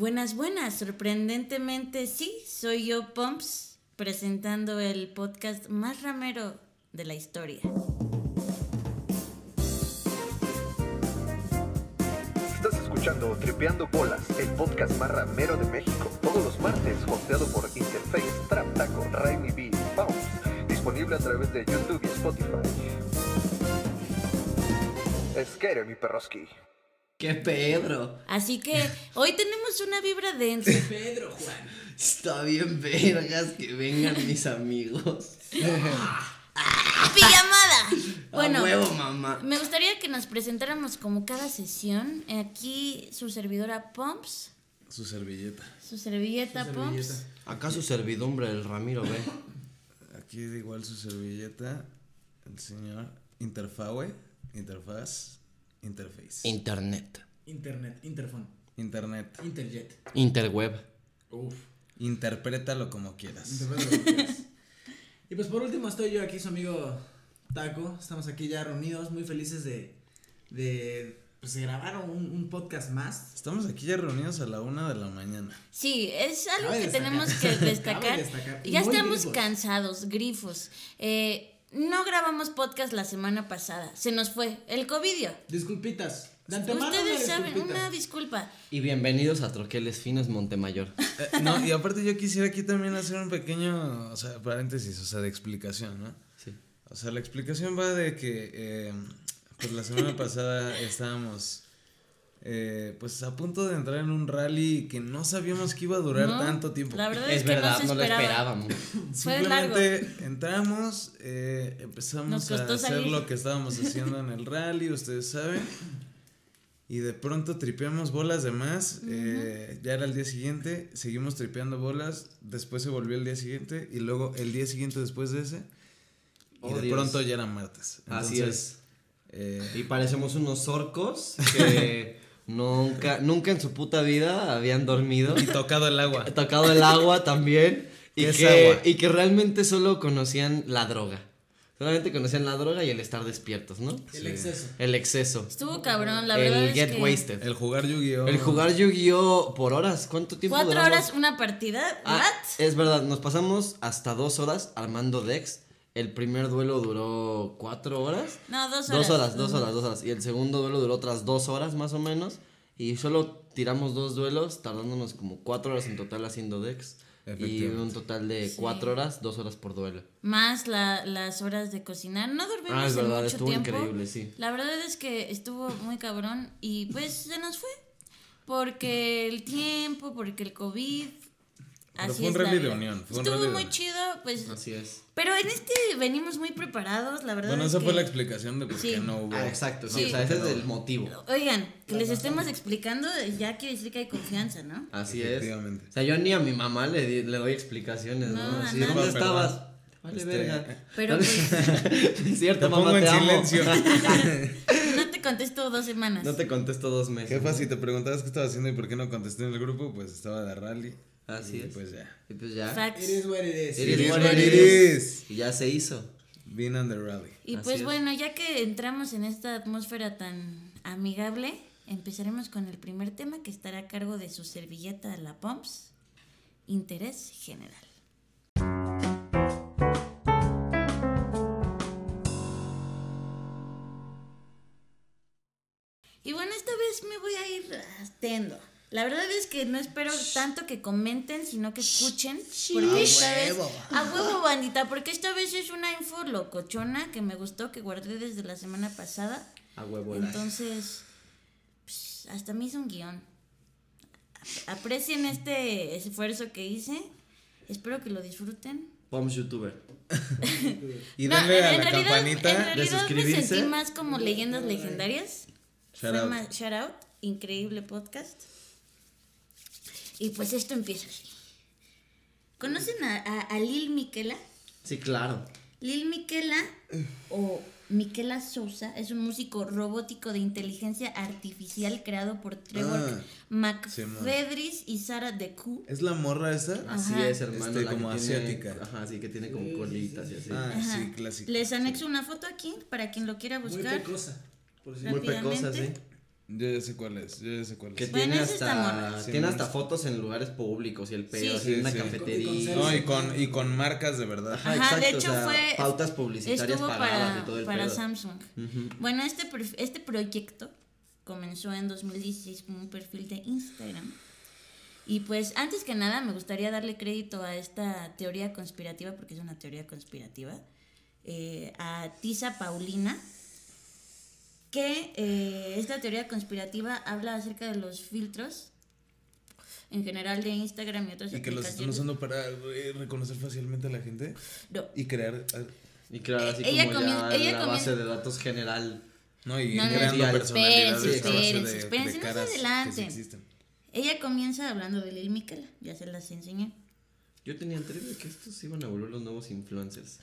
Buenas, buenas. Sorprendentemente sí, soy yo, Pumps, presentando el podcast más ramero de la historia. Estás escuchando Tripeando Bolas, el podcast más ramero de México. Todos los martes, hosteado por Interface, Trap Taco, Raimi B, Pumps. Disponible a través de YouTube y Spotify. Skater, mi perroski. ¡Qué Pedro! Así que hoy tenemos una vibra densa. Pedro, Juan. Está bien, vergas, que vengan mis amigos. ¡Pijamada! Bueno, huevo, mamá. me gustaría que nos presentáramos como cada sesión. Aquí su servidora Pumps, Su servilleta. su servilleta Su Pumps. servilleta. Acá su servidumbre, el Ramiro, ve. Aquí igual su servilleta. El señor Interfawe. Interfaz. Interface. Internet. Internet, Interphone, Internet. Interjet. Interweb. Uf. Interprétalo como quieras. Internet lo que quieras. y pues por último estoy yo aquí, su amigo Taco. Estamos aquí ya reunidos, muy felices de, de pues, de grabar un, un podcast más. Estamos aquí ya reunidos a la una de la mañana. Sí, es algo Cabe que destacar. tenemos que Cabe destacar. destacar. Y Ya muy estamos grifos. cansados, grifos. Eh, no grabamos podcast la semana pasada. Se nos fue el COVID. Disculpitas. De antemano, Ustedes una saben, disculpita. una disculpa. Y bienvenidos a Troqueles Finos Montemayor. Eh, no, y aparte yo quisiera aquí también hacer un pequeño, o sea, paréntesis, o sea, de explicación, ¿no? Sí. O sea, la explicación va de que, eh, pues la semana pasada estábamos, eh, pues a punto de entrar en un rally que no sabíamos que iba a durar No, tanto tiempo. La verdad es, Es que verdad, no lo esperábamos. Simplemente entramos, eh, empezamos a hacer salir. lo que estábamos haciendo en el rally, ustedes saben. Y de pronto tripeamos bolas de más. eh, ya era el día siguiente, seguimos tripeando bolas. Después se volvió el día siguiente. Y luego el día siguiente después de ese. Y Oh, de Dios. pronto ya era martes. Así eh, Y parecemos unos orcos que nunca, nunca en su puta vida habían dormido. y tocado el agua. tocado el agua también. Y ¿Qué es que, agua? y que realmente solo conocían la droga. Solamente conocían la droga y el estar despiertos, ¿no? El exceso. El exceso. Estuvo cabrón, la verdad el es get que wasted. El jugar Yu-Gi-Oh! El jugar Yu-Gi-Oh por horas. ¿Cuánto tiempo cuatro duramos? horas una partida. Ah, ¿What? es verdad, nos pasamos hasta dos horas armando decks. El primer duelo duró cuatro horas. No, dos horas. Dos horas, dos horas, dos horas. Y el segundo duelo duró otras dos horas más o menos. Y solo tiramos dos duelos, tardándonos como cuatro horas en total haciendo decks. Y un total de Sí. cuatro horas, dos horas por duelo. Más la- las horas de cocinar. No dormimos Ah, es en verdad, mucho estuvo tiempo. increíble, sí. La verdad es que estuvo muy cabrón y pues se nos fue. Porque el tiempo, porque el COVID. Pero así fue un rally de unión, fue un Estuvo muy chido, pues. Así es. Pero en este venimos muy preparados, la verdad. Bueno, es esa fue que- la explicación de por Sí. qué no hubo. Ah, exacto, sí, Sí. o sea, ese es el motivo. Oigan, que les estemos explicando ya quiere decir que hay confianza, ¿no? Así es. Efectivamente. O sea, yo ni a mi mamá le, di- le doy explicaciones, ¿no? No, Así, a ¿dónde nadie. estabas? Vale, Este, verga. Pero pues Es cierto, Te mamá, pongo en te amo. silencio. no te contesto dos semanas. no te contesto dos meses. Jefa, si te preguntabas qué estaba haciendo y por qué no contesté en el grupo, pues estaba de rally. Así Y es. Pues ya. Y pues ya. Facts. It is what it is. It It is is what it is. is. Y ya se hizo. Been on the rally. Y Así pues es. bueno, ya que entramos en esta atmósfera tan amigable, empezaremos con el primer tema que estará a cargo de su servilleta La Pumps, interés general. Y bueno, esta vez me voy a ir atendo. La verdad es que no espero tanto que comenten, sino que escuchen. Porque esta vez. A huevo, bandita, porque esta vez es una info locochona que me gustó, que guardé desde la semana pasada. A huevo. Entonces, pues, hasta me hice un guion. Ap- Aprecien este esfuerzo que hice. Espero que lo disfruten. Vamos, youtuber. Y No, denle en- a en la realidad- En campanita. realidad me suscribirse. sentí más como leyendas legendarias. Shout Fue out. más- shout out. Increíble podcast. Y pues esto empieza así. ¿Conocen a, a- a Lil Miquela? Sí, claro. Lil Miquela o Miquela Sousa es un músico robótico de inteligencia artificial creado por Trevor Ah, McFedris y Sara DeCou. ¿Es la morra esa? Así Ajá. es, hermano. Este, la como tiene- asiática. Ajá, sí, que tiene como colitas y así. Ah, Ajá. sí, clásico. Les anexo una foto aquí para quien lo quiera Muy buscar. pecosa. Por si Muy pecosa, sí. Yo ya sé cuál es, yo ya sé cuál Que es. Bueno, tiene ese está hasta, morro. Sí, tiene no hasta es- fotos en lugares públicos y el pedo, Sí. así Sí, en una sí. cafetería. No, y con, y con marcas de verdad. Ajá, Ajá, de exacto, hecho o sea, fue. pautas publicitarias estuvo pagadas para, y todo el para pedo. Samsung. Ujú. Bueno, este, perf- este proyecto comenzó en 2016 como un perfil de Instagram. Y pues, antes que nada, me gustaría darle crédito a esta teoría conspirativa, porque es una teoría conspirativa, eh, a Tisa Paulina, que eh, esta teoría conspirativa habla acerca de los filtros en general de Instagram y otras Y que los están usando para eh, reconocer fácilmente a la gente No. y crear. ah, Y crear así Ella como comien- ya ella la base de datos general. No, y No, creando no. personalidades Espérense, espérense, de- de que sí existen. Ella comienza hablando de Lil Miquela, ya se las enseñé. Yo tenía entendido que estos iban a volver los nuevos influencers.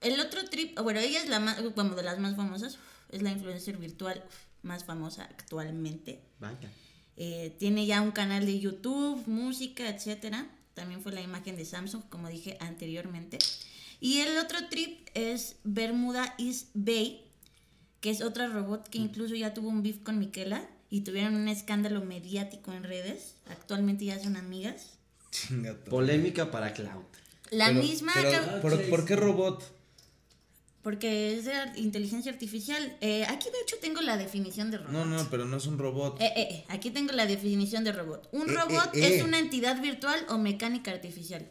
El otro trip, bueno, ella es la más, como de las más famosas, es la influencer virtual más famosa actualmente. Vaya. Eh, tiene ya un canal de YouTube, música, etcétera. También fue la imagen de Samsung, como dije anteriormente. Y el otro trip es Bermuda is Bay, que es otra robot que incluso ya tuvo un beef con Miquela y tuvieron un escándalo mediático en redes. Actualmente ya son amigas. Polémica para Cloud. La Pero- misma pero, que- ¿por, por qué robot? Porque es de inteligencia artificial. Eh, aquí de hecho tengo la definición de robot. No, no, pero no es un robot. Eh, eh, eh, aquí tengo la definición de robot. Un Eh, robot eh, eh. es una entidad virtual o mecánica artificial.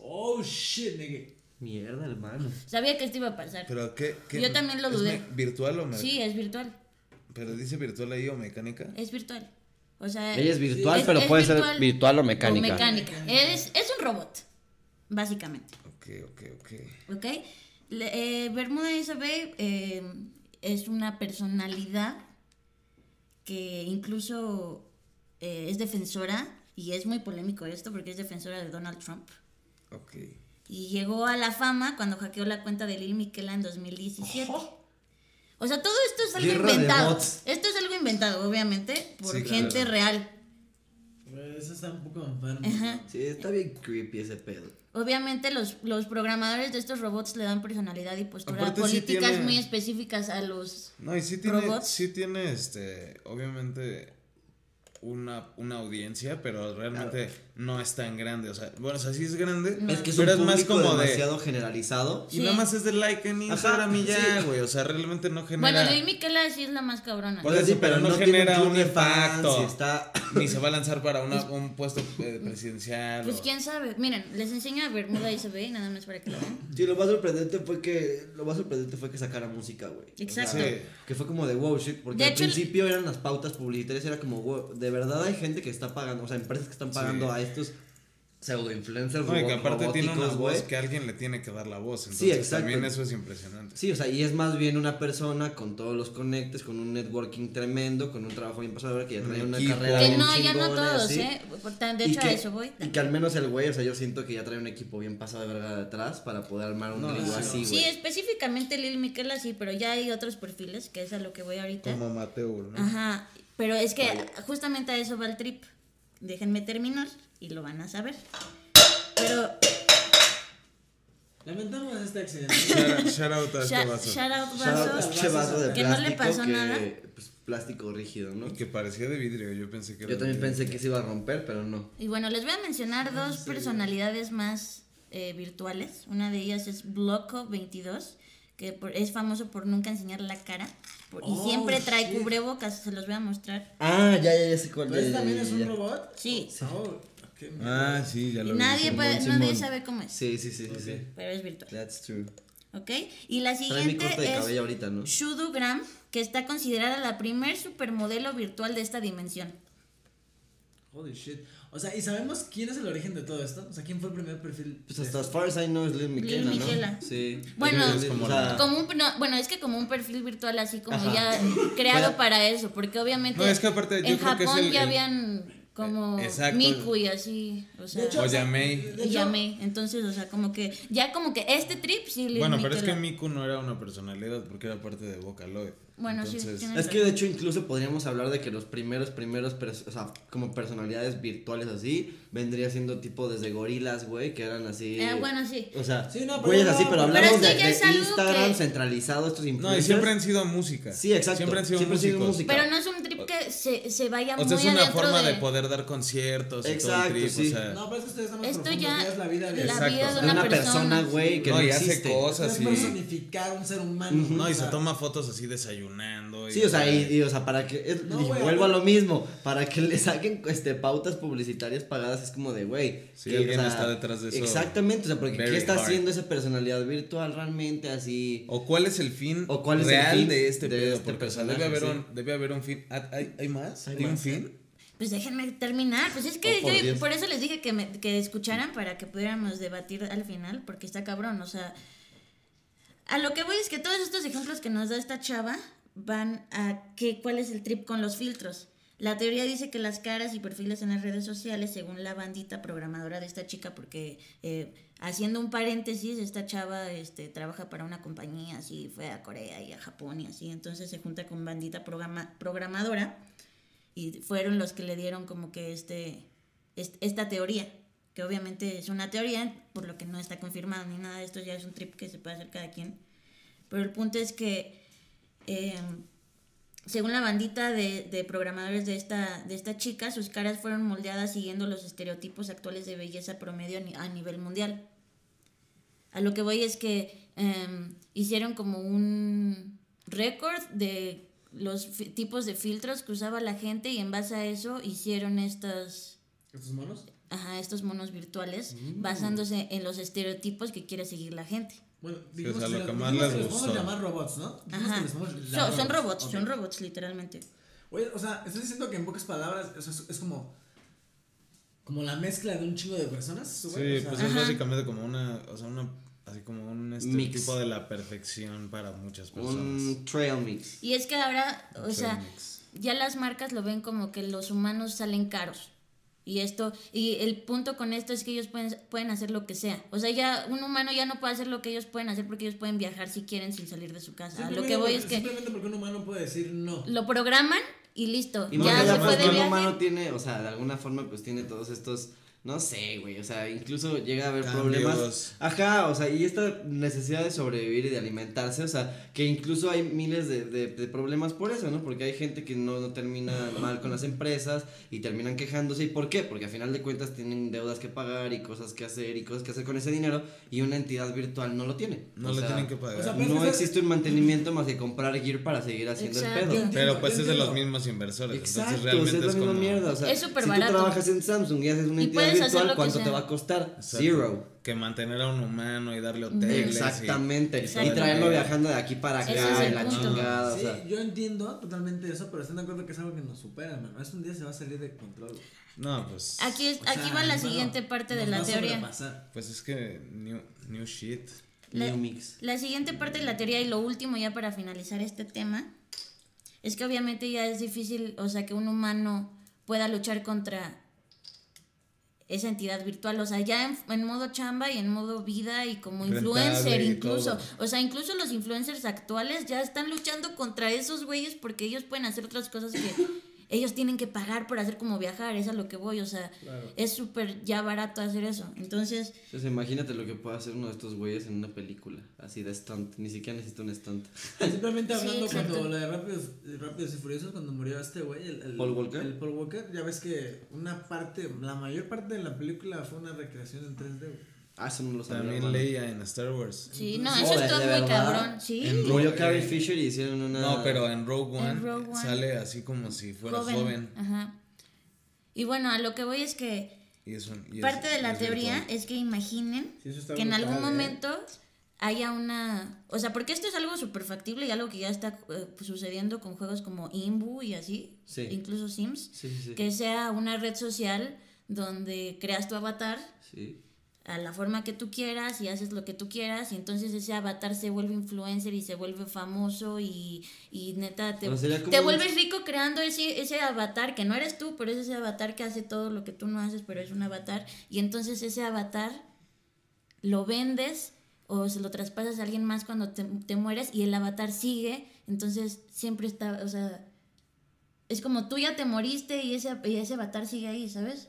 Oh shit, nigga. Mierda, hermano. Sabía que esto iba a pasar. Pero qué, qué- Yo también lo ¿es dudé. me- ¿Virtual o mecánica? Sí, es virtual. Pero dice virtual ahí o mecánica. Es virtual. O sea, Ella es virtual, es- pero es puede virtual ser virtual o mecánica. O mecánica. Es, es un robot, básicamente. Ok, ok, ok. ¿Ok? Eh, Bermuda Isabel eh, es una personalidad que incluso eh, es defensora, y es muy polémico esto porque es defensora de Donald Trump. Ok. Y llegó a la fama cuando hackeó la cuenta de Lil Miquela en 2017. O sea, todo esto es algo Guerra inventado. Esto es algo inventado, obviamente, por Sí, claro. gente real. Eso está un poco enfermo. Ajá. Sí, está bien creepy ese pedo. Obviamente los, los programadores de estos robots le dan personalidad y postura Aparte sí políticas tiene- muy específicas a los... No, y sí tiene, Robots. sí tiene, este, obviamente, una, una audiencia, pero realmente no es tan grande. O sea, bueno, o sea, sí es grande, No. Es que es pero un es más como de... demasiado generalizado. Y Sí. nada más es de like en Instagram y ya, sí. güey. O sea, realmente no genera... Bueno, Lil Miquela sí es la más cabrona. Por eso, sí, pero no genera un fans impacto. y está... Ni se va a lanzar para una, un puesto eh, presidencial. Pues o- quién sabe. Miren, les enseño a Bermuda y se ve nada más para que lo vean. Sí, lo más sorprendente fue que lo más sorprendente fue que sacara música, güey. O sea, Exacto. Sí. que fue como de wow shit, porque De al hecho, el- principio eran las pautas publicitarias, era como wow, de verdad hay gente que está pagando, o sea, empresas que están pagando Sí. a estos pseudo influencers No, y que aparte tiene una voz que alguien le tiene que dar la voz. Entonces Sí, exacto. también eso es impresionante. Sí, o sea, y es más bien una persona con todos los conectes, con un networking tremendo, con un trabajo bien pasado, que ya Un trae una equipo. carrera Que bien no, ya no chingona, todos, así. ¿eh? De hecho, a que- eso voy. Y que al menos el güey, o sea, yo siento que ya trae un equipo bien pasado de verga detrás para poder armar un No, sí, así, güey. Sí, específicamente Lil Miquela sí, pero ya hay otros perfiles, que es a lo que voy ahorita. Como Mateo, ¿no? Ajá, pero es que justamente a eso va el trip. Déjenme terminar y lo van a saber. Pero Lamentamos este accidente. Shout, shout out a este shout, vaso. shout out Shout out a vaso. este vaso de Que no le pasó que, nada. pues, plástico rígido, ¿no? Que parecía de vidrio, yo pensé que era Yo también pensé que se iba a romper, pero no. Y bueno, les voy a mencionar dos personalidades más eh, virtuales. Una de ellas es Bloco22, que por- es famoso por nunca enseñar la cara. por- y Oh, siempre trae shit. cubrebocas, se los voy a mostrar. Ah, ya, ya, ya sé cuál ¿Pero ese ya, también ya, es un ya. robot? Sí. Oh. Ah, sí, ya Y lo vi. nadie, puede- sabe cómo es, Sí, sí, sí, sí, sí. pero es virtual. That's true. ¿Ok? Y la mi siguiente corte de es cabello ahorita, ¿no? Shudu Gram, que está considerada la primer supermodelo virtual de esta dimensión. Holy shit. O sea, ¿y sabemos quién es el origen de todo esto? O sea, ¿quién fue el primer perfil? Pues hasta as far as I know es Lil Miquela, ¿no? Miquela. Sí. Bueno, Es como como la- Como un, no, bueno, es que como un perfil virtual así como Ajá. ya creado Bueno. para eso, porque obviamente No, es que aparte yo en creo que es Japón el- ya el- habían como Exacto. Miku y así, o sea, hecho, O Yamei. De y Yamei, entonces, o sea, como que ya como que este trip sí Lil Bueno, pero es que. Miku no era una personalidad porque era parte de Vocaloid. Bueno, sí, Entonces, tiene- Es que de hecho incluso podríamos hablar de que los primeros, primeros, o sea, como personalidades virtuales así, vendría siendo tipo desde gorilas, güey, que eran así. Eh, bueno, sí. O sea, Sí, no, pero güeyes no, así, pero pero hablamos que de, de Instagram que- centralizado, estos No, influencers. y siempre han sido música. Sí, exacto. Siempre han sido Siempre han sido músicos. música. Pero no es un trip que se, se vaya O muy sea, es una forma de... de, poder dar conciertos y todo Exacto, el trip, sí. o sea. No, pero es que ustedes están más Esto ya- es la vida de, la Exacto. vida de una, una persona. güey, que no, no y hace cosas es y... personificar un ser humano. No, y se toma fotos así desayunando. Sí, o sea, y, o sea, para que. No, güey, vuelvo a lo mismo. Para que le saquen este, pautas publicitarias pagadas, es como de, güey. Sí, que, alguien o sea, está detrás de eso Exactamente, o sea, porque ¿qué very está hard. haciendo esa personalidad virtual realmente así? O cuál es el fin O cuál es el real fin de este de pedo, este porque o sea, debe personaje, haber sí. un debe haber un fin. ¿Hay, hay más? Hay ¿Hay, un fin? Pues déjenme terminar. Pues es que Oh, por yo por eso les dije que, me, que escucharan para que pudiéramos debatir al final, porque está cabrón. O sea, a lo que voy es que todos estos ejemplos que nos da esta chava van a que, cuál es el trip con los filtros. La teoría dice que las caras y perfiles en las redes sociales, según la bandita programadora de esta chica, porque eh, haciendo un paréntesis, esta chava este, trabaja para una compañía, así fue a Corea y a Japón y así, entonces se junta con bandita programa, programadora y fueron los que le dieron como que este, est- esta teoría, que obviamente es una teoría, por lo que no está confirmado ni nada esto, ya es un trip que se puede hacer cada quien. Pero el punto es que, eh, según la bandita de, de programadores de esta, de esta chica, sus caras fueron moldeadas siguiendo los estereotipos actuales de belleza promedio a ni- a nivel mundial. A lo que voy es que em, hicieron como un récord de los tipos de filtros que usaba la gente y en base a eso hicieron estas, ¿Estos monos? ajá, estos monos virtuales basándose en los estereotipos que quiere seguir la gente. Bueno, o dijimos sea, que, lo les- que más dijimos les que gustó. llamar robots, ¿no? Dijimos Ajá. que les podemos Son, robots, son robots literalmente. Oye, o sea, estás diciendo que en pocas palabras o sea, es, es como como la mezcla de un chingo de personas, Sí, o sea, pues Ajá. es básicamente como una, o sea, una así como un Mix. estereotipo de la perfección para muchas personas. Un trail mix. Y es que ahora, o sea, mix. ya las marcas lo ven como que los humanos salen caros. Y esto, y el punto con esto es que ellos pueden, pueden hacer lo que sea. O sea, ya un humano ya no puede hacer lo que ellos pueden hacer porque ellos pueden viajar si quieren sin salir de su casa. Lo que voy es que Simplemente porque un humano puede decir no. lo programan y listo. Y ya más se allá, fue de que un humano tiene, o sea, de alguna forma, pues tiene todos estos. No sé, güey, o sea, incluso llega a haber Cambios. problemas. Ajá, o sea, y esta necesidad de sobrevivir y de alimentarse, o sea, que incluso hay miles de, de, de problemas por eso, ¿no? Porque hay gente que no, no termina mal con las empresas y terminan quejándose. ¿Y por qué? Porque a final de cuentas tienen deudas que pagar y cosas que hacer y cosas que hacer con ese dinero y una entidad virtual no lo tiene. No O le sea, tienen que pagar. o sea, pero- No existe un mantenimiento más que comprar gear para seguir haciendo Exacto. el pedo. Pero pues es de los mismos inversores. Exacto, entonces realmente es la es, misma como mierda. O sea, Es súper si barato. tú trabajas en Samsung y haces una entidad puedes hacer virtual, que ¿cuánto sea. te va a costar? Exacto. Zero. Que mantener a un humano y darle hoteles. y- Exactamente. Y traerlo viajando de aquí para acá es y el la punto. chingada. O Sí, sea, yo entiendo totalmente eso, pero estoy de acuerdo que es algo que nos supera, hermano. Es un día se va a salir de control. No, pues. Aquí, es, O sea, aquí va la hermano, siguiente parte de la teoría. Pues es que new, new shit. La, New mix. la siguiente parte de la teoría y lo último ya para finalizar este tema es que obviamente ya es difícil, o sea, que un humano pueda luchar contra esa entidad virtual, o sea, ya en, en modo chamba y en modo vida y como influencer incluso, todo. o sea, incluso los influencers actuales ya están luchando contra esos güeyes porque ellos pueden hacer otras cosas que ellos tienen que pagar por hacer como viajar, es a lo que voy, o sea, es súper ya barato hacer eso, entonces... Entonces, imagínate lo que puede hacer uno de estos güeyes en una película. Así de stunt. Ni siquiera necesita un stunt. Simplemente hablando cuando la de Rápidos, Rápidos y Furiosos, cuando murió este güey, el, el- ¿Paul Walker? El Paul Walker, ya ves que una parte, la mayor parte de la película fue una recreación en 3D, güey. Ah, eso no lo sabía. También hermano. Leia en Star Wars. Sí, no, eso ¿de- estuvo muy cabrón, sí. Carrie Fisher y hicieron una. No, pero en Rogue One, En Rogue One. sale así como si fuera joven. joven. Ajá. Y bueno, a lo que voy es que Y es un- y es- parte de la es teoría virtual. es que imaginen Sí, eso que en algún ¿eh? momento haya una... O sea, porque esto es algo súper factible y algo que ya está eh, sucediendo con juegos como Imbu y así, Sí. incluso Sims, Sí, sí, sí. que sea una red social donde creas tu avatar Sí. A la forma que tú quieras y haces lo que tú quieras y entonces ese avatar se vuelve influencer y se vuelve famoso y, y neta te, O sea, un- vuelves rico creando ese, ese avatar que no eres tú, pero es ese avatar que hace todo lo que tú no haces, pero es un avatar y entonces ese avatar lo vendes o se lo traspasas a alguien más cuando te, te mueres y el avatar sigue, entonces siempre está, o sea, es como tú ya te moriste y ese, y ese avatar sigue ahí, ¿sabes?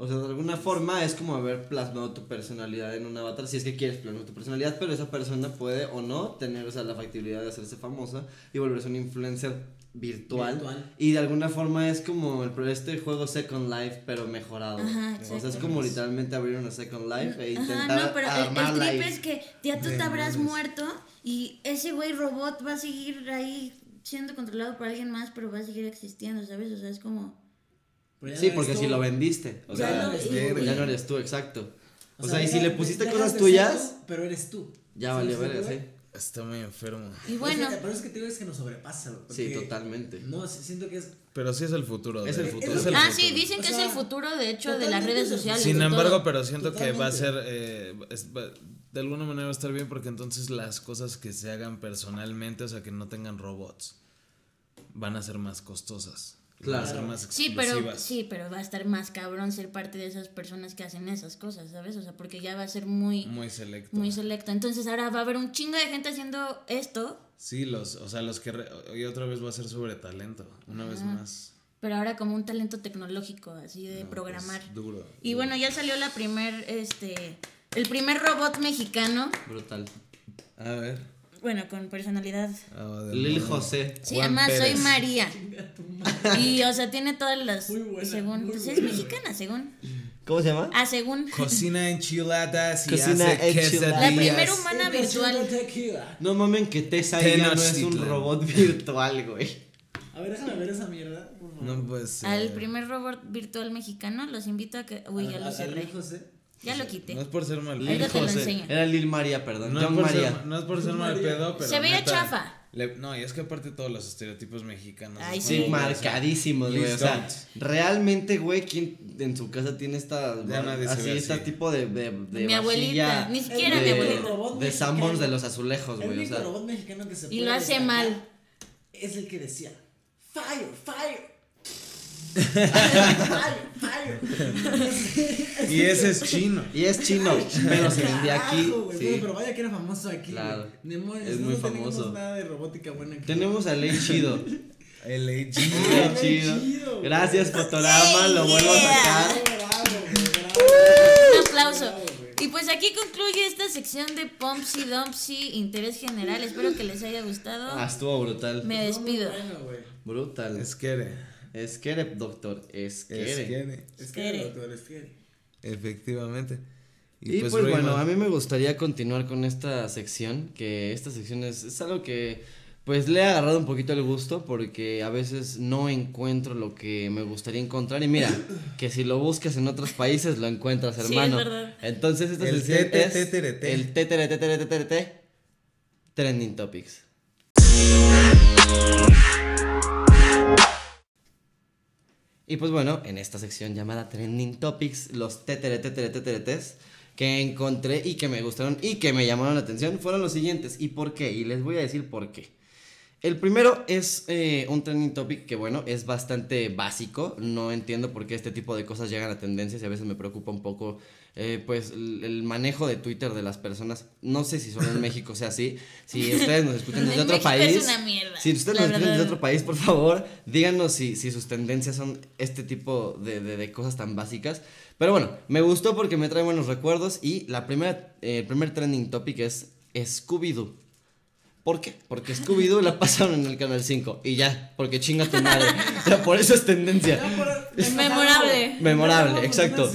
O sea, de alguna forma es como haber plasmado tu personalidad en un avatar, si es que quieres plasmar tu personalidad, pero esa persona puede o no tener, o sea, la factibilidad de hacerse famosa y volverse un influencer virtual. Virtual. Y de alguna forma es como el, este juego Second Life, pero mejorado. Ajá, o sea, es como literalmente abrir una Second Life e intentar Ajá, no, pero el, el trip es que ya tú te habrás muerto y ese güey robot va a seguir ahí siendo controlado por alguien más, pero va a seguir existiendo, ¿sabes? O sea, es como... Pero ya Sí, no porque si lo vendiste. O Ya sea, no eres tú, ya no eres tú, exacto. O, sea, y si le pusiste cosas tuyas, tú, pero eres tú. ya ¿Sí valió verga, sí. Está muy enfermo. Y bueno, Pero es que- pero es que te digo es que nos sobrepasa. Sí, totalmente. No, siento que es. Pero sí es el futuro. Es el futuro. es el ah, futuro. sí, dicen O que es el futuro, de hecho, de las redes sociales. Sin embargo, todo. pero siento que va a ser, eh, es- va- de alguna manera va a estar bien porque entonces las cosas que se hagan personalmente, o sea, que no tengan robots, van a ser más costosas. Claro. Van a ser más Sí, pero, exclusivas. sí, pero va a estar más cabrón ser parte de esas personas que hacen esas cosas, ¿sabes? O sea, porque ya va a ser muy, Muy selecto. muy selecto. Entonces ahora va a haber un chingo de gente haciendo esto, Sí, los, o sea, los que... re- y otra vez va a ser sobre talento, una vez más. pero ahora como un talento tecnológico, así de No, programar. pues, duro. Y duro. bueno, ya salió la primer, este, el primer robot mexicano, Brutal. A ver. Bueno, con personalidad. Ah, Lil modo. José. Se Juan llama Soy. María. Y, o sea, tiene todas las, Muy buena, según, muy pues buena, es mexicana, según. ¿Cómo se llama? Ah, según. Cocina enchiladas y Cocina hace enchiladas. La primera humana virtual. No mamen que Tessa ya no es un robot virtual, güey. A ver, déjame ver esa mierda. por favor. No puede ser. Al primer robot virtual mexicano, los invito a que. Uy, ya A- lo a- a cerré. Lil José. Ya lo quité. No es por ser mal Lil José. Era Lil María, perdón. No es, John por María. ser, no es por ser mal pedo, pero. Se veía chafa. le- no, y es que aparte todos los estereotipos mexicanos. Ay, es Sí, marcadísimos, güey. O sea, realmente, güey, ¿quién en su casa tiene esta. Ya nadie se así, ve este así. tipo de. de, de Mi abuelita, ni siquiera de, mi abuelita. De. Sanborns de los azulejos, El güey. O sea. robot mexicano que se Y lo hace mal. Es el que decía: Fire, fire. Y ese es chino. Y es chino, pero se vendía aquí. Sí. pero, pero vaya que era famoso aquí. Claro. Demonios, Es no muy tenemos famoso. nada de robótica buena aquí. Tenemos a Ley Chido. El Ley. Chido. Gracias, Fotorama. Lo vuelvo a sacar. Bravo, güey, bravo. Un aplauso. Y pues aquí concluye esta sección de Pompsy Dumpsy, interés general. Espero que les haya gustado. Ah, estuvo brutal. Me despido. Bueno. Brutal. Es que. Es que doctor. Es Es que que. Es Quiere. que, doctor, es que. Efectivamente. Y, pues, bueno, Raymond, a mí me gustaría continuar con esta sección, que esta sección es, es algo que pues le he agarrado un poquito el gusto porque a veces no encuentro lo que me gustaría encontrar y mira, que si lo buscas en otros países lo encuentras, Sí, es hermano. verdad. Entonces esta El sección es TTTTT. el TTTTTTT Trending Topics. Y pues bueno, en esta sección llamada Trending Topics, los TTRTTTTTs que encontré y que me gustaron y que me llamaron la atención fueron los siguientes. ¿Y por qué? Y les voy a decir por qué. El primero es eh, un trending topic que, bueno, es bastante básico. No entiendo por qué este tipo de cosas llegan a tendencias y a veces me preocupa un poco, eh, pues, el, manejo de Twitter de las personas. No sé si solo en México sea así. Si ustedes nos escuchan desde otro México país. es una mierda, Si ustedes la nos escuchan desde otro país, por favor, díganos si, si sus tendencias son este tipo de, de- de cosas tan básicas. Pero bueno, me gustó porque me trae buenos recuerdos y la primera, eh, el primer trending topic es Scooby-Doo. ¿Por qué? Porque Scooby-Doo la pasaron en el canal 5 y ya, porque chinga tu madre. O sea, por eso es tendencia. Es memorable. Memorable, exacto.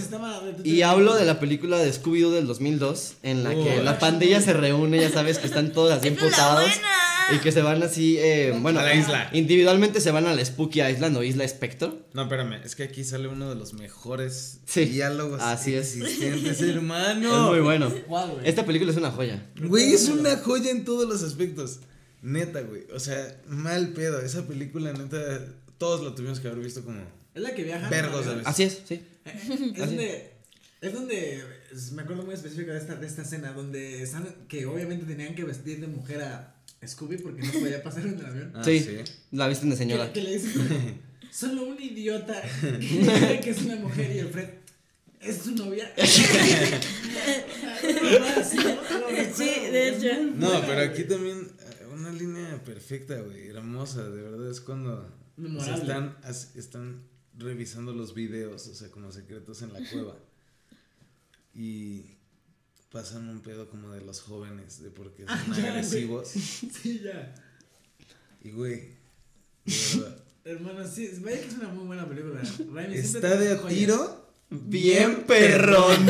Y hablo de la película de Scooby-Doo del 2002, en la que la pandilla se reúne, ya sabes que están todos así es emputados. buena. Y que se van así, eh, bueno, A la isla. individualmente se van a la Spooky Island o Isla Spectre. No, espérame, es que aquí sale uno de los mejores Sí, diálogos así es. existentes, hermano. Es muy bueno. Esta película es una joya. Güey, es una joya en todos los aspectos. Neta, güey. O sea, mal pedo. Esa película, neta, todos la tuvimos que haber visto como. Es la que viaja. Vergos a veces. Así es, sí. Es donde. Es donde. es- Me acuerdo muy específico de esta, de esta escena. Donde están. Que obviamente tenían que vestir de mujer a Scooby porque no podía pasar en el avión. Ah, sí, sí. la visten de señora. que le dicen. Solo un idiota que cree que es una mujer y el Fred. ¿Es tu novia? sí, de hecho. No, pero aquí también eh, una línea perfecta, güey. Hermosa, de verdad. Es cuando. o sea, están, están revisando los videos, o sea, como secretos en la cueva. Y pasan un pedo como de los jóvenes, de por qué son Ah, ya, güey. agresivos. Sí, ya. Y güey, de verdad. Hermano, sí, vaya que es una muy buena película. Raimi Está de a tiro. Bien perrón.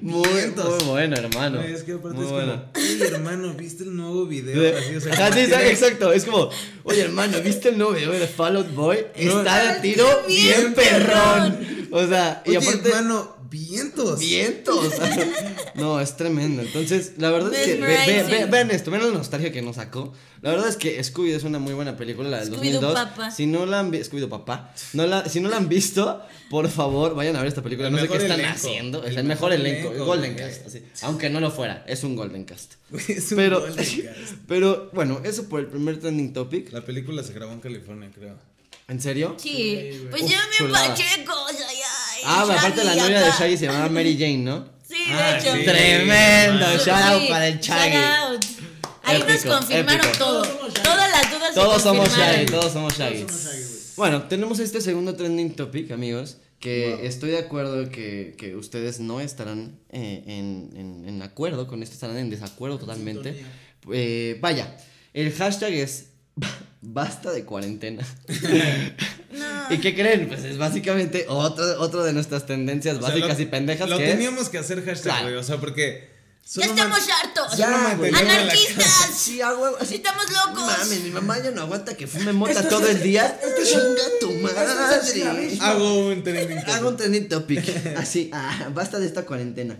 Muy, muy bueno, hermano. Güey, es que aparte muy es bueno. como, "Ey, hermano, ¿viste el nuevo video? De- Así, o sea, Ah, sí, está- exacto, es como, oye hermano, ¿viste el nuevo video de Fall Out Boy? No, Está de está tiro bien bien perrón. O sea, y Oye, aparte, hermano, vientos. vientos. no, es tremendo. Entonces, la verdad es que, ve- ve- ve- Mesmerizing. vean esto, vean la nostalgia que nos sacó. La verdad es que Scooby es una muy buena película, la del Scooby-Doo 2002. Papá. Si no la han visto, Scooby-Doo Papá, no la, si no la han visto, por favor, vayan a ver esta película. El no sé qué están elenco. haciendo. Es El el mejor mejor elenco, el elenco, Golden. Cast. así. Aunque no lo fuera, es un Golden Cast. Güey, es un Pero, Golden Cast. pero bueno, eso por el primer trending topic. La película se grabó en California, creo. ¿En serio? Sí, pues Uf, ya me ay, ay, Ah, aparte la novia de. Shaggy se llamaba Mary Jane, ¿no? Sí, Ah, de hecho. sí. Tremendo, Ah, shout out Sí, para el Shaggy. shout out. Ahí nos confirmaron épico. todo. Todos somos Shaggy. Todas las dudas Todos se somos. Shaggy, todos somos Shaggy. Todos somos Shaggy. Bueno, tenemos este segundo trending topic, amigos, que estoy de acuerdo que, que ustedes no estarán eh, en, en- en acuerdo con esto, estarán en desacuerdo totalmente. Eh, vaya, el hashtag es basta de cuarentena. No. ¿Y qué creen? Pues es básicamente otro, otro de nuestras tendencias O sea, básicas lo- y pendejas Lo que es- teníamos que hacer hashtag, Claro. güey. O sea, porque. Ya estamos hartos. Ya, güey. Anarquistas. Sí, a huevo, así- Estamos locos. Mames, mi mamá ya no aguanta que fume mota todo el día. Chinga tu madre. Hago un trending topic. Hago un trending topic. Así, ah, basta de esta cuarentena.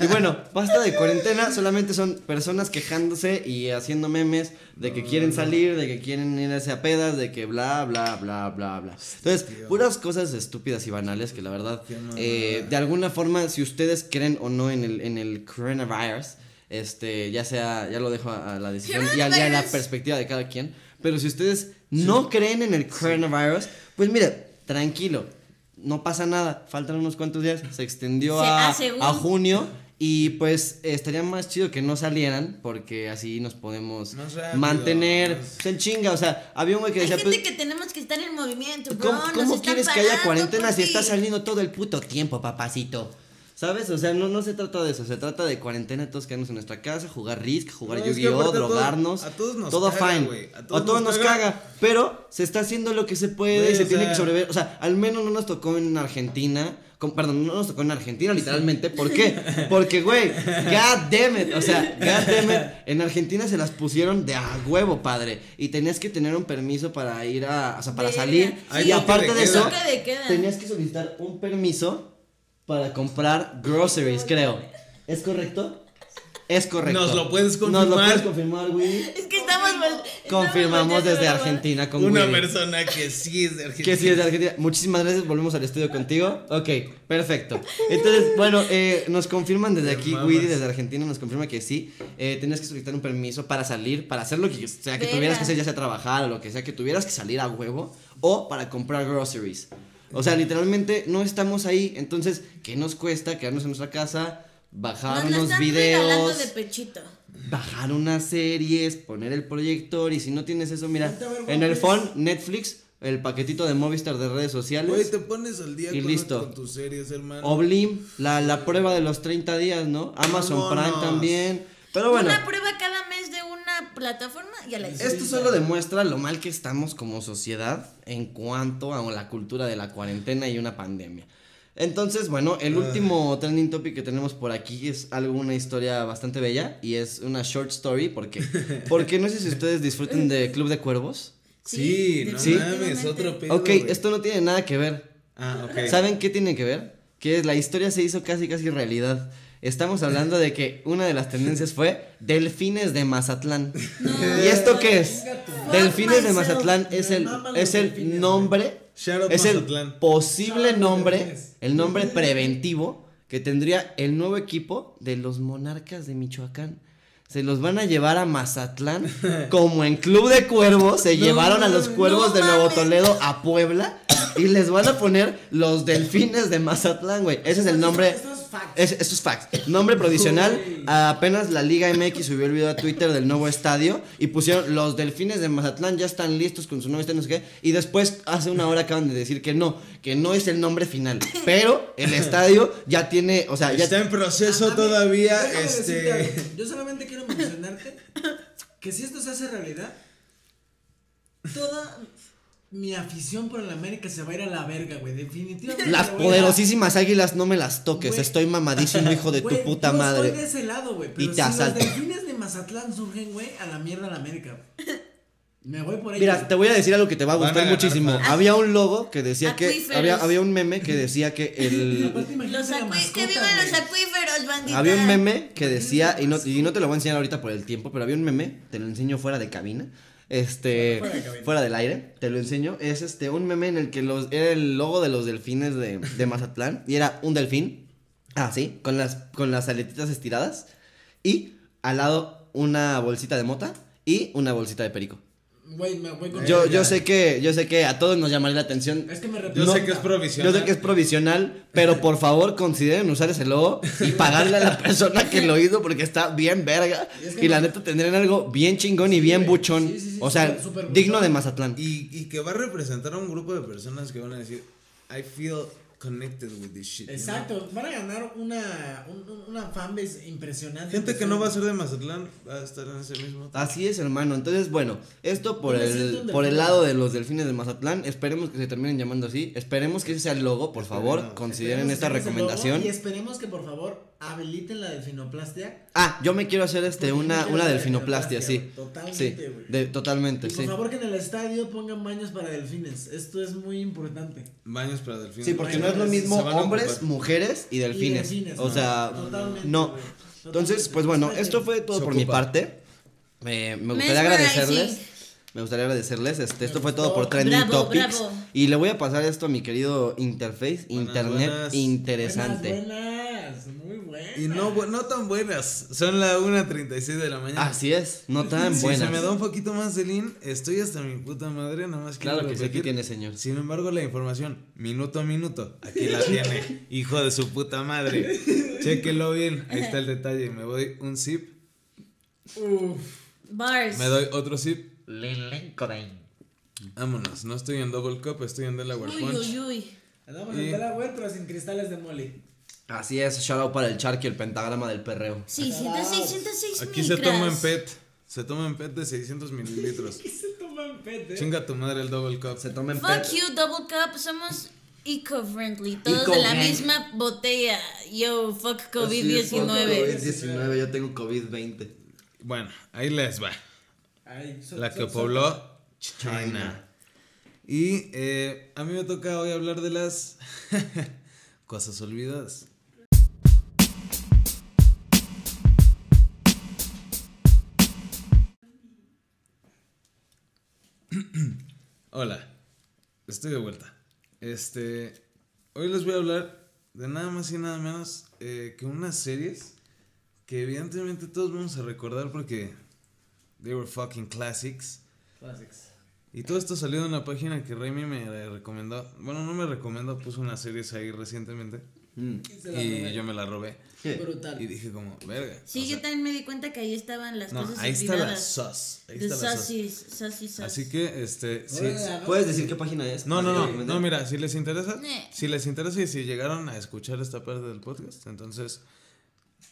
Y bueno, basta de cuarentena. Solamente son personas quejándose y haciendo memes de que quieren salir, de que quieren irse a pedas, de que bla, bla, bla, bla, bla. Entonces, puras cosas estúpidas y banales que la verdad, eh, de alguna forma, si ustedes creen o no en el, en el coronavirus, este, ya sea, ya lo dejo a, a la decisión y a, y a la Coronavirus. perspectiva de cada quien. Pero si ustedes no creen en el coronavirus, pues mire, tranquilo, no pasa nada. Faltan unos cuantos días, se extendió Se- a, a junio. Y pues estaría más chido que no salieran, porque así nos podemos rápido, mantener más- en chinga. O sea, había un güey que Hay decía, gente pues, que tenemos que estar en movimiento, bro. ¿cómo, nos cómo están quieres que haya cuarentena si estás saliendo todo el puto tiempo, papacito? ¿Sabes? O sea, no, no se trata de eso, se trata de cuarentena, todos quedarnos en nuestra casa, jugar Risk, jugar No, es que Yu-Gi-Oh, aparte a todos- drogarnos. a todos nos todo caga, fine. güey, a A todos nos nos caga. caga. Pero se está haciendo lo que se puede y se tiene sea- que sobrevivir. O sea, al menos no nos tocó en Argentina. con- perdón, no nos tocó en Argentina, literalmente. ¿Por qué? Porque, güey, god damn it. O sea, god damn it. En Argentina se las pusieron de a huevo, padre. Y tenías que tener un permiso para ir a. O sea, para salir. Y aparte de de eso, de tenías que solicitar un permiso para comprar groceries, creo. ¿Es correcto? Es correcto. Nos lo puedes Nos lo confirmar. puedes confirmar, güey. Es que estamos. vol- Confirmamos estamos desde Argentina con Una Willy. persona que sí es de Argentina. Que sí es de Argentina. Muchísimas gracias. Volvemos al estudio contigo. Ok, perfecto. Entonces, bueno, eh, nos confirman desde aquí. Willy, desde Argentina, nos confirma que sí. Eh, tenías que solicitar un permiso para salir, para hacer lo que sea que tuvieras que hacer, ya sea trabajar o lo que sea, que tuvieras que salir a huevo o para comprar groceries. O sea, literalmente no estamos ahí. Entonces, ¿qué nos cuesta quedarnos en nuestra casa? Bajar Nos unos videos de pechito. bajar unas series, poner el proyector y si no tienes eso, mira, en el One phone, Netflix, el paquetito de Movistar de redes sociales, Güey, te pones al día Y con, listo. con tus series, hermano. Oblim, la, la prueba de los 30 días, ¿no? Amazon Prime también. Pero bueno, Una prueba cada plataforma, ya la hice. esto solo demuestra lo mal que estamos como sociedad en cuanto a la cultura de la cuarentena y una pandemia. Entonces, bueno, el último trending topic que tenemos por aquí es algo, una historia bastante bella y es una short story porque, porque no sé si ustedes disfruten de Club de Cuervos. Sí, no Sí. mames, otro pedo. Ok, güey. esto no tiene nada que ver. Ah, ok. ¿Saben qué tiene que ver? Que la historia se hizo casi casi realidad. Estamos hablando de que una de las tendencias fue Delfines de Mazatlán. ¿Y esto qué es? Delfines de. Mazatlán es el, es el nombre, es el posible nombre, el nombre preventivo que tendría el nuevo equipo de los Monarcas de Michoacán. se los van a llevar a Mazatlán, como en Club de Cuervos se llevaron a los cuervos no de Nuevo. Toledo a Puebla y les van a poner los delfines de Mazatlán, güey. Ese es el nombre. Esto es fact. Es, eso es facts. Nombre provisional. Apenas la Liga MX subió el video a Twitter del nuevo estadio y pusieron los delfines de Mazatlán ya están listos con su nuevo estadio, no sé qué. Y después, hace una hora acaban de decir que no, que no es el nombre final. Pero el estadio ya tiene, o sea, ya. Está en proceso todavía, este... Yo solamente quiero mencionarte que si esto se hace realidad, toda mi afición por el América se va a ir a la verga, güey. Definitivamente. Las poderosísimas águilas no me las toques. Estoy mamadísimo, hijo de tu puta yo madre. Estoy de ese lado, güey. Y te si asalto. los delfines de Mazatlán surgen, güey, a la mierda la América. Me voy por ahí. Mira, te voy a decir algo que te va a gustar muchísimo. Había un logo que decía que. Había, había un meme que decía que el. Los la acui- mascota, que vivan los acuíferos, bandita. Había un meme que decía, y no, y no te lo voy a enseñar ahorita por el tiempo, pero había un meme, te lo enseño fuera de cabina. Este, Fuera de cabina. fuera del aire, te lo enseño. Es este, un meme en el que los, era el logo de los delfines de, de Mazatlán. Y era un delfín, así, con las, con las aletitas estiradas. Y al lado una bolsita de mota y una bolsita de perico. Güey, me voy con Yo, yo sé que, yo sé que a todos nos llamaría la atención. Es que me Yo sé que es provisional. Yo sé que es provisional, pero por favor consideren usar ese logo y pagarle a la persona que lo hizo porque está bien verga. Y es que Y la neta tendrían algo bien chingón y bien buchón. Sí, sí, sí, o sea, digno buchón. de Mazatlán. Y, y que va a representar a un grupo de personas que van a decir, I feel connected with this shit. you know? Exacto, van a ganar una, un- un- una fanbase impresionante. Gente que no va a ser de Mazatlán va a estar en ese mismo. Así es, hermano. Entonces, bueno, esto por el, por el lado de los delfines de Mazatlán. Esperemos que se terminen llamando así. Esperemos que ese sea el logo, por favor. Consideren Esperemos esta recomendación. Y esperemos que por favor habiliten la delfinoplastia. Ah, yo me quiero hacer este una, una la delfinoplastia, sí. delfinoplastia, güey. Sí, Totalmente, de, totalmente, Y por sí. favor que en el estadio pongan baños para delfines. Esto es muy importante. Baños para delfines. Sí, porque no es lo mismo hombres, mujeres y delfines. Y delfines, o no, sea, totalmente, no. Entonces, Totalmente. pues bueno, esto fue todo por mi parte. Eh, me gustaría agradecerles. Me gustaría agradecerles. Este, esto fue todo por. Trending Bravo, Topics. bravo. Y le voy a pasar esto a mi querido Interface, Buenas, Internet buenas. interesante. Buenas, buenas. Y no, no tan buenas. Son la 1.36 de la mañana. Así es, no tan Si buenas. se me da un poquito más de lean, estoy hasta mi puta madre, nada más Claro que sí, aquí tiene, señor. Sin embargo, la información, minuto a minuto, aquí la tiene, hijo de su puta madre. Chéquelo bien, ahí está el detalle. Me doy un zip, Uf. Bars. me doy otro zip. Vámonos, no estoy en Double Cup, estoy en Delaware Uy, Punch. uy, uy. Andamos Y- en Delaware, pero sin cristales de mole. Así es, shout out para el Charky, el pentagrama del perreo. 606, 606 Aquí se toma en. PET, se toma en PET de 600 mililitros. ¿Qué se toman pete? Chinga tu madre el Double Cup. Se tomen Fuck pet. you, Double Cup. Somos eco-friendly. Todos de la misma botella. Yo, fuck Así es, COVID-19. COVID-19, yo tengo COVID-20. Bueno, ahí les va. Ay, so- La que so- pobló China. Y eh, a mí me toca hoy hablar de las cosas olvidadas. Hola, estoy de vuelta. Este, hoy les voy a hablar de nada más y nada menos eh, que unas series que evidentemente todos vamos a recordar porque they were fucking classics. Classics. Y todo esto salió de una página que Raimi me recomendó. Bueno, no me recomendó, puso unas series ahí recientemente. Mm. La Y yo me la robé. ¿Qué? Brutal. Y dije como, verga. Sí, o yo sea, también me di cuenta que ahí estaban las No, cosas ahí está la sus. Ahí The está la sus. Así que, este, sí. ¿Puedes decir qué página es? No, no, no, no, mira, si les interesa, Eh. si les interesa y si llegaron a escuchar esta parte del podcast, entonces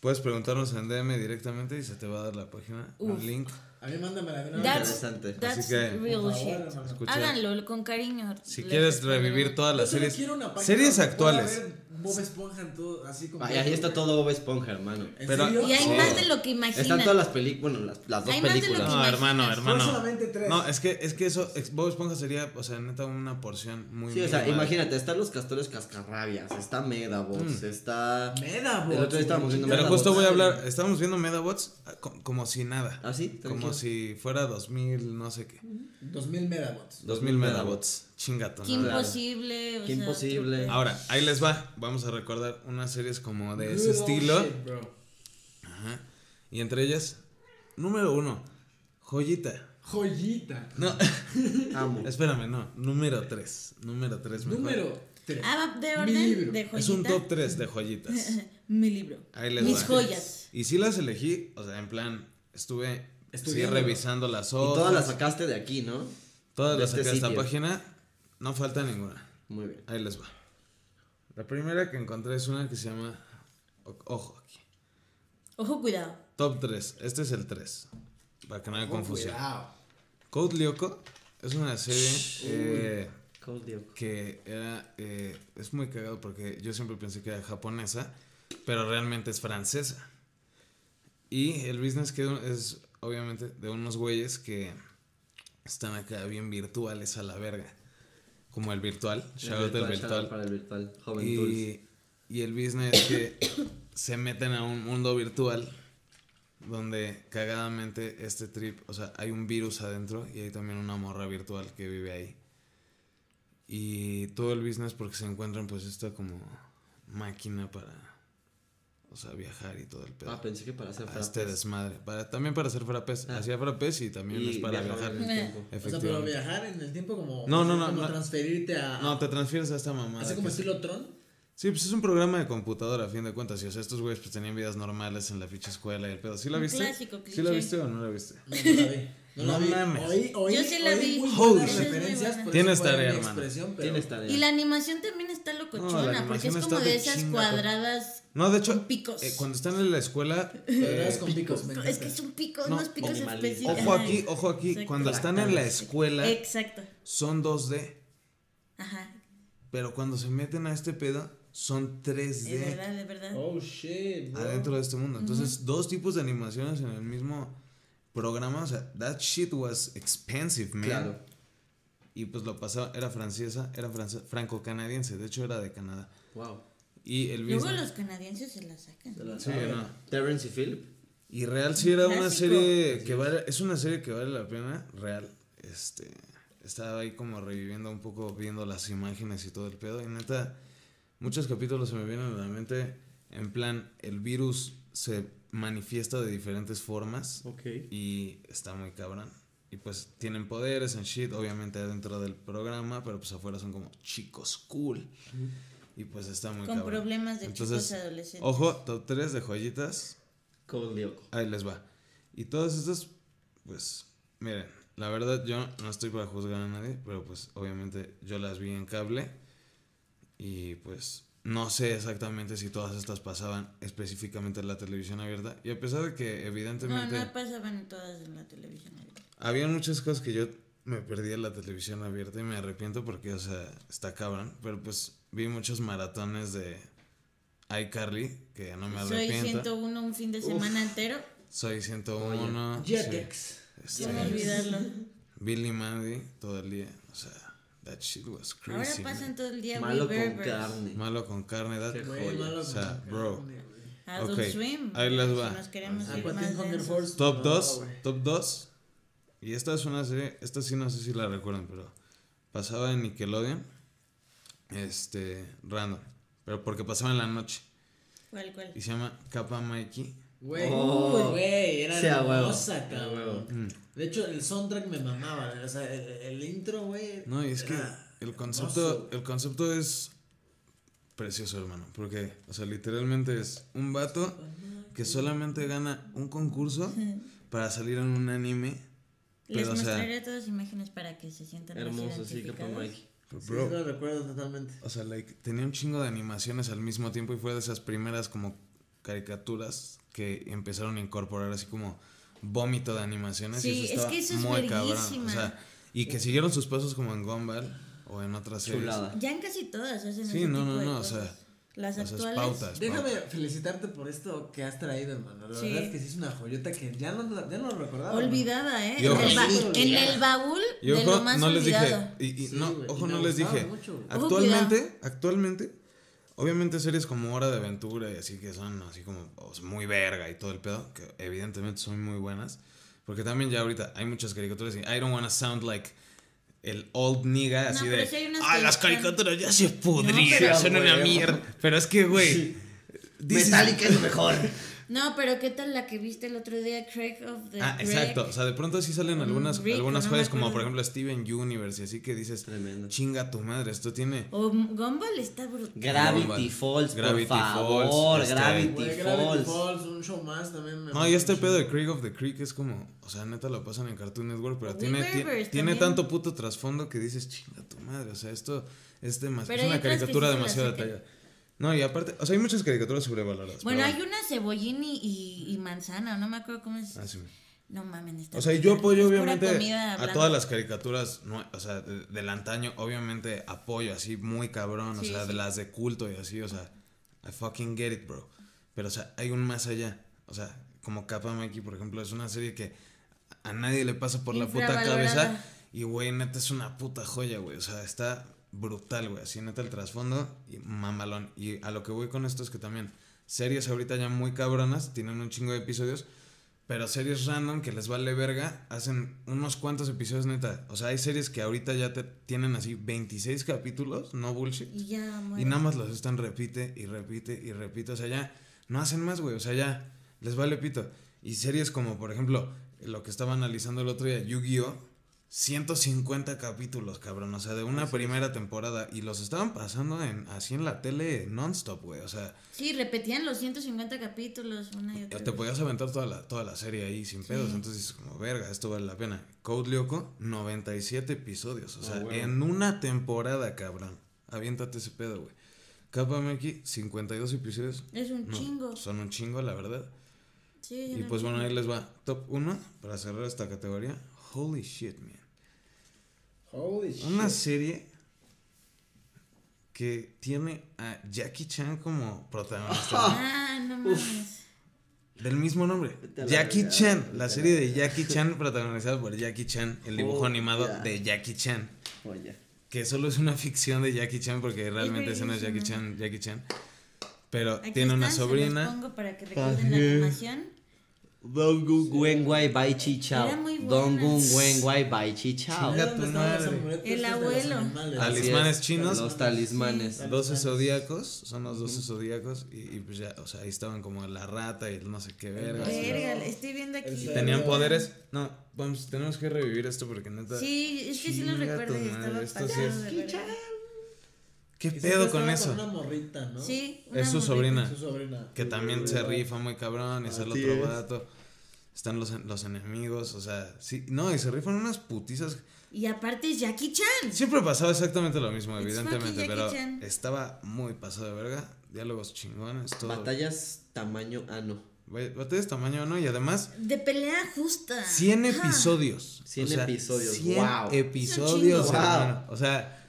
puedes preguntarnos en DM directamente y se te va a dar la página, Uf. un link. A mí una That's, vez. Interesante. that's Así que, real shit. Háganlo con cariño. Si quieres revivir todas las series, quiero una página series actuales. Bob Esponja en todo, así como. Ahí está todo Bob Esponja, hermano. ¿En Pero- serio? Y hay más de lo que imaginan. Están todas las películas, bueno, las, las dos Hay más de lo películas. que No, hermano, imaginas. hermano. Son solamente tres. No, es que, es que eso, Bob Esponja sería, o sea, neta, una porción muy Sí, o sea, imagínate, están los castores cascarrabias, está Medabots, Mm. está... Medabots, El otro día estábamos viendo Pero Medabots. justo voy a hablar, estamos viendo Medabots ah, co- como si nada. ¿Ah, sí? Como si fuera 2000, no sé qué. 2000 Medabots. 2000 Medabots. Chingato. Qué imposible. o Qué sea, imposible. Ahora, ahí les va. Vamos a recordar unas series como de ese Good old estilo. shit, bro. Ajá. Y entre ellas, número uno, joyita. Joyita. No, Amo. espérame, no. Número tres. Número tres. mejor. Número 3. Ah, de Mi orden libro. de joyita. Es un top 3 de joyitas. Mi libro. Ahí les Mis va. joyas. Y sí las elegí, o sea, en plan, estuve sí, revisando las Y hojas. todas las sacaste de aquí, ¿no? Todas de las este saqué de esta página. No falta ninguna. Muy bien. Ahí les va. La primera que encontré es una que se llama. o- Ojo aquí. Ojo, cuidado. Top 3. Este es el 3. Para que no haya confusión. Cuidado. Code Lyoko es una serie eh, que era. eh, es muy cagado porque yo siempre pensé que era japonesa, pero realmente es francesa. Y el business que es obviamente de unos güeyes que están acá bien virtuales a la verga. Como el virtual, shout out el shout out virtual. Para el virtual. Joven Tools. Y, y el business es que se meten a un mundo virtual donde cagadamente este trip, o sea, hay un virus adentro y hay también una morra virtual que vive ahí. Y todo el business porque se encuentran pues esta como máquina para, o sea, viajar y todo el pedo. Ah, pensé que para hacer a este desmadre. Para, también para hacer frappés. Ah. Hacía frappés y también Y es para viajar viajar. en el tiempo. O sea, pero viajar en el tiempo como. No, no, no, Como no. transferirte a. No, te transfieres a esta mamada. Así como estilo Tron. Sí, pues es un programa de computadora a fin de cuentas. Y o sea, estos güeyes pues tenían vidas normales en la ficha escuela y el pedo. ¿Sí la Un viste? clásico ¿Sí la viste o no la viste? No, no la vi. No, No la mames. Oí, oí, Yo sí la oí vi. Muy Holy referencias. Tienes tarea, hermano. Tienes tarea. Y la animación también está locochona, porque es como de de esas chinga, cuadradas. No, de hecho, Con picos. eh, cuando están en la escuela. Cuadradas eh, con picos, Es que son picos, No, unos picos específicos. ojo aquí, ojo aquí. Exacto. Cuando están en la escuela, Exacto. son 2D. Ajá. Pero cuando se meten a este pedo, son De 3D. verdad, de verdad. Oh shit, bro. adentro de este mundo. Entonces, dos tipos de animaciones en el mismo programa. O sea, that shit was expensive, man. Claro. Y pues lo pasaba, era francesa, era franco-canadiense, de hecho era de Canadá. Wow. Y el Luego los canadienses se la sacan. De la- Sí, no. Terrence y Philip. Y real sí era una serie que vale, es una serie que vale la pena, real. Este, estaba ahí como reviviendo un poco, viendo las imágenes y todo el pedo. Y neta, muchos capítulos se me vienen a la mente. En plan, el virus se manifiesta de diferentes formas. Ok. Y está muy cabrón. Y pues tienen poderes en shit, obviamente dentro del programa, pero pues afuera son como chicos cool. Y pues está muy Con cabrón. problemas de Entonces, chicos adolescentes. Ojo, top 3 de joyitas. Cold Lyoko. Ahí les va. Y todas estas, pues, miren, la verdad yo no estoy para juzgar a nadie, pero pues obviamente yo las vi en cable y pues no sé exactamente si todas estas pasaban específicamente en la televisión abierta. Y a pesar de que No, evidentemente no pasaban todas en la televisión. abierta. Había muchas cosas que yo me perdí en la televisión abierta y me arrepiento porque, o sea, está cabrón, pero pues vi muchos maratones de iCarly que no me Soy arrepiento. 101 un fin de semana entero. Soy 101. sí. Jetex. Este, ¿Cómo olvidarlo? Billy Mandy todo el día. O sea, that shit was Ahora crazy. pasan man. todo el día Malo con Berbers. carne. Malo con carne. That, joya. malo O sea, bro. Adult Ok, Swim. ahí les va. Si nos queremos Ah, ir más. Top No, 2. güey. top 2. Y esta es una serie. Esta sí no sé si la recuerdan, pero pasaba en Nickelodeon. Este. Random. Pero porque pasaba en la noche. ¿Cuál, cuál? Y se llama Kappa Mikey. Güey, Oh. güey, era Sí, a huevo. hermosa, cabrón. Mm. De hecho, el soundtrack me mamaba. O sea, el, el intro, güey. No, y es que el concepto, hermoso. el concepto es precioso, hermano. Porque, o sea, literalmente es un vato que solamente gana un concurso para salir en un anime. Les Pero, o sea, mostraré todas imágenes para que se sientan más Hermoso, sí, identificados. Mikey. Pero, Sí, bro, lo recuerdo totalmente. o sea, like, tenía un chingo de animaciones al mismo tiempo y fue de esas primeras como caricaturas que empezaron a incorporar así como vómito de animaciones. Sí, y es eso que eso es muy cabrón. O sea, y que siguieron sus pasos como en Gumball o en otras series. Chulada. Ya en casi todas hacen Sí, ese no, tipo no, no, o sea, Las actuales. pauta, es Déjame pauta. felicitarte por esto que has traído, hermano. La Sí. verdad es que sí es una joyota que ya no, ya no lo recordaba. Olvidada, ¿eh? Y ojo. en, el Sí, en el baúl Y de ojo, lo más no les dije, olvidado. y, y Sí, no, ojo, y no les dije. mucho. Ojo, Actualmente, actualmente, obviamente series como Hora de Aventura y así que son así como o sea, muy verga y todo el pedo, que evidentemente son muy buenas. Porque también ya ahorita hay muchas caricaturas y I don't wanna sound like el old nigga así de ah que las caricaturas ya se pudrieron, son una mierda. Pero es que güey, this is- Metallica es lo mejor. No, pero ¿qué tal la que viste el otro día, Craig of the Ah, Craig? exacto. O sea, de pronto sí salen algunas, Rick, algunas no joyas, como por ejemplo Steven Universe y así que dices, Tremendo. chinga tu madre, esto tiene. O Gumball está brutal. Gravity Gumball. Falls, Gravity por favor. Falls, este- Gravity Güey, Gravity Falls. Falls, un show más también. me No, y este pedo de Creek of the Creek es como, o sea, neta lo pasan en Cartoon Network, pero tiene, tiene tanto puto trasfondo que dices, chinga tu madre, o sea, esto es, demas- Pero es una caricatura demasiado detallada. No, y aparte, o sea, hay muchas caricaturas sobrevaloradas. Bueno, pero hay una cebollín y, y, y manzana, no me acuerdo cómo es. Ah, sí. No mames, O sea, yo apoyo obviamente a todas las caricaturas, o sea, de- del antaño, obviamente apoyo así muy cabrón, o Sí, sea, de las de culto y así, o sea, I fucking get it, bro. Pero, o sea, hay un más allá, o sea, como Kappa Mikey, por ejemplo, es una serie que a nadie le pasa por la puta cabeza y, güey, neta es una puta joya, güey, o sea, está brutal, güey, así neta el trasfondo y mamalón. Y a lo que voy con esto es que también series ahorita ya muy cabronas, tienen un chingo de episodios, pero series random que les vale verga, hacen unos cuantos episodios neta. O sea, hay series que ahorita ya te tienen así 26 capítulos, no bullshit. Y ya, Y muere. nada más los están repite y repite y repite. O sea, ya no hacen más, güey. O sea, ya les vale pito. Y series como, por ejemplo, lo que estaba analizando el otro día, Yu-Gi-Oh! 150 capítulos, cabrón. O sea, de una primera temporada. Y los estaban pasando en, así en la tele non-stop, güey. O sea, Sí, repetían los 150 capítulos una y otra te vez. podías aventar toda la, toda la serie ahí sin pedos. Entonces dices, como, verga, esto vale la pena. Code Lyoko, 97 episodios. O sea, huevo. en una temporada, cabrón. Aviéntate ese pedo, güey. Kappa Meki, 52 episodios. Es un No, chingo. Son un chingo, la verdad. Sí, Y pues bueno, ahí les va. Top 1 para cerrar esta categoría. Holy shit, man. Holy shit. Una serie que tiene a Jackie Chan como protagonista. Ah, no mames. Del mismo nombre. Jackie Chan. La serie de Jackie Chan protagonizada por Jackie Chan. El dibujo Oh, animado ya. de Jackie Chan. Oye. Que solo es una ficción de Jackie Chan porque realmente ese no es Jackie. Chan, Jackie Chan. Pero Aquí tiene una están, se los sobrina. pongo para que recuerden la animación. Dongun Wen Wai Bai Chi Chao. Era muy buena. Dongun Wen Wai Bai Chi Chao. Chinga ¿Dónde tu estaban los madre. amuletos El abuelo. Talismanes es, chinos. Los talismanes. Sí. 12 zodíacos, son los 12 zodíacos y, y pues ya, o sea, ahí estaban como la rata y el no sé qué verga. Verga, estoy viendo aquí. Tenían poderes. No, vamos, tenemos que revivir esto porque neta. Sí, es que sí lo recuerdo estaba madre, esto sí es-. ¿Qué pedo con eso? Con una morrita, ¿no? Sí. Es su sobrina. Su sobrina. Que también se rifa muy cabrón y es el otro vato. Están los, en- los enemigos, o sea, sí, no, y se rifan unas putizas. Y aparte es Jackie Chan. Siempre pasaba exactamente lo mismo, It's evidentemente, pero Chan. estaba muy pasado de verga. Diálogos chingones, todo. Batallas tamaño ano. Ba- Batallas tamaño, ¿no? Y además, De pelea justa. 100 Ajá. episodios. 100 o sea, episodios, 100 wow. episodios, hermano. O sea,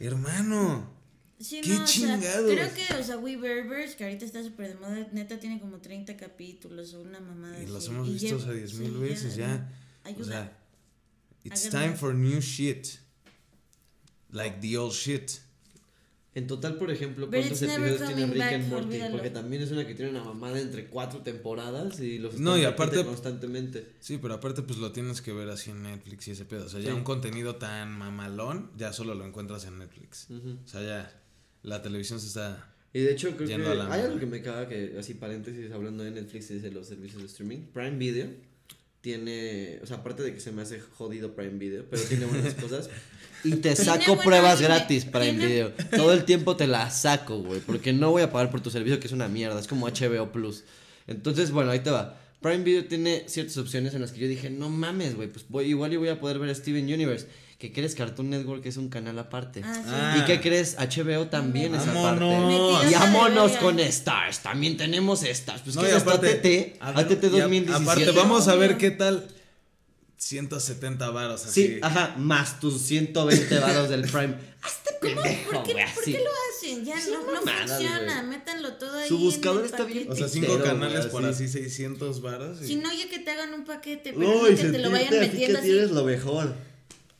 hermano. Sí, ¡Qué no, o sea, chingados! creo que, o sea, We Berbers, que ahorita está súper de moda, neta tiene como 30 capítulos o una mamada. Y los hemos visto, o sea, 10 mil sí, veces ya. O Ayuda. sea, it's time for new shit. Like the old shit. En total, por ejemplo, ¿cuántos episodios tiene Rick and Morty? olvídalo. Porque también es una que tiene una mamada entre cuatro temporadas y los No, y aparte- constantemente. Sí, pero aparte pues lo tienes que ver así en Netflix y ese pedo. O sea, ya un contenido tan mamalón, ya solo lo encuentras en Netflix. O sea, ya la televisión se está... Y de hecho, creo Yendo que a la hay algo que me caga que, así paréntesis, hablando de Netflix y de los servicios de streaming. Prime Video tiene, o sea, aparte de que se me hace jodido Prime Video, pero tiene buenas cosas. Y te saco pruebas anime, gratis Prime tiene- Video. Todo el tiempo te las saco, güey, porque no voy a pagar por tu servicio que es una mierda, es como HBO Plus. Entonces, bueno, ahí te va. Prime Video tiene ciertas opciones en las que yo dije, no mames, güey, pues voy, igual y voy a poder ver Steven Universe. ¿Qué crees? Cartoon Network es un canal aparte. Ah, sí. Ah. ¿Y qué crees? HBO también es aparte. Y vámonos con Stars. También tenemos Stars. Pues No, que es aparte- ver, ATT y a- 2017. Aparte, vamos a ver qué tal 170 varos así. Sí, ajá, más tus 120 varos del Prime. Hazte pendejo, ¿Por qué, por lo hacen? Ya Sí, no, no mamadas, funciona. Métanlo todo ahí. Su en buscador el está bien. O sea, cinco canales por así. así 600 varos. y- Si no, ya que te hagan un paquete, pero Uy, no que te lo vayan metiendo que así. tienes lo mejor.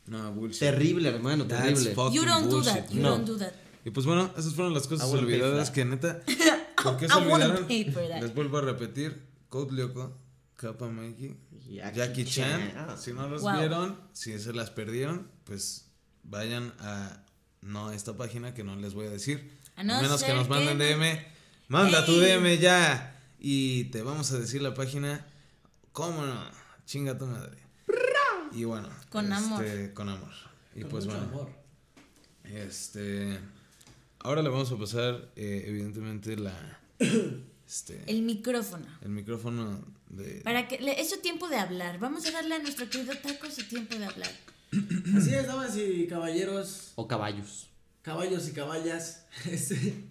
No, bullshit. Terrible, hermano, That's terrible. You don't do that. You no. don't do that. Y pues bueno, esas fueron las cosas olvidadas que neta. ¿Por qué se olvidaron? Les vuelvo a repetir: Code Lyoko, Kappa Mikey, Jackie Jackie Chan. Chan. Si no los Wow. vieron, si se las perdieron, pues vayan a. No a esta página que no les voy a decir. A no A menos que nos manden que- DM. Manda tu Ey. DM ya. Y te vamos a decir la página. ¿Cómo no? Chinga tu madre. Y bueno. Con amor. este, Con amor. Y Con pues mucho bueno. amor. Este. Ahora le vamos a pasar, eh, evidentemente, la. Este. El micrófono. El micrófono de. Para que le, es su tiempo de hablar. Vamos a darle a nuestro querido Taco su tiempo de hablar. Así es, damas y caballeros, O caballos. caballos y caballas. Este,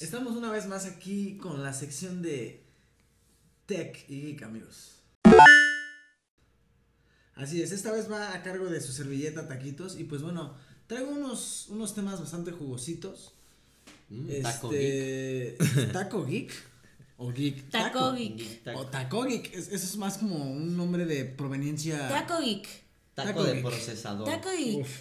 estamos una vez más aquí con la sección de Tech y Geek, amigos. Así es, esta vez va a cargo de su servilleta Taquitos. Y pues bueno, traigo unos, unos temas bastante jugositos. Mm, taco Este, Taco Geek. O Geek. Taco Geek. geek. Taco. O Taco Geek. es- eso es más como un nombre de proveniencia. Taco Geek. Taco, Taco de geek. procesador. Taco Geek. Uf.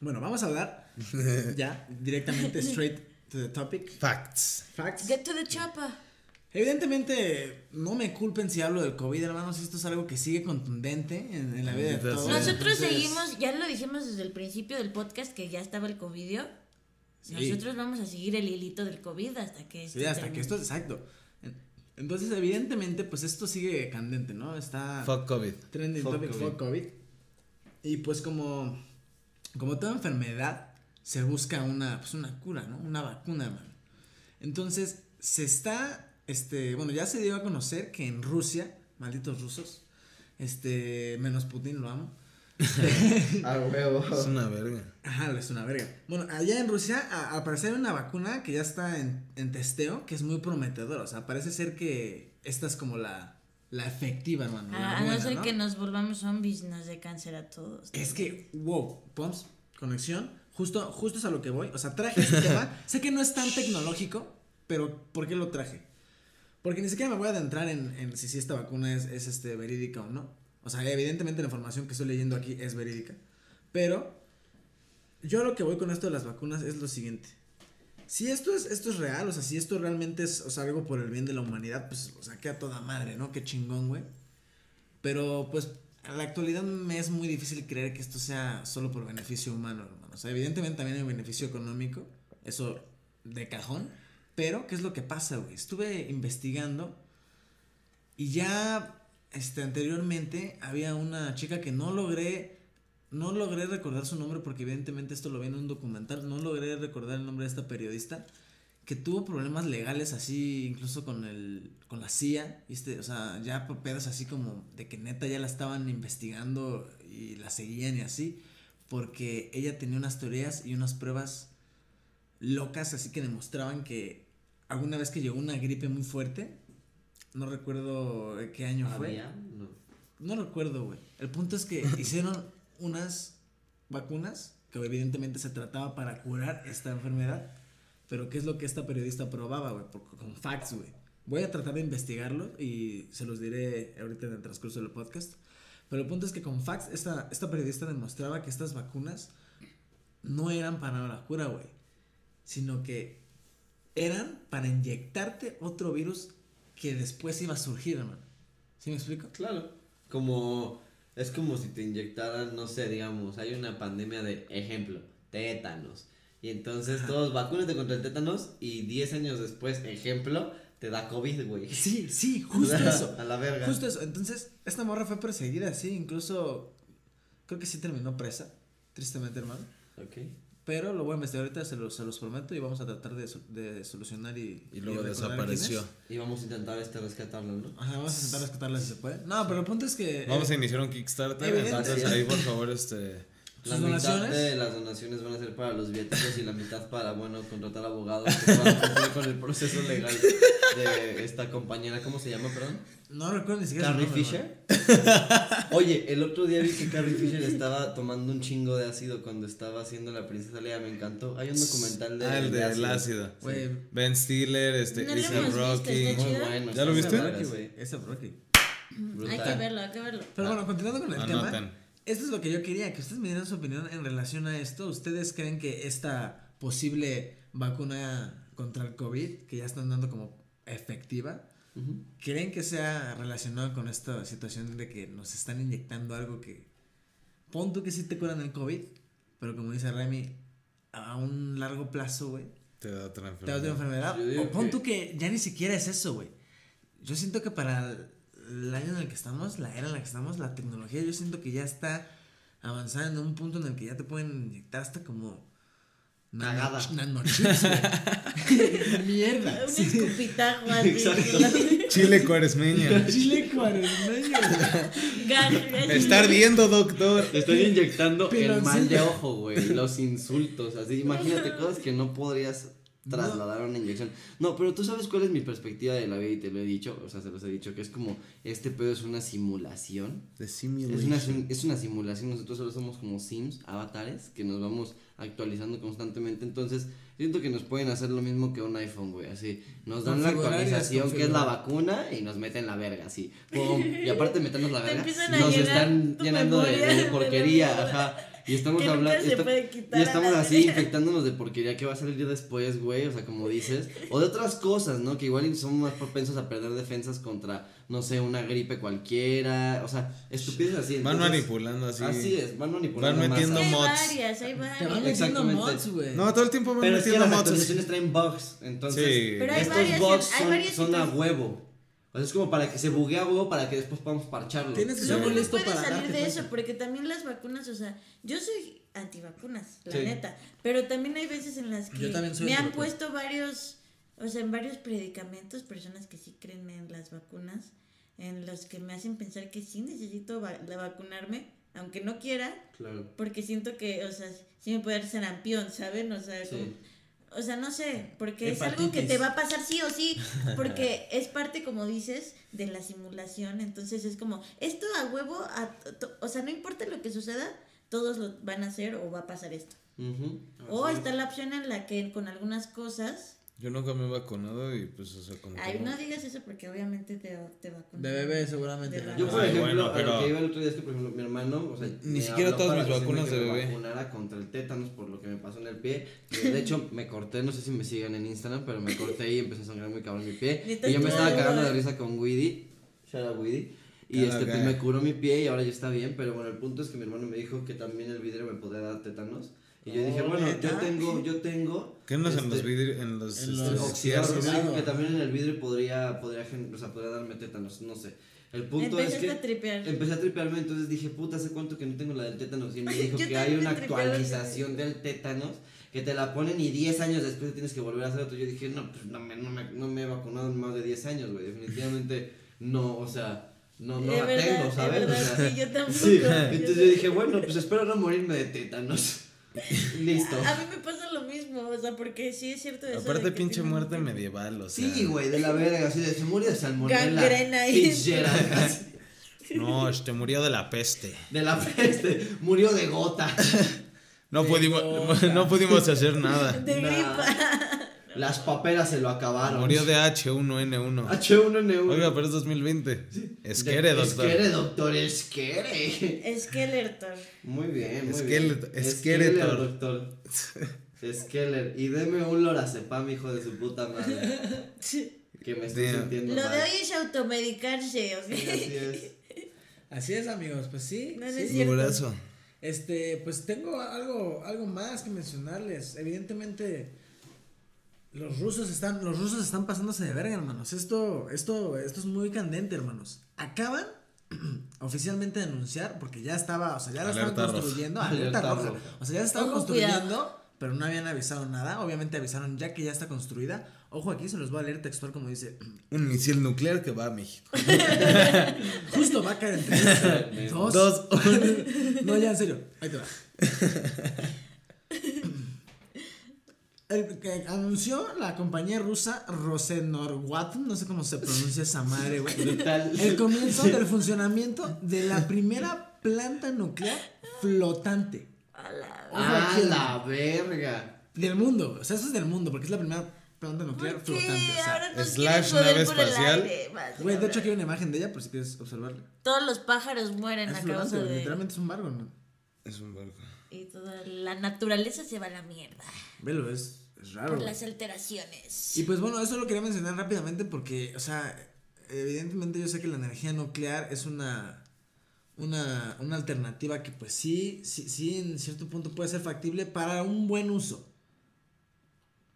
Bueno, vamos a hablar ya directamente straight to the topic. Facts. Facts. Get to the chopper. Evidentemente, no me culpen si hablo del COVID, hermanos. Esto es algo que sigue contundente en, en la vida de todos. Nosotros Entonces, seguimos, ya lo dijimos desde el principio del podcast que ya estaba el COVID. Sí. Nosotros vamos a seguir el hilito del COVID hasta que esto Sí, hasta termine. que esto es exacto. En- Entonces, evidentemente, pues esto sigue candente, ¿no? Está Fuck COVID. trending Fuck topic COVID. for COVID. Y pues como, como toda enfermedad, se busca una, pues una cura, ¿no? Una vacuna, hermano. Entonces, se está, este, bueno, ya se dio a conocer que en Rusia, malditos rusos, este, menos Putin, lo amo. A huevo. Es una verga. Ajá, es una verga. Bueno, allá en Rusia, a- al parecer hay una vacuna que ya está en, en testeo, que es muy prometedora. O sea, parece ser que esta es como la, la efectiva, hermano. la Ah, a no ser ¿no? que nos volvamos zombies, nos dé cáncer a todos. Es que, wow, Poms, conexión, justo, justo es a lo que voy. O sea, traje este tema. Sé que no es tan tecnológico, pero ¿por qué lo traje? Porque ni siquiera me voy a adentrar en, si, si esta vacuna es, es, este, verídica o no. O sea, evidentemente la información que estoy leyendo aquí es verídica. Pero yo lo que voy con esto de las vacunas es lo siguiente. Si esto es, esto es real, o sea, si esto realmente es o sea, algo por el bien de la humanidad, pues, o sea, queda toda madre, ¿no? Qué chingón, güey. Pero, pues, en la actualidad me es muy difícil creer que esto sea solo por beneficio humano, hermano. O sea, evidentemente también hay beneficio económico, eso de cajón. Pero, ¿qué es lo que pasa, güey? Estuve investigando y ya, este, anteriormente había una chica que no logré, no logré recordar su nombre porque evidentemente esto lo vi en un documental, no logré recordar el nombre de esta periodista que tuvo problemas legales así, incluso con el, con la CIA, ¿viste? O sea, ya por pedos así como de que neta ya la estaban investigando y la seguían y así, porque ella tenía unas teorías y unas pruebas locas así que demostraban que alguna vez que llegó una gripe muy fuerte, no recuerdo qué año fue. ¿Había? No. No recuerdo, güey. El punto es que hicieron unas vacunas que evidentemente se trataba para curar esta enfermedad. Pero ¿qué es lo que esta periodista probaba, güey? Con facts, güey. Voy a tratar de investigarlo y se los diré ahorita en el transcurso del podcast. Pero el punto es que con facts esta, esta periodista demostraba que estas vacunas no eran para la cura, güey. Sino que eran para inyectarte otro virus que después iba a surgir, hermano. ¿Sí me explico? Claro. Como. Es como si te inyectaran, no sé, digamos, hay una pandemia de ejemplo, tétanos. Y entonces todos vacúnate contra el tétanos y 10 años después, ejemplo, te da COVID, güey. Sí, sí, justo eso. A la verga. Justo eso. Entonces, esta morra fue perseguida, sí, incluso creo que sí terminó presa, tristemente, hermano. Ok. Pero lo voy a investigar ahorita, se los, se los prometo y vamos a tratar de, de solucionar y... Y luego desapareció. es. Y vamos a intentar este rescatarlo, ¿no? Ajá, vamos a intentar rescatarla si se puede. No, pero el punto es que... Vamos a eh, iniciar un Kickstarter. Entonces ahí por favor este. La ¿Sus mitad donaciones? de las donaciones van a ser para los viáticos y la mitad para, bueno, contratar abogados que puedan cumplir con el proceso legal de esta compañera. ¿Cómo se llama, perdón? No recuerdo ni siquiera Carrie nombre, Fisher. Oye, el otro día vi que Carrie Fisher estaba tomando un chingo de ácido cuando estaba haciendo la princesa Leia, me encantó. Hay un documental de Ah, el de ácido. Güey, Ben Stiller, este, No visto, Rocky. Muy chido. bueno. ¿Ya lo viste? vergas, Rocky, güey. güey. Ese Rocky. Brutal. Hay que verlo, hay que verlo. Pero bueno, continuando con el Anoten. tema, esto es lo que yo quería, que ustedes me dieran su opinión en relación a esto. ¿Ustedes creen que esta posible vacuna contra el COVID, que ya están dando como efectiva, creen que sea relacionado con esta situación de que nos están inyectando algo que, pon tú que sí te curan el COVID, pero como dice Remy, a un largo plazo, güey, Te da otra te da otra enfermedad. enfermedad. O pon que- tú que ya ni siquiera es eso, güey. yo siento que para el año en el que estamos, la era en la que estamos, la tecnología, yo siento que ya está avanzando en un punto en el que ya te pueden inyectar hasta como Cagada. nanochips. Mierda. Un Sí. escupitajo así. Exacto. Chile cuaresmeño. Chile cuaresmeño. Me está ardiendo, doctor. Te están inyectando el mal de ojo, güey. Los insultos, así. Imagínate cosas que no podrías trasladar una inyección. No, pero tú sabes cuál es mi perspectiva de la vida y te lo he dicho, o sea, se los he dicho, que es como, este pedo es una simulación. Es una, es una simulación, nosotros solo somos como sims, avatares, que nos vamos actualizando constantemente, entonces siento que nos pueden hacer lo mismo que un iPhone, güey, así, nos dan la actualización que es la vacuna y nos meten la verga, así, pum, y aparte de meternos la verga, nos están llenando de, de porquería, ajá, y estamos hablando, y estamos así infectándonos de porquería que va a salir después, güey, o sea, como dices, o de otras cosas, ¿no? Que igual somos más propensos a perder defensas contra, no sé, una gripe cualquiera, o sea, estupideces así. Van entonces- manipulando así. Así es, van manipulando Van más. metiendo hay mods. varias, hay Te van varias. metiendo mods, güey. No, todo el tiempo van Pero es que metiendo las mods. actualizaciones traen bugs, entonces Sí. Pero hay estos varias- bugs hay son, varias son a huevo. O sea, es como para que se buguee a huevo para que después podamos parcharlo. Tienes que listo para salir darte de cuenta. eso, porque también las vacunas, o sea, yo soy antivacunas, la Sí. neta, pero también hay veces en las que me han puesto varios, o sea, en varios predicamentos, personas que sí creen en las vacunas, en los que me hacen pensar que sí necesito va- la vacunarme, aunque no quiera, Claro. porque siento que, o sea, sí me puede dar sarampión, ¿saben? O sea, Sí. como- o sea, no sé, porque es algo que te va a pasar sí o sí, porque es parte, como dices, de la simulación, entonces es como, esto a huevo, a to- o sea, no importa lo que suceda, todos lo van a hacer o va a pasar esto. O está la opción en la que con algunas cosas, Yo nunca me he vacunado y pues, o sea, como. que ay, no. no digas eso porque obviamente te, te vacunan. De bebé, seguramente. De Yo, por ejemplo, bueno, a lo pero- que iba el otro día es que, por ejemplo, mi hermano, o sea, Ni me siquiera todas mis vacunas de me bebé. vacunara contra el tétanos por lo que me pasó en el pie. De hecho me corté, no sé si me sigan en Instagram, pero me corté y empezó a sangrar muy cabrón mi pie. Y yo me estaba cagando de risa con Weedy. Shout out Weedy. Y este, pues me curó mi pie y ahora ya está bien. Pero bueno, el punto es que mi hermano me dijo que también el vidrio me podía dar tétanos. Y yo dije, bueno, yo tengo, yo tengo. ¿Qué no es en este, los vidrios? En los. en este, los oxidado, oxidados. que también en el vidrio podría, podría, o sea, podría darme tétanos, no sé. El punto es que a tripear. empecé a tripearme, entonces dije, puta, ¿hace cuánto que no tengo la del tétanos? Y me dijo que hay una actualización del tétanos que te la ponen y 10 años después te tienes que volver a hacer otro. Yo dije, no, pues no me, no me, no me he vacunado en más de 10 años, güey. Definitivamente no, o sea, no, no De la verdad, tengo, ¿sabes? O verdad, sea, sí, yo tampoco. sí, entonces yo dije, bueno, pues espero no morirme de tétanos. Listo. A mí me pasa lo mismo, o sea, porque sí es cierto eso. de Aparte, que pinche muerte que- medieval, o sea. Sí, güey, de la verga, así de se murió de salmonela. Gangrena así. No, este murió de la peste. De la peste, murió de gota. No De pudimos, gota. no pudimos hacer nada. De Nah. gripa. Las paperas se lo acabaron. Murió de H1N1. H1N1. Oiga, pero es 2020. Esquere, doctor. Esquere, doctor, esquere. Skeletor. Muy bien, muy Esqueleto- bien. Doctor. Skeller. Y deme un lorazepam, hijo de su puta madre. Que me estoy sintiendo Lo mal. de hoy es automedicarse, ¿ok? Sí, así es. Así es, amigos, pues sí. No, no sí. es cierto. Este, pues tengo algo, algo más que mencionarles. Evidentemente, los rusos están, los rusos están pasándose de verga, hermanos. Esto, esto, esto es muy candente, hermanos. Acaban oficialmente de anunciar, porque ya estaba, o sea, ya la estaban construyendo, Alerta alerta roja. roja. O sea, ya la estaban Ojo, construyendo, pero no habían avisado nada. Obviamente avisaron ya que ya está construida. Ojo, aquí se los voy a leer textual como dice. Un misil nuclear que va a México. Justo va a caer entre tres, dos. Dos. no, ya en serio. Ahí te va. El que anunció la compañía rusa Rosenorwat, no sé cómo se pronuncia esa madre, güey. El comienzo del funcionamiento de la primera planta nuclear flotante ¡A aquí, la verga! del mundo. O sea, eso es del mundo, porque es la primera planta nuclear ¿Por qué? flotante. O sea, Ahora slash nave por el espacial. güey, de hecho aquí hay una imagen de ella, por si quieres observarla. Todos los pájaros mueren Es a flotante, causa güey, de... literalmente es un barco, ¿no? Es un barco. Y toda la naturaleza se va a la mierda. Velo, es, es raro. Por las alteraciones. Y pues bueno, eso lo quería mencionar rápidamente porque, o sea, evidentemente yo sé que la energía nuclear es una, una, una alternativa que pues sí, sí, sí, en cierto punto puede ser factible para un buen uso.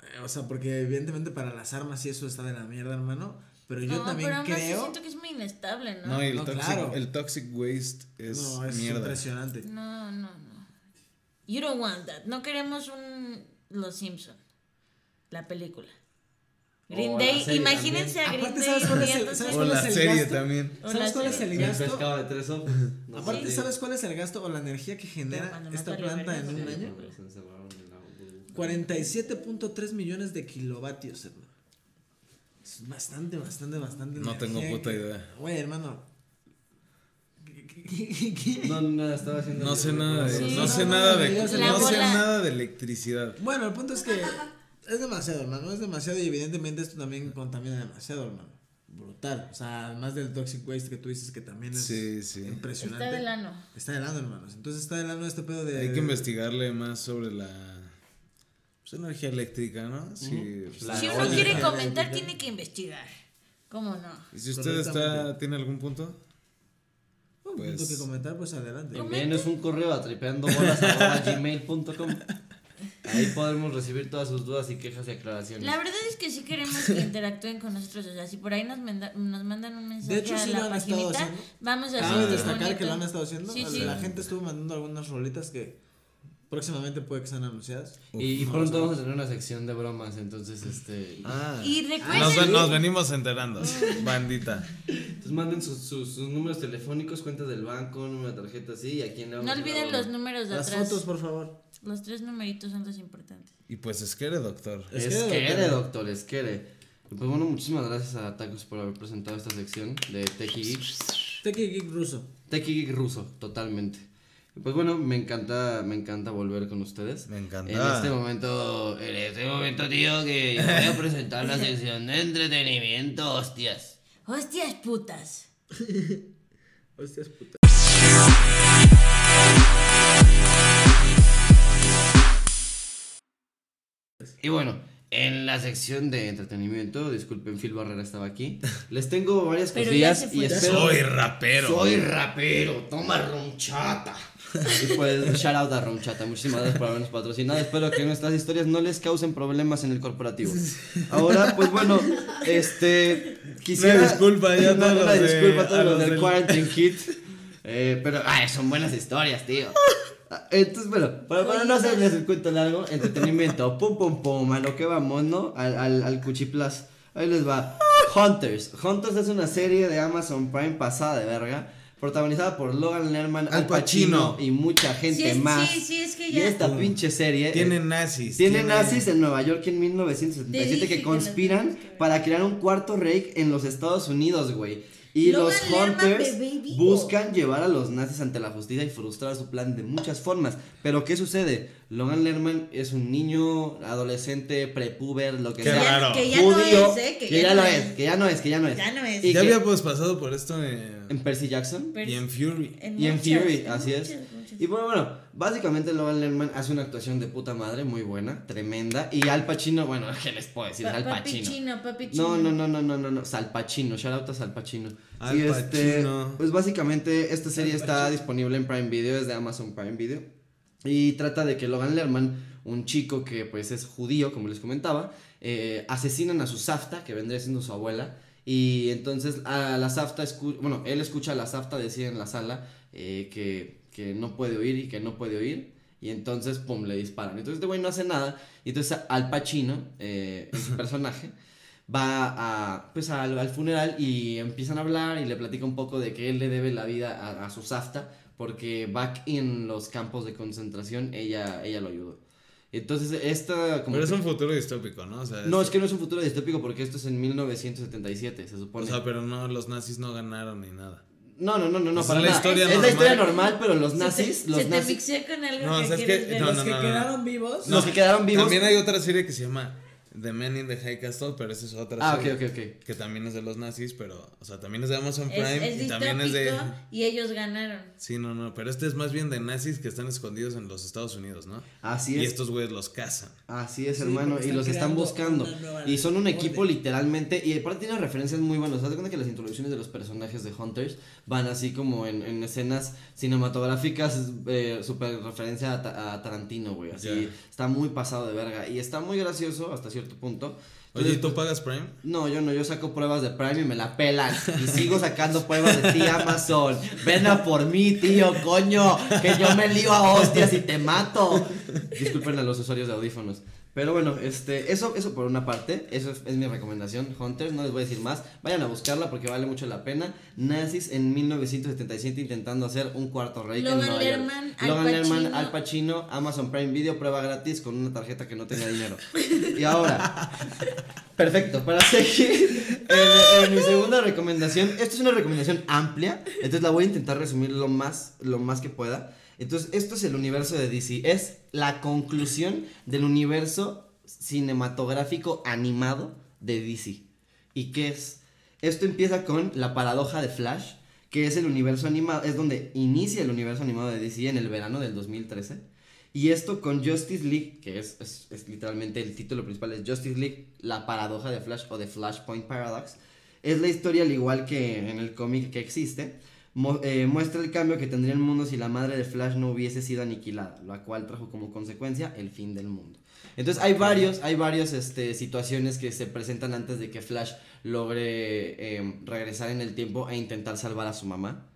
Eh, O sea, porque evidentemente para las armas y eso está de la mierda, hermano. Pero yo no, también pero creo. siento que es muy inestable, ¿no? No, y el, No, toxic, claro. el toxic waste es, no, es mierda. impresionante. No, no, no. You don't want that. No queremos un Los Simpson. La película. Green O Day, imagínense a Green Aparte, Day. ¿sabes cuál es el- O cuál la es el serie gasto? también. ¿Sabes cuál es el Y el gasto? pescado de tres ojos. No Aparte, sé. ¿sabes cuál es el gasto o la energía que genera esta planta en un sí. año? Se encerraron en la burbuja. 47.3 millones de kilovatios, hermano. Es bastante, bastante, bastante. No tengo puta que- idea. Güey, hermano. No, no, estaba haciendo. No sé nada de, Sí, no no, sé de, no, nada de electricidad. Bueno, el punto es que es demasiado, hermano. Es demasiado y evidentemente esto también contamina demasiado, hermano. Brutal. O sea, además del toxic waste que tú dices que también es Sí, sí. impresionante. Está del ano. Está de lano, hermanos. Entonces está de lano este pedo de. Hay que investigarle más sobre la pues, energía eléctrica, ¿no? Sí. pues, La Si uno quiere comentar, eléctrica. tiene que investigar. ¿Cómo no? y si usted está, tiene algún punto, Un pues- punto que comentar, pues adelante. Envíenos un correo a tripeandobolas.gmail.com Ahí podemos recibir todas sus dudas y quejas y aclaraciones. La verdad es que sí queremos que interactúen con nosotros. O sea, si por ahí nos, manda- nos mandan un mensaje De hecho, a sí la lo han estado paginita, haciendo. vamos a hacer destacar que lo han estado haciendo. Sí, sí. La gente estuvo mandando algunas rolitas que próximamente puede que sean anunciadas. Y, y pronto vamos a tener una sección de bromas, entonces este. ah, Y recuerden- nos, ven- nos venimos enterando, bandita. Entonces manden sus, sus, sus números telefónicos, cuentas del banco, número de tarjeta, así, y a quién le vamos No olviden los números de Las atrás. fotos, por favor. Los tres numeritos son los importantes. Y pues es que eres doctor. Es Es que, que doctor. doctor, es que Pues bueno, muchísimas gracias a Tacos por haber presentado esta sección de Techie Geek. Teki Geek ruso. Techie Geek ruso, totalmente. Pues bueno, me encanta, me encanta volver con ustedes. Me encanta. En este momento, en este momento, tío, que yo voy a presentar la sección de entretenimiento, hostias. ¡Hostias putas! Hostias puta. Y bueno, en la sección de entretenimiento, disculpen, Phil Barrera estaba aquí. Les tengo varias Pero ya cosillas se y espero. Soy rapero. Soy rapero, toma ronchata. Y pues, shout out a Ronchata, muchísimas gracias por habernos patrocinado. Espero que nuestras historias no les causen problemas en el corporativo. Ahora, pues bueno, este. Quisiera. Una disculpa ya Una- todos una disculpa a todos los del del- Quarantine Kit. Eh, pero, ay, son buenas historias, tío. Ah, Entonces, bueno, para, para no hacerles el cuento largo, entretenimiento, pum pum pum, a lo que vamos, ¿no? Al, al, al Cuchiplas. Ahí les va. Hunters. Hunters es una serie de Amazon Prime pasada de verga. Protagonizada por Logan Lerman, Al Pacino, Pacino. y mucha gente Sí, es- más. sí, sí, es que Y ya- esta pinche serie. Tiene eh, nazis. tiene nazis en Nueva York en 1977 Te dije que conspiran que para crear un cuarto Reich en los Estados Unidos, güey. Y Logan los Hunters buscan llevar a los nazis ante la justicia y frustrar su plan de muchas formas. Pero ¿qué sucede? Logan Lerman es un niño, adolescente, prepuber, lo que Qué sea. raro. Que ya judío, no es, ¿eh? que, ya, lo es, que ya no es, que ya no es. Ya no es. Y Ya que- habíamos pasado por esto en, en Percy Jackson. Y en Fury. Y en muchas, Fury, en así es. muchas. Y bueno, bueno, básicamente Logan Lerman hace una actuación de puta madre, muy buena, tremenda. Y Al Pacino, bueno, ¿qué les puedo decir? Pa- Al papi Pacino. chino, papi No, chino. no, no, no, no, no, no, Sal Pacino, shout out a Sal Pacino. Al Y este, Pacino. pues básicamente esta serie está disponible en Prime Video, es de Amazon Prime Video. Y trata de que Logan Lerman, un chico que pues es judío, como les comentaba, eh, asesinan a su Safta, que vendría siendo su abuela. Y entonces a la Safta, escu- bueno, él escucha a la Safta decir en la sala eh, que, que no puede oír y que no puede oír. Y entonces, pum, le disparan. Entonces este güey no hace nada. Y entonces Al Pacino, eh, su personaje, va a, pues al, al funeral y empiezan a hablar y le platica un poco de que él le debe la vida a, a su Safta porque back en los campos de concentración ella, ella lo ayudó. Entonces esta... Como Pero es que- un futuro distópico, ¿no? O sea, no, es- es que no es un futuro distópico porque esto es en 1977, se O supone. sea, pero no, los nazis no ganaron ni nada. no, no, no, no, no, Es para la nada. historia es la normal. historia normal, pero los Se te- nazis, se los te nazis, mixé con algo No, que o sea, es quieres que- ver. no, Los no, que no, no. quedaron vivos. los que quedaron vivos. También hay otra serie que se llama The Men in the High Castle, pero esa es otra Ah, ok, serie. ok, ok. Que también es de los nazis, pero, o sea, también es de Amazon Prime es y también es de... y ellos ganaron. Sí, no, no, pero este es más bien de nazis que están escondidos en los Estados Unidos, ¿no? Así Y es. estos güeyes los cazan. Así es, Sí, hermano, y los están buscando. Y son un equipo literalmente, y aparte tiene referencias muy buenas. ¿Te das cuenta que las introducciones de los personajes de Hunters van así como en, en escenas cinematográficas, eh, super referencia a, Ta- a Tarantino, güey? Así, Ya. está muy pasado de verga. Y está muy gracioso hasta cierto cierto punto. Oye, ¿y Entonces, tú pagas Prime? no, yo no, yo saco pruebas de Prime y me la pelan. Y sigo sacando pruebas de ti, Amazon. Ven a por mí, tío, coño. Que yo me lío a hostias y te mato. Disculpen a los usuarios de audífonos. Pero bueno, este, eso, eso por una parte, eso es, es mi recomendación. Hunters, no les voy a decir más. Vayan a buscarla porque vale mucho la pena. Nazis en 1977 intentando hacer un cuarto rey en Logan Nueva York. Lerman, Al Logan Lerman. Al Pacino, Amazon Prime Video, prueba gratis con una tarjeta que no tenía dinero. Y ahora, Perfecto, para seguir en, en mi segunda recomendación, esta es una recomendación amplia, entonces la voy a intentar resumir lo más, lo más que pueda. Entonces, esto es el universo de DC, es la conclusión del universo cinematográfico animado de DC. ¿Y qué es? Esto empieza con la paradoja de Flash, que es el universo animado, es donde inicia el universo animado de DC en el verano del 2013. Y esto con Justice League, que es, literalmente el título principal, es Justice League, la paradoja de Flash o de Flashpoint Paradox. Es la historia, al igual que en el cómic que existe, mo- eh, muestra el cambio que tendría el mundo si la madre de Flash no hubiese sido aniquilada, la cual trajo como consecuencia el fin del mundo. Entonces hay varios, hay varios este, situaciones que se presentan antes de que Flash logre eh, regresar en el tiempo e intentar salvar a su mamá.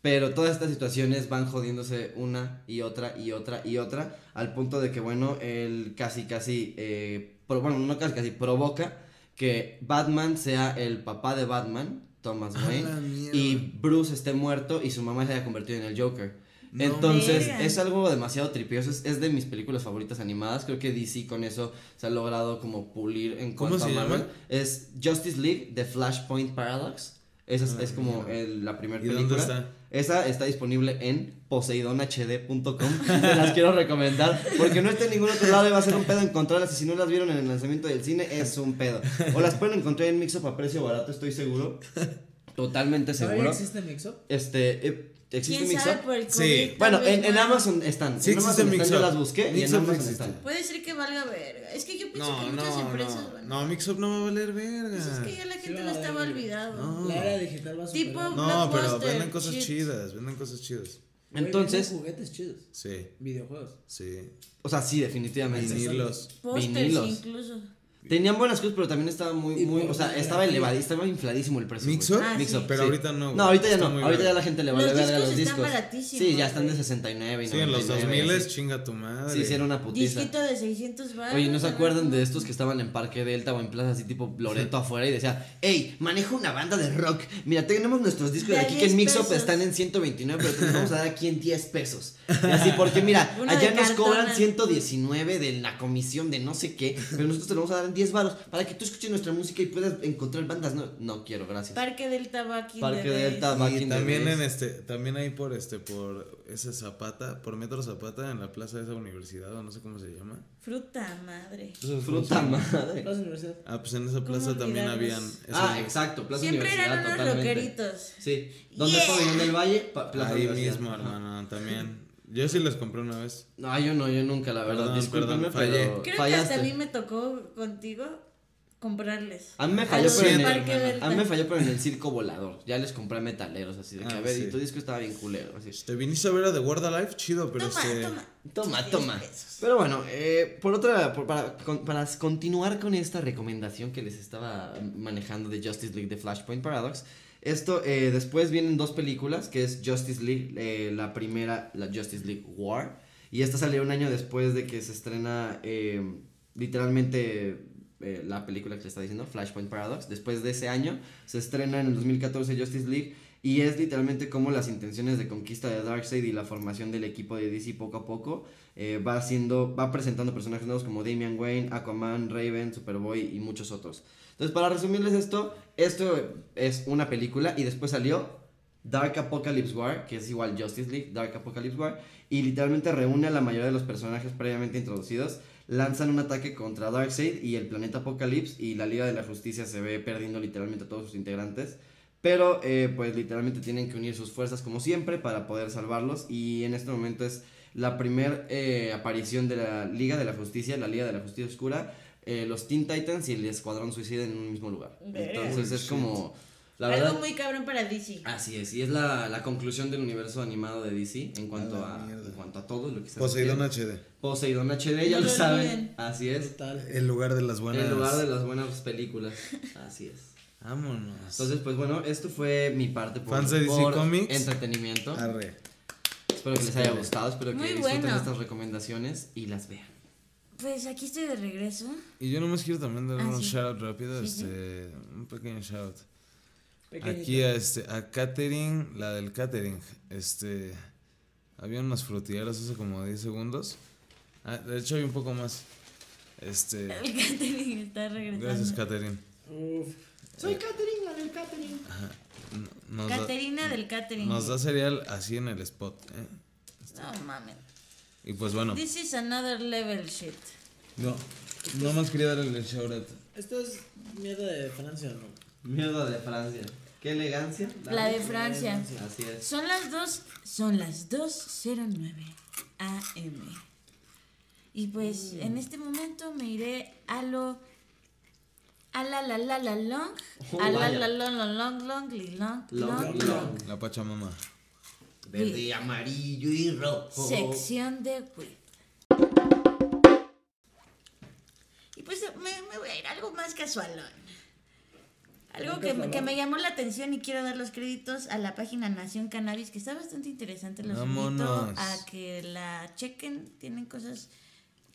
Pero todas estas situaciones van jodiéndose una y otra y otra y otra, al punto de que, bueno, él casi, casi, eh, bueno, no casi, casi, provoca que Batman sea el papá de Batman, Thomas Wayne, y Bruce esté muerto y su mamá se haya convertido en el Joker. No. Entonces, es algo demasiado tripioso, es, es de mis películas favoritas animadas, creo que DC con eso se ha logrado como pulir en ¿Cómo cuanto se a Marvel. llama? Es Justice League, The Flashpoint Paradox. Esa es, Ah, es como el- la primera ¿Y película. dónde está? Esa está disponible en poseidonhd.com. Se las quiero recomendar. Porque no está en ningún otro lado y va a ser un pedo encontrarlas. Y si no las vieron en el lanzamiento del cine, es un pedo. O las pueden encontrar en Mixup a precio barato, estoy seguro. Totalmente ¿Todavía seguro. existe Mixup? Este, eh, ¿existe ¿Quién sabe Mixup? por el COVID? Sí. Bueno, en, en. Amazon están. Sí en existe Amazon están, yo Mixup. las busqué y en Amazon existe. están. Puede ser que valga verga. Es que yo pienso No, que muchas no, empresas. no. bueno, No, Mixup no va a valer pues verga. es que ya la gente lo estaba olvidado. No. La era digital va a Tipo- superar. No, pero Blockbuster, venden cosas shit. chidas, venden cosas chidas. Güey, Entonces, venden juguetes chidos. Sí, Videojuegos. sí. o sea, sí, definitivamente. Vinilos. Pósters Vinilos. incluso. Tenían buenas cosas, pero también estaba muy, muy, o sea, estaba elevado, estaba infladísimo el precio. güey. ¿Mixup? Ah, sí. Mixup, Pero sí. ahorita no. No, ahorita ya Está no. Ahorita ya la gente le vale verga discos los están discos. baratísimos, Sí, ya están de güey. 69 y Sí, en los 99, 2000 sí. chinga tu madre. Sí, sí, era una putiza. Disquito de 600 baros. Oye, ¿no se acuerdan de estos que estaban en Parque Delta o en plaza así tipo Loreto afuera y decía, hey, manejo una banda de rock. Mira, tenemos nuestros discos de De a aquí que en 10 Mixup están en 129, pero te los vamos a dar aquí en 10 pesos. Y así, porque mira, allá nos cobran cartona. 119 de la comisión de no sé qué, pero nosotros te lo vamos a dar en 10 baros para que tú escuches nuestra música y puedas encontrar bandas. No, no quiero, gracias. Parque del Tabaco. Parque Delta, Back Y in the también en este, también ahí por este, por ese Zapata, por Metro Zapata en la plaza de esa universidad, o no sé cómo se llama. Fruta madre. Fruta madre. Plaza Universidad. Ah, pues en esa plaza también habían. Ah, exacto, Plaza Siempre Universidad eran unos totalmente. Sí. ¿Dónde Yeah. es Pabellón del Valle? Plaza Ahí mismo, hermano, también. Yo sí les compré una vez. No, yo no, yo nunca, la verdad. Perdón, Discúlpenme, perdón, fallé. pero Creo fallaste. que hasta a mí me tocó contigo comprarles. A mí me A falló, los pero del en el, Parque Delta. a mí me falló, pero en el circo volador. Ya les compré metaleros, así de que, Ah, a ver, sí. y tu disco estaba bien culero, así. Te viniste a ver a The Word Alive, chido, pero Toma, este. toma. Toma, toma. Pero bueno, eh, por otra, por- para, con- para continuar con esta recomendación que les estaba manejando de Justice League de Flashpoint Paradox, esto, eh, después vienen dos películas, que es Justice League, eh, la primera, la Justice League War, y esta salió un año después de que se estrena eh, literalmente la película que le está diciendo, Flashpoint Paradox. Después de ese año se estrena en el 2014 Justice League y es literalmente como las intenciones de conquista de Darkseid y la formación del equipo de DC poco a poco eh, va haciendo, va presentando personajes nuevos como Damian Wayne, Aquaman, Raven, Superboy y muchos otros. Entonces, para resumirles esto, esto es una película y después salió Dark Apocalypse War, que es igual Justice League, Dark Apocalypse War, y literalmente reúne a la mayoría de los personajes previamente introducidos, lanzan un ataque contra Darkseid y el planeta Apocalypse, y la Liga de la Justicia se ve perdiendo literalmente a todos sus integrantes, pero eh, pues literalmente tienen que unir sus fuerzas como siempre para poder salvarlos, y en este momento es la primera aparición de la Liga de la Justicia, la Liga de la Justicia Oscura, eh, los Teen Titans y el Escuadrón Suicida en un mismo lugar. Entonces es Shit. como La Algo verdad, muy cabrón para DC. así es, y es la, la conclusión del universo animado de DC en cuanto A la a, mierda. en cuanto a todo lo que se Poseidón refiere. HD. Poseidón HD, ya No lo lo saben. Así es. Total. El lugar de las buenas. En lugar de las buenas películas. Así es. Vámonos. Entonces, pues bueno, esto fue mi parte por, Fans de DC por Comics. entretenimiento. Arre. Espero que les haya gustado, espero que Muy disfruten bueno. estas recomendaciones y las vean. Pues aquí estoy de regreso. Y yo nomás quiero también dar Ah, un sí. shout out rápido, Sí, sí. este, un pequeño shout. Pequeñito. Aquí a este, a Catering, la del catering, este, había unos frutilleros hace como 10 segundos. Ah, de hecho hay un poco más. Este, El catering está regresando. gracias Catering. Uf. Soy Catherine, la del Catherine. N- Nos da, Caterina del catering. nos da cereal así en el spot. ¿eh? No mames. Y pues bueno, This is another level shit. no, nomás quería darle el shout out. Esto es mierda de Francia, ¿no? Mierda de Francia. Qué elegancia. La de Francia. Así es. Son las dos, son las 2.09 AM. Y pues Mm. en este momento me iré a lo... A la la la la long. Oh, a la vaya. la la la long long long Long, long long. long. La Pachamama. Verde, amarillo y rojo. Sección de weed. Y pues me, me voy a ir a algo más casualón. Algo que, me- que me llamó la atención y quiero dar los créditos a la página Nación Cannabis, que está bastante interesante. Los invito Vámonos. a que la chequen. Tienen cosas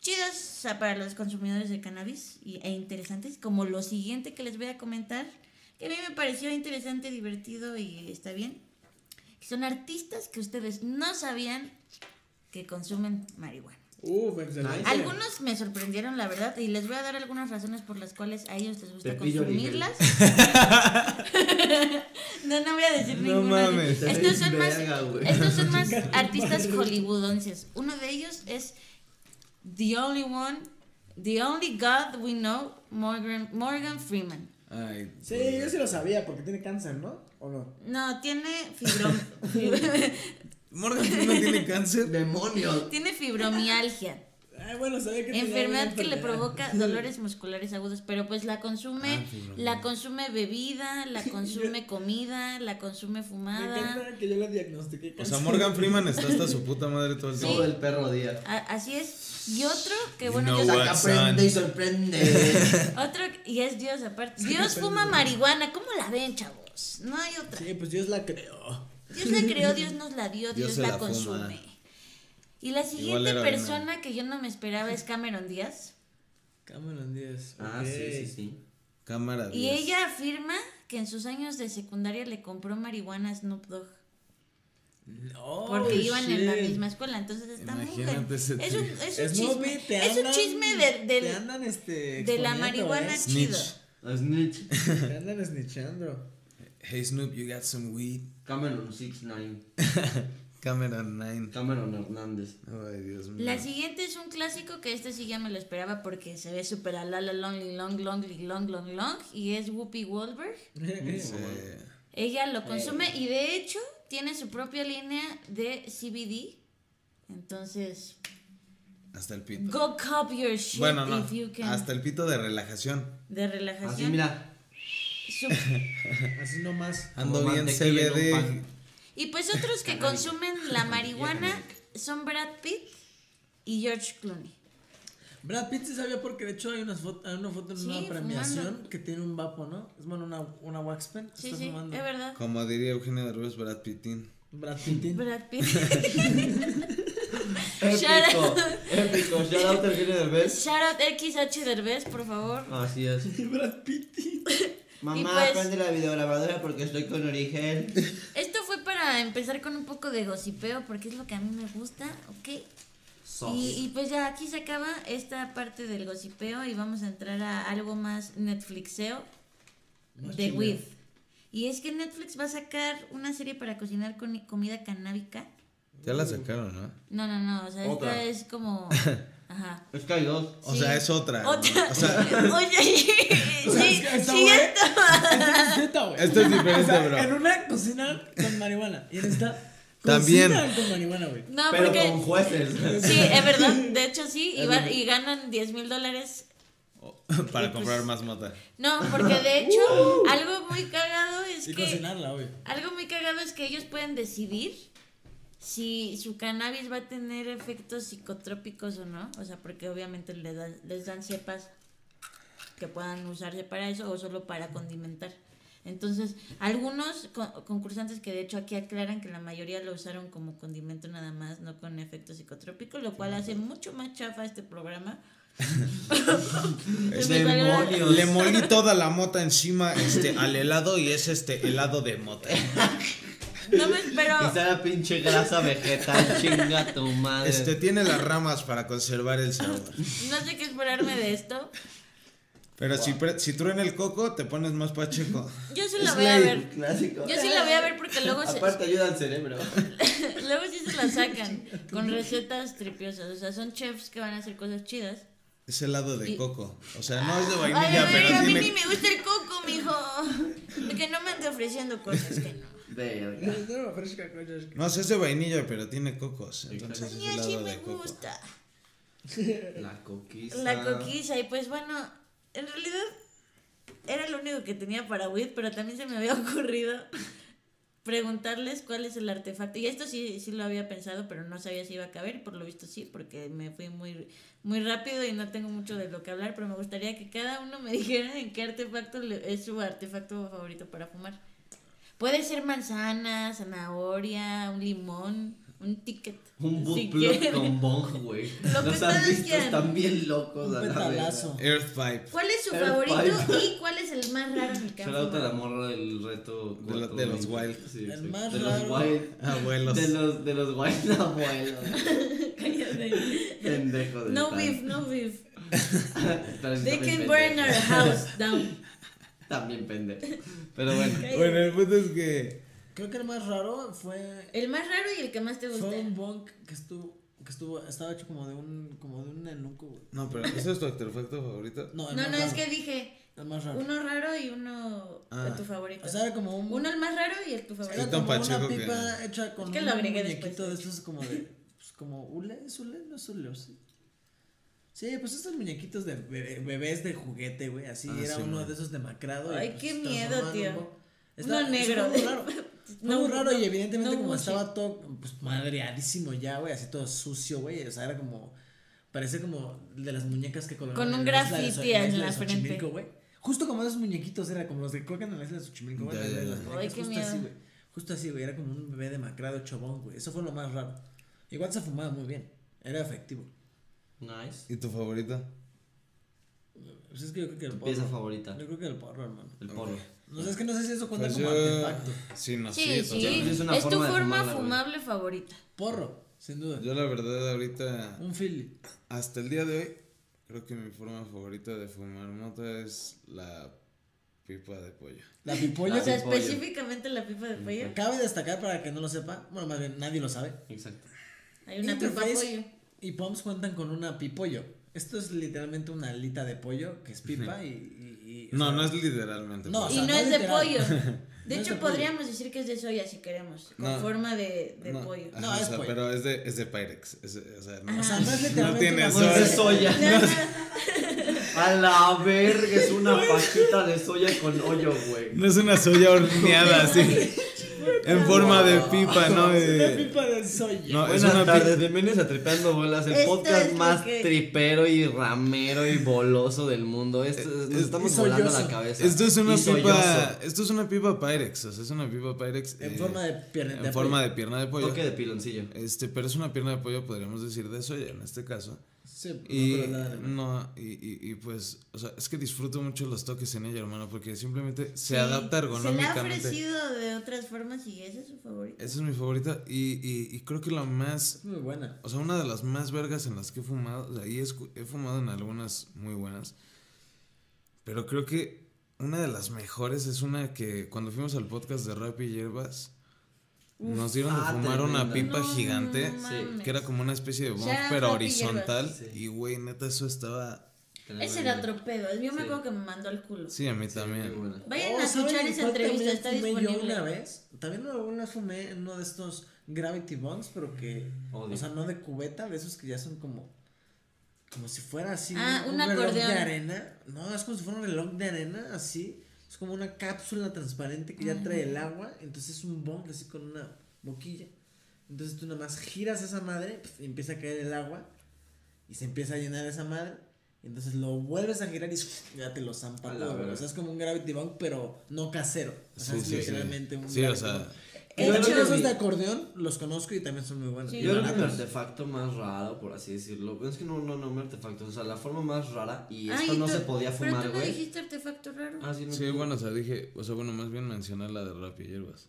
chidas o sea, para los consumidores de cannabis y, e interesantes, como lo siguiente que les voy a comentar, que a mí me pareció interesante, divertido y está bien. Son artistas que ustedes no sabían que consumen marihuana. Uf, excelente. Algunos me sorprendieron, la verdad, y les voy a dar algunas razones por las cuales a ellos les gusta Pepillo consumirlas. no, no voy a decir No ninguna. mames. Estos son más, Verga, estos son más artistas hollywoodenses. Uno de ellos es The Only One, The Only God We Know, Morgan, Morgan Freeman. Ay, Sí, yo sí lo sabía porque tiene cáncer, ¿no? ¿O no? No, tiene fibrom, Morgan Freeman tiene cáncer. Demonio. tiene fibromialgia. Ay, bueno, sabía que tenía enfermedad que le provoca dolores musculares agudos, pero pues la consume, Ah, la consume bebida, la consume comida, la consume Me fumada. encanta que yo le diagnostiqué O sea, Morgan Freeman está hasta su puta madre todo el Sí. tiempo. Todo el perro día. A- así es. Y otro que You bueno, know yo- what? Saca, prende y sorprende. otro y es Dios aparte. Dios fuma marihuana, ¿cómo la ven, chavos? No hay otra. Sí, pues Dios la creó. Dios la creó, Dios nos la dio, Dios la, la fuma. Y la siguiente persona que yo no me esperaba es Cameron Díaz. Cameron Díaz. ah, sí, sí, sí. Cámara. Y 10. ella afirma que en sus años de secundaria le compró marihuana a Snoop Dogg. Oh, Porque iban en la misma escuela, entonces está muy Imagínate bien. ese Es un, es un Snoopy, chisme, te es un andan- chisme de, del- te andan, este, de la marihuana ¿eh? chido. Snitch. Te andan snitchando. Hey Snoop, you got some weed. Cameron 69. Cameron 9. Cameron Hernández. Ay, Dios mío. La siguiente es un clásico que este sí ya me lo esperaba porque se ve súper a la la long, long, long, long, long, long. Y es Whoopi Goldberg. Sí. Ella lo consume y de hecho tiene su propia línea de CBD. Entonces, Hasta el pito. go cop your shit Bueno, no. if you can. Hasta el pito de relajación. De relajación. Así, mira. Su- Así nomás. Ando bien CBD. Y pues otros que consumen la marihuana son Brad Pitt y George Clooney. Brad Pitt se sabía porque de hecho hay, unas foto, hay una foto en Sí, una premiación fumando. que tiene un vapo, ¿no? Es bueno, una, una wax pen. Sí, está sí, fumando. es verdad. Como diría Eugenio Derbez, Brad Pittin. Brad Pitt. Brad Pitt. Épico. Épico. Shout out Eugenio Derbez. Shout out XH Derbez, por favor. Así es. Brad Pitt. Mamá, pues- prende la videograbadora porque estoy con origen. Esto empezar con un poco de gocipeo porque es lo que a mí me gusta, ¿ok? Y, y pues ya aquí se acaba esta parte del gocipeo y vamos a entrar a algo más Netflixeo de With. Y es que Netflix va a sacar una serie para cocinar con comida canábica. Ya la sacaron, ¿no? No, no, no, o sea, Otra. esta es como... Ajá. Es que hay dos. O Sí. sea, es otra. Otra. O sea, Oye, sí, sí, esto- Neta, güey. esto es diferente, O sea, bro. En una cocina con marihuana. Y en esta. También. con marihuana, güey. No, pero porque... con jueces. Sí, es verdad, de hecho sí, y, va- y ganan 10 mil dólares Para pues- comprar más mota. No, porque de hecho, algo muy cagado es Y que. cocinarla, obvio. Algo muy cagado es que ellos pueden decidir si su cannabis va a tener efectos psicotrópicos o no. O sea, porque obviamente le dan- les dan cepas que puedan usarse para eso o solo para condimentar. Entonces, algunos co- concursantes que de hecho aquí aclaran que la mayoría lo usaron como condimento nada más, no con efectos psicotrópicos, lo cual hace mucho más chafa este programa. Demonios. Le molí toda la mota encima este, al helado y es este helado de mota. No me espero. Está la pinche grasa vegetal, chinga tu madre. Este tiene las ramas para conservar el sabor. No sé qué esperarme de esto. Pero si, pre- si truena el coco, te pones más pacheco. Yo sí la Es voy a ver. Clásico. Yo sí la voy a ver porque luego se, Aparte ayuda al cerebro. luego sí se la sacan con recetas tripiosas. O sea, son chefs que van a hacer cosas chidas. Es helado de Y- coco. O sea, no es de Ay, vainilla, a ver, pero a mí ni me gusta el coco, mijo. Que no me ande ofreciendo cosas que no. Verga. No, sí es de vainilla, pero tiene cocos. Entonces es helado me de coco. gusta. La coquiza. La coquiza. Y pues bueno, en realidad era lo único que tenía para WIT, pero también se me había ocurrido preguntarles cuál es el artefacto. Y esto sí, sí lo había pensado, pero no sabía si iba a caber. Por lo visto sí, porque me fui muy, muy rápido y no tengo mucho de lo que hablar. Pero me gustaría que cada uno me dijera en qué artefacto le- es su artefacto favorito para fumar. Puede ser manzana, zanahoria, un limón, un ticket. Un si bootplug quieren. con bong, güey. Lo que ustedes visto, quieran. están bien locos. Un petalazo. Earth Pipe. ¿Cuál es su Air favorito pipe. y cuál es el más raro en el que han Shout out a la morra del reto. De de los wild. Sí, El exacto. más de raro. los wild. Abuelos. De los, de los wild abuelos. Cállate. Pendejo de No tal. beef, no beef. Sí They can burn our house down. También pendejo. Pero bueno. Bueno, el punto es que. Creo que el más raro fue. El más raro y el que más te gusta. Fue un bunk que estuvo. Que estuvo. Estaba hecho como de un. Como de un enuco, güey. No, pero ¿ese es tu artefacto favorito? No, el No, más no, raro. es que dije El más raro. uno raro y uno Ah. de tu favorito. O sea, era como un. uno el más raro y el tu favorito. como una pacheco que- pipa hecha con Es que un lo agregué muñequito después, de estos como de. Pues como hule, ¿es hule? No es hule, ¿o sí. Sí, pues estos muñequitos de bebé- bebés de juguete, güey. Así Ah, era sí, uno man. de esos demacrado. y, Ay, pues, qué miedo, tío. un bo- Uno Está- negro. Fue muy raro. No, muy raro no, y evidentemente no como estaba todo pues madreadísimo ya, güey, así todo sucio, güey, o sea, era como parecía como de las muñecas que colocaban Con un graffiti en la frente. Güey. Justo como esos muñequitos era como los que colocan en la isla de Xochimilco, güey, Ay, qué justo miedo. así, güey. Justo así, güey, era como un bebé demacrado chabón, güey. Eso fue lo más raro. Igual se fumaba muy bien. Era efectivo. Nice. ¿Y tu favorito? Pues es que yo creo que el porro. Pieza favorita. Yo creo que el porro, hermano. El porro. No sé, es que no sé si eso cuenta Pues como yo. artefacto. Sí, no, Sí, sí. sí. totalmente. Es una Es tu forma de fumable favorita. Porro, sin duda. Yo, la verdad, ahorita. Un Philly. Hasta el día de hoy, creo que mi forma favorita de fumar mota es la pipa de pollo. La pipollo. Ah, O sea, específicamente la pipa de pollo. Cabe destacar para que no lo sepa, bueno, más bien nadie lo sabe. Exacto. Hay una pipa Interface pollo. Y Poms cuentan con una pipollo. Esto es literalmente una alita de pollo que es pipa y, y- y, o No, sea, no es literalmente. No, o Y no no es de pollo. De No hecho, de pollo. podríamos decir que es de soya si queremos. Con No. forma de, de no, pollo. ajá, No, o es sea, pollo. pero es de, es de Pyrex. es- o sea, no. O sea, no es no literalmente tiene una No es de soya. soya. No, no, A la verga, es una fajita de soya con hoyo, güey. No es una soya horneada así. En forma de pipa, ¿no? Una De- pipa de soya. no, es Buenas una tardes, pipa. bienvenidos a Tripeando Bolas, el Esto podcast es más que- tripero y ramero y boloso del mundo. Esto, nos es- estamos y volando la cabeza. Esto es una Y pipa. Esto es una pipa Pyrex. O sea, es una pipa Pyrex. En eh, forma de pierna En forma de pierna de pollo. Toque de piloncillo. Este, pero es una pierna de pollo, podríamos decir, de soya en este caso. Sí, no, Y no. y, y, y pues, o sea, es que disfruto mucho los toques en ella, hermano, porque simplemente se Sí, adapta Se le ha ergonómicamente. ofrecido de otras formas y ese es su favorito. Esa es mi favorita y, y, y creo que la más, Es muy buena. o sea, una de las más vergas en las que he fumado, o sea, y he, he fumado en algunas muy buenas, pero creo que una de las mejores es una que cuando fuimos al podcast de Rap y Hierbas, nos dieron de ah, fumar una pipa No gigante, que era como una especie de out pero horizontal, Sí. y güey, neta, eso estaba... Ese era otro pedo. Yo me Sí. acuerdo que me mandó al culo. Sí, a mí Sí, también. Vayan Oh, a escuchar ¿saben esa entrevista, también está fumé yo disponible. una vez. También una vez fumé en uno de estos Gravity Bongs, pero que. Odio. O sea, no de cubeta, de esos que ya son como. como si fuera así Ah, un reloj de arena. No, es como si fuera un reloj de arena, así. Es como una cápsula transparente que ya trae el agua. Entonces es un bong así con una boquilla. Entonces tú nada más giras esa madre y empieza a caer el agua. Y se empieza a llenar esa madre. Y entonces lo vuelves a girar y ya te lo zampa A. O sea, es como un gravity bong, pero no casero. O sea, Sí, es sí, sí. literalmente un Sí, o sea, bong. De hecho, esos de acordeón los conozco y también son muy buenos. Sí. Yo creo que mi artefacto más raro, por así decirlo, es que no, no, no, mi artefacto, o sea, la forma más rara, y Ay, esto no tú- se podía Pero fumar, tú no güey. dijiste artefacto raro. Ah, sí, no. sí, bueno, o sea, dije, o sea, bueno, más bien mencionar la de rap y hierbas.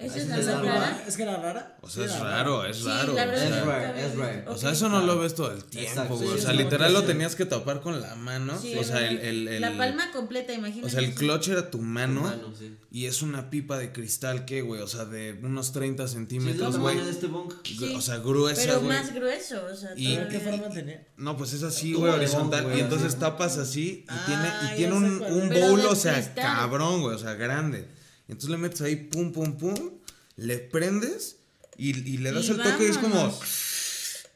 ¿Esa es es la rara? Es que era rara. O sea, es raro, es Sí, raro. la o verdad Es rare, es rare. O sea, eso no lo ves todo el tiempo, Exacto, güey. o sea, literal lo tenías que tapar con la mano. Sí, o sea, el, el, el- La palma completa, imagínate. O sea, el clutch era tu mano. Mano, sí. Y es una pipa de cristal que, güey, o sea, de unos 30 Sí, es el centímetros, güey. de este. Sí. O sea, gruesa, Pero güey. más grueso, o sea, Y- ¿Pero qué forma tenía? No, pues es así, güey, horizontal. y entonces tapas así y Ah, tiene, y tiene un, un bowl, o sea, cabrón, güey, o sea, grande. Entonces le metes ahí, pum, pum, pum, le prendes y, y le das Y el toque y es como. vámonos.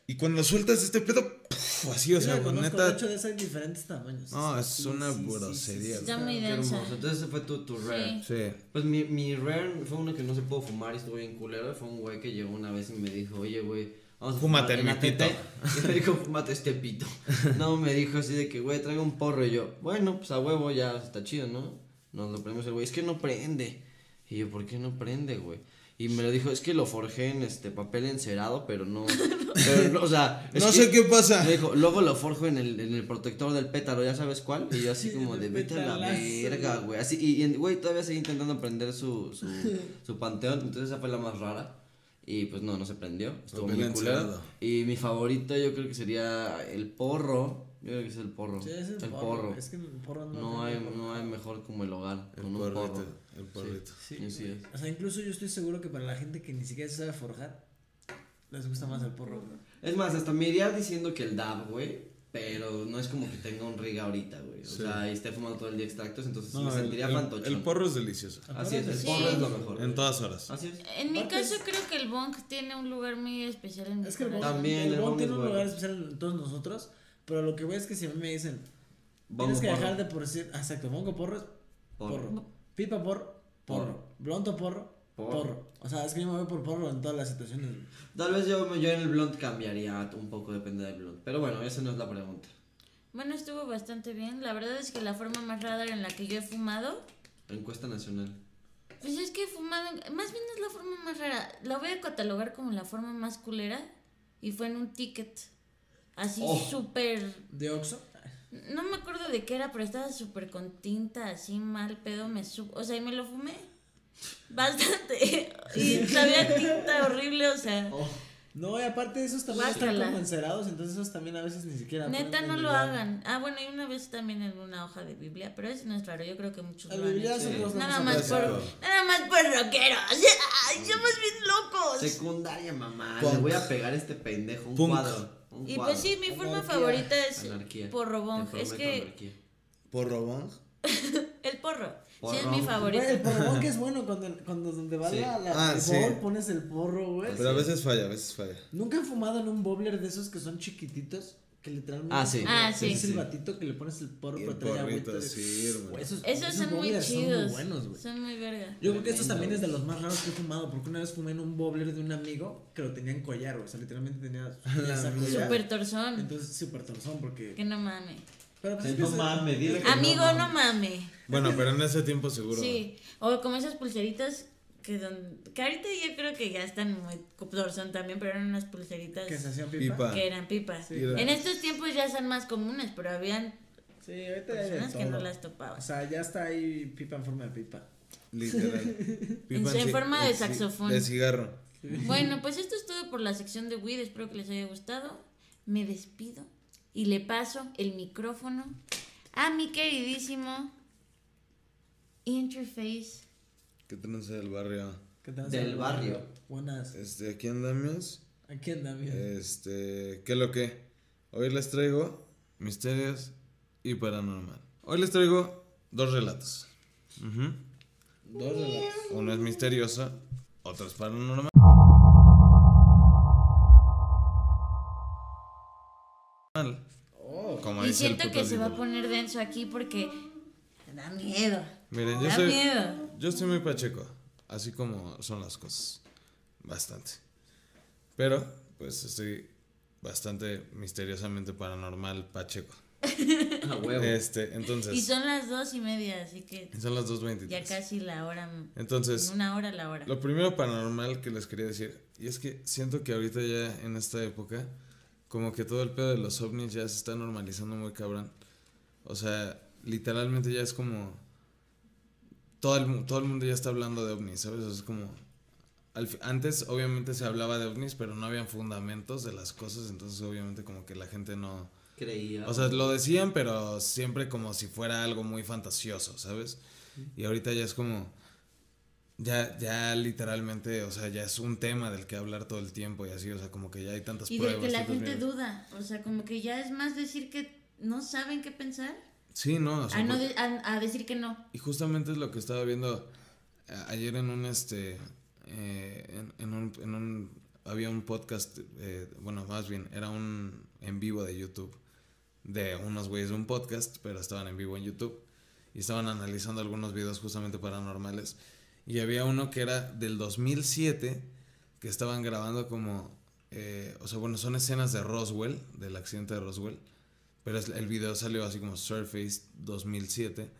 Y cuando sueltas este pedo, puf, así, o sea, con neta. de hecho de esas diferentes tamaños. No, es Sí, una sí, sí, grosería, Está güey. muy densa. Entonces ese fue tu, tu rare. Sí. Sí. Pues mi, mi rare fue uno que no se pudo fumar y estuvo bien culero. Fue un güey que llegó una vez y me dijo, oye, güey, vamos a fumar mi ATT". Y me dijo, fúmate este pito. No, me dijo así de que, güey, traigo un porro. Y yo, bueno, pues a huevo ya está chido, ¿no? Nos lo prendemos el güey, es que no prende. Y yo, ¿por qué no prende, güey? Y me lo dijo, es que lo forjé en este papel encerado, pero no. Pero no, o sea. es No que- sé qué pasa. Me dijo, luego lo forjo en el, en el protector del pétalo, ¿ya sabes cuál? Y yo así como de vete a la verga, güey. Así, y, y, güey, todavía seguí intentando prender su, su, su panteón, entonces esa fue la más rara. Y pues no, no se prendió, estuvo Papel muy culero. Y mi favorito yo creo que sería el porro. Yo creo que es el porro. Sí, es el, el porro. porro. Es que el porro no, No hay, tiene- no hay mejor como el hogar, El con un porrito, porro. el porrito. Sí, así es. O sea, incluso yo estoy seguro que para la gente que ni siquiera sabe forjar, les gusta más el porro. güey. Es más, hasta me iría diciendo que el dab, güey. Pero no es como que tenga un rig ahorita, güey. O Sí. sea, y esté fumando todo el día extractos, entonces No, me el, sentiría fantochón. el porro es delicioso. Así es, el Sí. porro es lo mejor. En todas horas. Así es. En mi caso es- creo que el bong tiene un lugar muy especial en mi Es que el. También el el bong tiene un bueno. lugar especial en todos nosotros, pero lo que voy es que si a mí me dicen, Bongo tienes que porro. dejar de por decir, ah, exacto, bongo porro es Porro. porro, pipa porro, porro, blonto porro, Porro. porro. O sea, es que yo me voy por porro en todas las situaciones. Tal vez yo, yo en el blond cambiaría un poco, depende del blond. Pero bueno, esa no es la pregunta. Bueno, estuvo bastante bien. La verdad es que la forma más rara en la que yo he fumado, Encuesta nacional. pues es que he fumado, más bien es la forma más rara. La voy a catalogar como la forma más culera y fue en un ticket. Así Oh. súper ¿De Oxxo? No me acuerdo de qué era, pero estaba súper con tinta, así mal pedo, me sub... O sea, y me lo fumé. Bastante. Y sabía tinta horrible, o sea. No, y aparte de esos también están como encerados, entonces esos también a veces ni siquiera. Neta, no lo hagan. Ah, bueno, y una vez también en una hoja de Biblia, pero eso no es raro, yo creo que muchos El lo han hecho. todos lo Nada más por, nada más por rockeros. Ay, somos bien locos. Secundaria, mamá. Punk. Le voy a pegar a este pendejo un Punk. cuadro. Un Y pues sí, mi forma Anarquía. favorita es Anarquía. porrobón. Es que anarquía. ¿Porro bong? el porro. Sí, es mi Güey, favorito. el porrón que es bueno cuando, cuando donde va Sí. la, la Ah, el sí. bowl, pones el porro, güey. Pero a veces falla, a veces falla. Nunca han fumado en un bobbler de esos que son chiquititos, que literalmente Ah, sí. es Ah, es sí. el Sí. batito que le pones el porro para el traer agüita. sí, hermano. Güey, Esos, Esos son muy chidos. Son muy buenos, güey. Son muy verga. Yo creo que estos también es de los más raros que he fumado, porque una vez fumé en un bobbler de un amigo que lo tenía en collar, güey, o sea, literalmente tenía. Súper torzón. Entonces, súper torzón, porque... Que no mame. Pero pues, es no es- mames, dile que Amigo, no no mames. mame. Bueno, pero en ese tiempo seguro. Sí, o como esas pulseritas que son, que ahorita yo creo que ya están muy torzón también, pero eran unas pulseritas Que se hacían pipa. Pipa. que eran pipas. Sí. En estos tiempos ya son más comunes, pero habían Sí, ahorita personas que no las O topabas. sea, ya está ahí pipa en forma de pipa. Literal. En- forma de saxofón. De cigarro. Bueno, pues esto es todo por la sección de weed. Espero que les haya gustado. Me despido y le paso el micrófono a mi queridísimo Interface. ¿Qué tranza del barrio? ¿Qué? Del barrio. Buenas. Este, aquí andamos. Aquí anda, mira. Este, ¿qué lo que? Hoy les traigo misterios y paranormal. Hoy les traigo dos relatos. Ujú. Dos relatos. Uno es misterioso, otro es paranormal. dice el siento puto que se va a poner denso aquí porque da miedo. Miren, yo soy, miedo. yo estoy muy pacheco, así como son las cosas, bastante. Pero, pues estoy bastante misteriosamente paranormal pacheco. A huevo. Este, entonces, Y son las dos y media, así que son las 2.23. ya casi la hora. Entonces, en una hora la hora. Lo primero paranormal que les quería decir, y es que siento que ahorita ya en esta época, como que todo el pedo de los ovnis ya se está normalizando muy cabrón. O sea, literalmente ya es como... Todo el, todo el mundo ya está hablando de ovnis, ¿sabes? O sea, es como... al antes obviamente se hablaba de ovnis, pero no habían fundamentos de las cosas, entonces obviamente como que la gente no... Creía. O sea, lo decían, pero siempre como si fuera algo muy fantasioso, ¿sabes? Y ahorita ya es como. Ya, ya literalmente, o sea, ya es un tema del que hablar todo el tiempo y así, o sea, como que ya hay tantas Y pruebas. de que la gente mierdas. duda. O sea, como que ya es más decir que no saben qué pensar Sí, no, o sea, a, no porque- de- a, a decir que no. Y justamente es lo que estaba viendo a- ayer en un este eh, en, en un, en un había un podcast eh, bueno más bien era un en vivo de YouTube de unos güeyes de un podcast pero estaban en vivo en YouTube y estaban analizando algunos videos justamente paranormales y había uno que era del 2007 que estaban grabando como eh, o sea bueno son escenas de Roswell del accidente de Roswell pero el video salió así como Surface 2007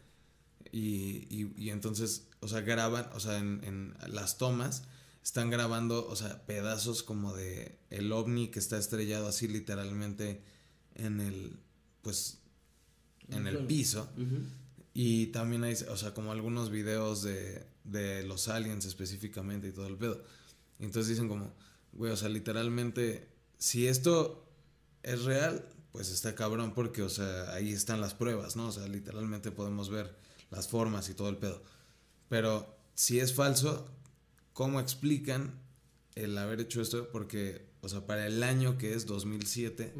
y, y, y entonces, o sea, graban, o sea, en, en las tomas están grabando, o sea, pedazos como de el ovni que está estrellado así literalmente en el, pues, en el piso. Y también hay, o sea, como algunos videos de, de los aliens específicamente y todo el pedo. Y entonces dicen como, güey, o sea, literalmente, si esto es real, pues está cabrón porque, o sea, ahí están las pruebas, ¿no? O sea, literalmente podemos ver las formas y todo el pedo. Pero si es falso, ¿cómo explican el haber hecho esto? Porque, o sea, para el año que es 2007,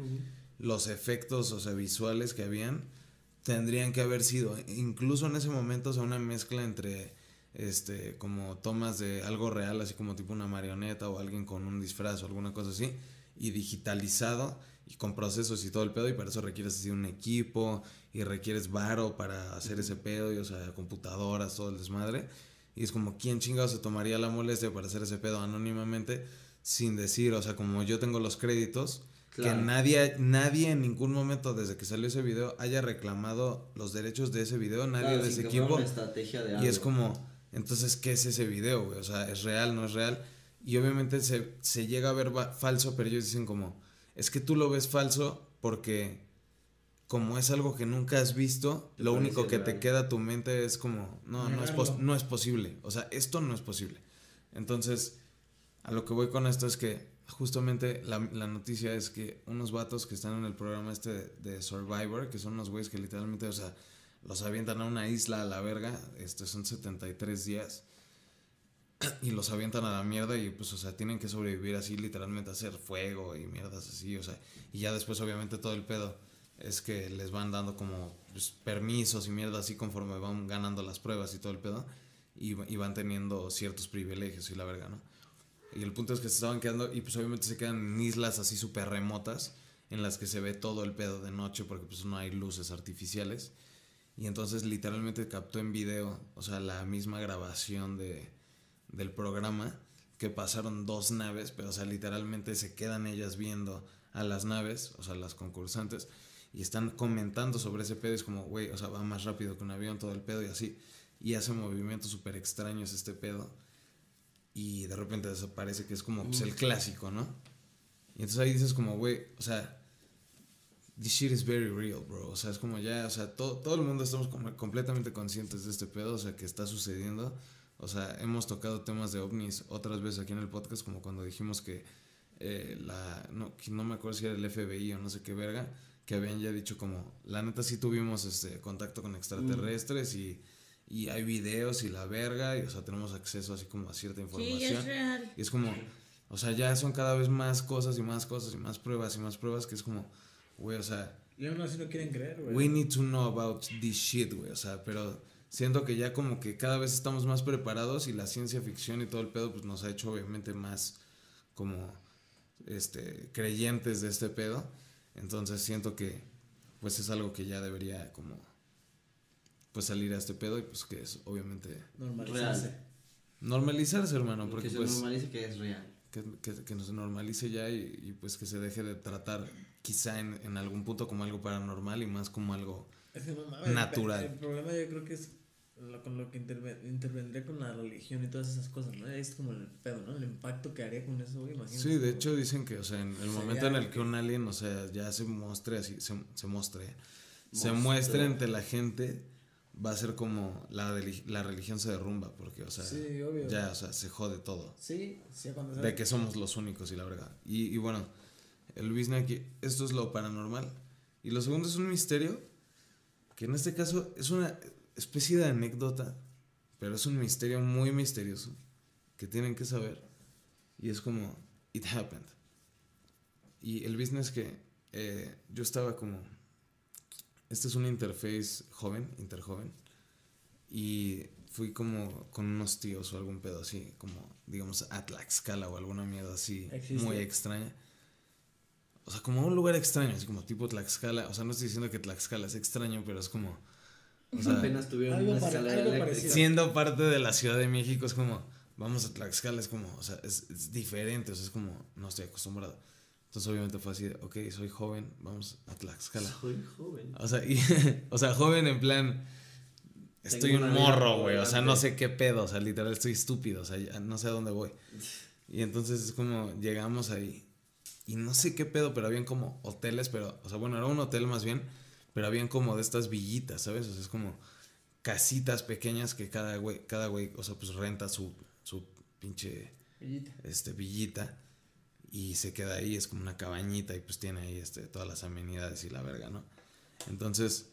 los efectos, o sea, visuales que habían, tendrían que haber sido, incluso en ese momento, o sea, una mezcla entre, este, como tomas de algo real, así como tipo una marioneta o alguien con un disfraz o alguna cosa así, y digitalizado y con procesos y todo el pedo, y para eso requieres así un equipo y requieres varo para hacer ese pedo, y o sea, computadoras, todo el desmadre. Y es como, ¿quién chingado se tomaría la molestia para hacer ese pedo anónimamente sin decir, o sea, como yo tengo los créditos, Claro. que nadie, nadie en ningún momento desde que salió ese video haya reclamado los derechos de ese video, nadie Claro, de ese equipo. de Y es como, entonces, ¿qué es ese video, güey? O sea, ¿es real, no es real? Y obviamente se, se llega a ver falso, pero ellos dicen como, es que tú lo ves falso porque como es algo que nunca has visto, Te lo único que te queda a tu mente es como, no, no es, no es posible. O sea, esto no es posible. Entonces, a lo que voy con esto es que justamente la, la noticia es que unos vatos que están en el programa este de, de Survivor, que son unos güeyes que literalmente, o sea, los avientan a una isla a la verga, este, son 73 días, y los avientan a la mierda y pues, o sea, tienen que sobrevivir así, literalmente hacer fuego y mierdas así, o sea, y ya después obviamente todo el pedo es que les van dando como pues, permisos y mierda así conforme van ganando las pruebas y todo el pedo, y, y van teniendo ciertos privilegios y la verga, ¿no? Y el punto es que se estaban quedando, y pues obviamente se quedan en islas así súper remotas, en las que se ve todo el pedo de noche, porque pues no hay luces artificiales. Y entonces literalmente captó en video, o sea, la misma grabación de, del programa, que pasaron dos naves, pero o sea, literalmente se quedan ellas viendo a las naves, o sea, las concursantes, y están comentando sobre ese pedo, es como, güey, o sea, va más rápido que un avión, todo el pedo y así, y hace movimientos súper extraños este pedo, y de repente desaparece, que es como pues, el clásico, ¿no? Y entonces ahí dices como, güey, o sea, this shit is very real, bro. O sea, es como ya, o sea, todo, todo el mundo estamos como completamente conscientes de este pedo, o sea, que está sucediendo. O sea, hemos tocado temas de ovnis otras veces aquí en el podcast, como cuando dijimos que eh, la, no, que no me acuerdo si era el FBI o no sé qué verga, que habían ya dicho como, la neta sí tuvimos este contacto con extraterrestres y, y hay videos y la verga, y o sea, tenemos acceso así como a cierta información. Sí, es real. Y es como, o sea, ya son cada vez más cosas y más cosas y más pruebas y más pruebas que es como, güey, o sea, Y aún así no quieren creer, güey. we need to know about this shit, güey, o sea, pero siento que ya como que cada vez estamos más preparados y la ciencia ficción y todo el pedo pues nos ha hecho obviamente más como este creyentes de este pedo. Entonces siento que pues es algo que ya debería como pues salir a este pedo y pues que es obviamente Normalizarse. Real. normalizarse, hermano, porque que se pues normalice que es real. que, que, que se normalice ya y, y, pues que se deje de tratar quizá en, en algún punto como algo paranormal y más como algo Es que mames, Natural. El, el problema yo creo que es lo, con lo que interve- intervendría con la religión y todas esas cosas, ¿no? Es como el pedo, ¿no? El impacto que haría con eso, imagínate. Sí, de hecho dicen que, o sea, en el momento en el que que- un alien, o sea, ya se muestre así, se, se muestre, se muestre ante la gente, va a ser como la, la religión se derrumba, porque, o sea, Sí, obvio. ya, o sea, se jode todo. Sí, sí, cuando De que somos los únicos y la verdad. Y, y bueno, el business aquí, esto es lo paranormal. Y lo segundo es un misterio, que en este caso es una especie de anécdota, pero es un misterio muy misterioso, que tienen que saber. Y es como, it happened. Y el business que eh, yo estaba como, este es un interface joven, interjoven, y fui como con unos tíos o algún pedo así, como digamos a Tlaxcala o alguna mierda así Existe. muy extraña. O sea, como un lugar extraño, así como tipo Tlaxcala. O sea, no estoy diciendo que Tlaxcala es extraño, pero es como. O sea, Apenas tuvieron algo una para- escalera algo parecido. siendo parte de la Ciudad de México, es como, vamos a Tlaxcala, es como, o sea, es, es diferente, o sea, es como, no estoy acostumbrado. Entonces, obviamente fue así, de, ok, soy joven, vamos a Tlaxcala. Soy joven. O sea, y, o sea, joven en plan. Estoy un morro, güey. O sea, no sé qué pedo. O sea, literal estoy estúpido. O sea, ya no sé a dónde voy. Y entonces es como llegamos ahí. Y no sé qué pedo, pero habían como hoteles, pero. O sea, bueno, era un hotel más bien. Pero habían como de estas villitas, ¿sabes? O sea, es como casitas pequeñas que cada güey, cada güey, o sea, pues renta su, su pinche este, villita y se queda ahí, es como una cabañita y pues tiene ahí este, todas las amenidades y la verga, ¿no? Entonces,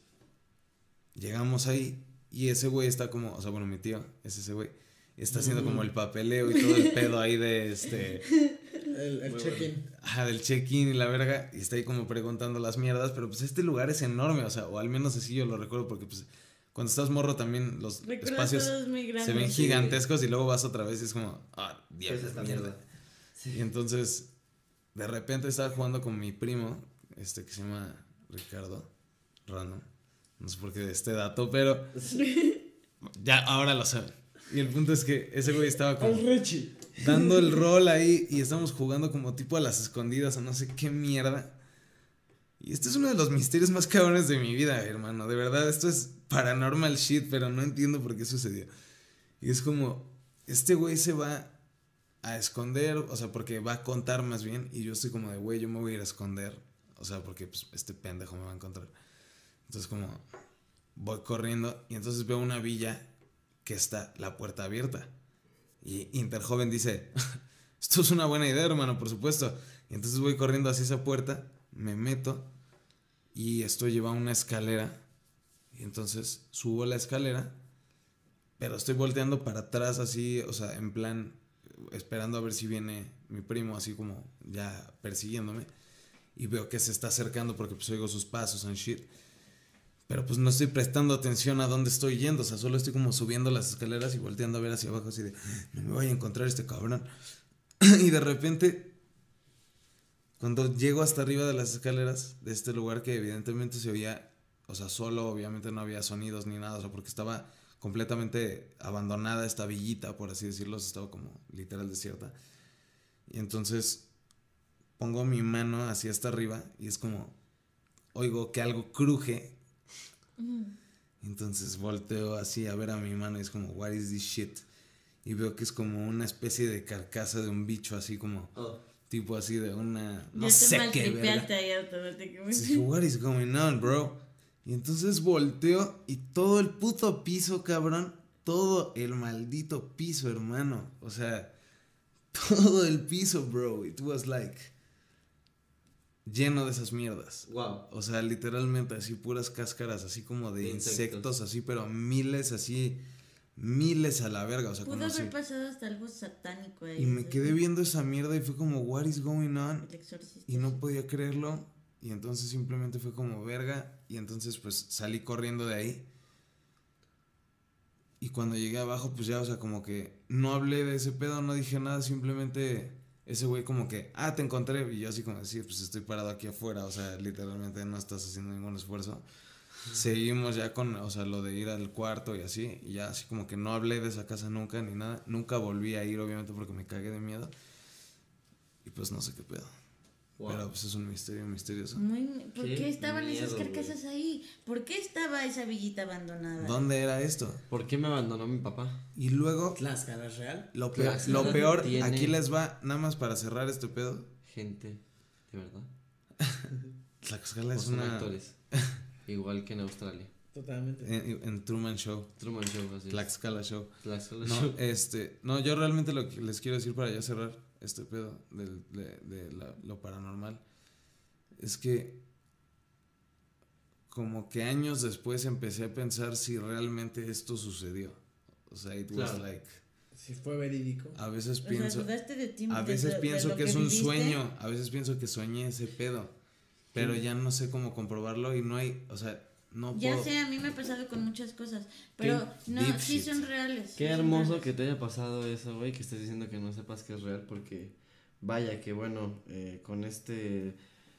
llegamos ahí y ese güey está como, o sea, bueno, mi tío, es ese güey, está haciendo como el papeleo y todo el pedo ahí de este, El, check-in. ajá, del check-in y la verga, y está ahí como preguntando las mierdas, pero pues este lugar es enorme, o sea, o al menos así yo lo recuerdo porque pues cuando estás morro también los Recuerdo espacios se ven sí. gigantescos y luego vas otra vez y es como, ah, ¿Qué es diablo, esta mierda. Y entonces, de repente estaba jugando con mi primo, este que se llama Ricardo, random. No sé por qué este dato, pero ya ahora lo saben. Y el punto es que ese güey estaba como Richie. Dando el rol ahí y estamos jugando como tipo a las escondidas o no sé qué mierda. Y este es uno de los misterios más cabrones de mi vida, hermano. De verdad, esto es paranormal shit, pero no entiendo por qué sucedió. Y es como, este güey se va a esconder, o sea, porque va a contar más bien, y yo estoy como de, güey, yo me voy a ir a esconder, o sea, porque pues, este pendejo me va a encontrar. Entonces como, voy corriendo y entonces veo una villa que está la puerta abierta. Y Interjoven dice, esto es una buena idea, hermano, por supuesto. Entonces voy corriendo hacia esa puerta, me meto y esto lleva a una escalera. Y entonces subo la escalera, pero estoy volteando para atrás así, o sea, en plan, esperando a ver si viene mi primo, así como ya persiguiéndome. Y veo que se está acercando porque pues oigo sus pasos and shit. Pero pues no estoy prestando atención a dónde estoy yendo. O sea, solo estoy como subiendo las escaleras y volteando a ver hacia abajo así de, no me vaya a encontrar este cabrón. y de repente, cuando llego hasta arriba de las escaleras de este lugar que evidentemente se oía, o sea, solo, obviamente no había sonidos ni nada, o sea, porque estaba completamente abandonada esta villita, por así decirlo, estaba como literal desierta. Y entonces pongo mi mano hacia hasta arriba y es como, oigo que algo cruje. Entonces volteo así a ver a mi mano y es como, what is this shit? Y veo que es como una especie de carcasa de un bicho así como, Oh. tipo así de una, no sé qué verga. automáticamente. Sí, what is going on, bro? Y entonces volteo y todo el puto piso, cabrón, todo el maldito piso, hermano. O sea, todo el piso, bro. It was like lleno de esas mierdas. Wow. O sea, literalmente así puras cáscaras, así como de De insectos, insectos. así, pero miles así, miles a la verga. O sea, Pudo como haber así. pasado hasta algo satánico ahí. Y me quedé viendo esa mierda y fue como, what is going on? El exorcista. Y no podía creerlo. Y entonces simplemente fue como verga. Y entonces pues salí corriendo de ahí. Y cuando llegué abajo, pues ya, o sea, como que no hablé de ese pedo, no dije nada, simplemente ese güey como que, ah, te encontré. Y yo así como, sí, pues estoy parado aquí afuera. O sea, literalmente no estás haciendo ningún esfuerzo. Seguimos ya con, o sea, lo de ir al cuarto y así. Y ya así como que no hablé de esa casa nunca ni nada. Nunca volví a ir, obviamente, porque me cagué de miedo. Y pues no sé qué pedo. Pero pues es un misterio misterioso. Muy, ¿Por qué, Qué estaban esas carcasas ahí? ¿Por qué estaba esa villita abandonada? ¿Dónde era esto? ¿Por qué me abandonó mi papá? Y luego, Tlaxcala es real. lo peor, Tlaxcala lo peor tiene- aquí les va, nada más para cerrar este pedo. Gente, de verdad. Tlaxcala es son una... actores. Igual que en Australia. Totalmente. En, en Truman Show. Truman Show, así. Tlaxcala Show. Tlaxcala No, Show. este, no, yo realmente lo que les quiero decir para ya cerrar este pedo de, de la- lo paranormal es que como que años después empecé a pensar si realmente esto sucedió. O sea, it was Claro. like, Si fue verídico. a veces O sea, pienso, de ti, a veces de pienso que es un viviste. sueño, a veces pienso que soñé ese pedo, pero ya no sé cómo comprobarlo y no hay, o sea, no Ya puedo. sé, a mí me ha pasado con muchas cosas, pero no, sí shit. son reales. Qué hermoso reales. que te haya pasado eso, güey, que estés diciendo que no sepas que es real, porque vaya que bueno, eh, con este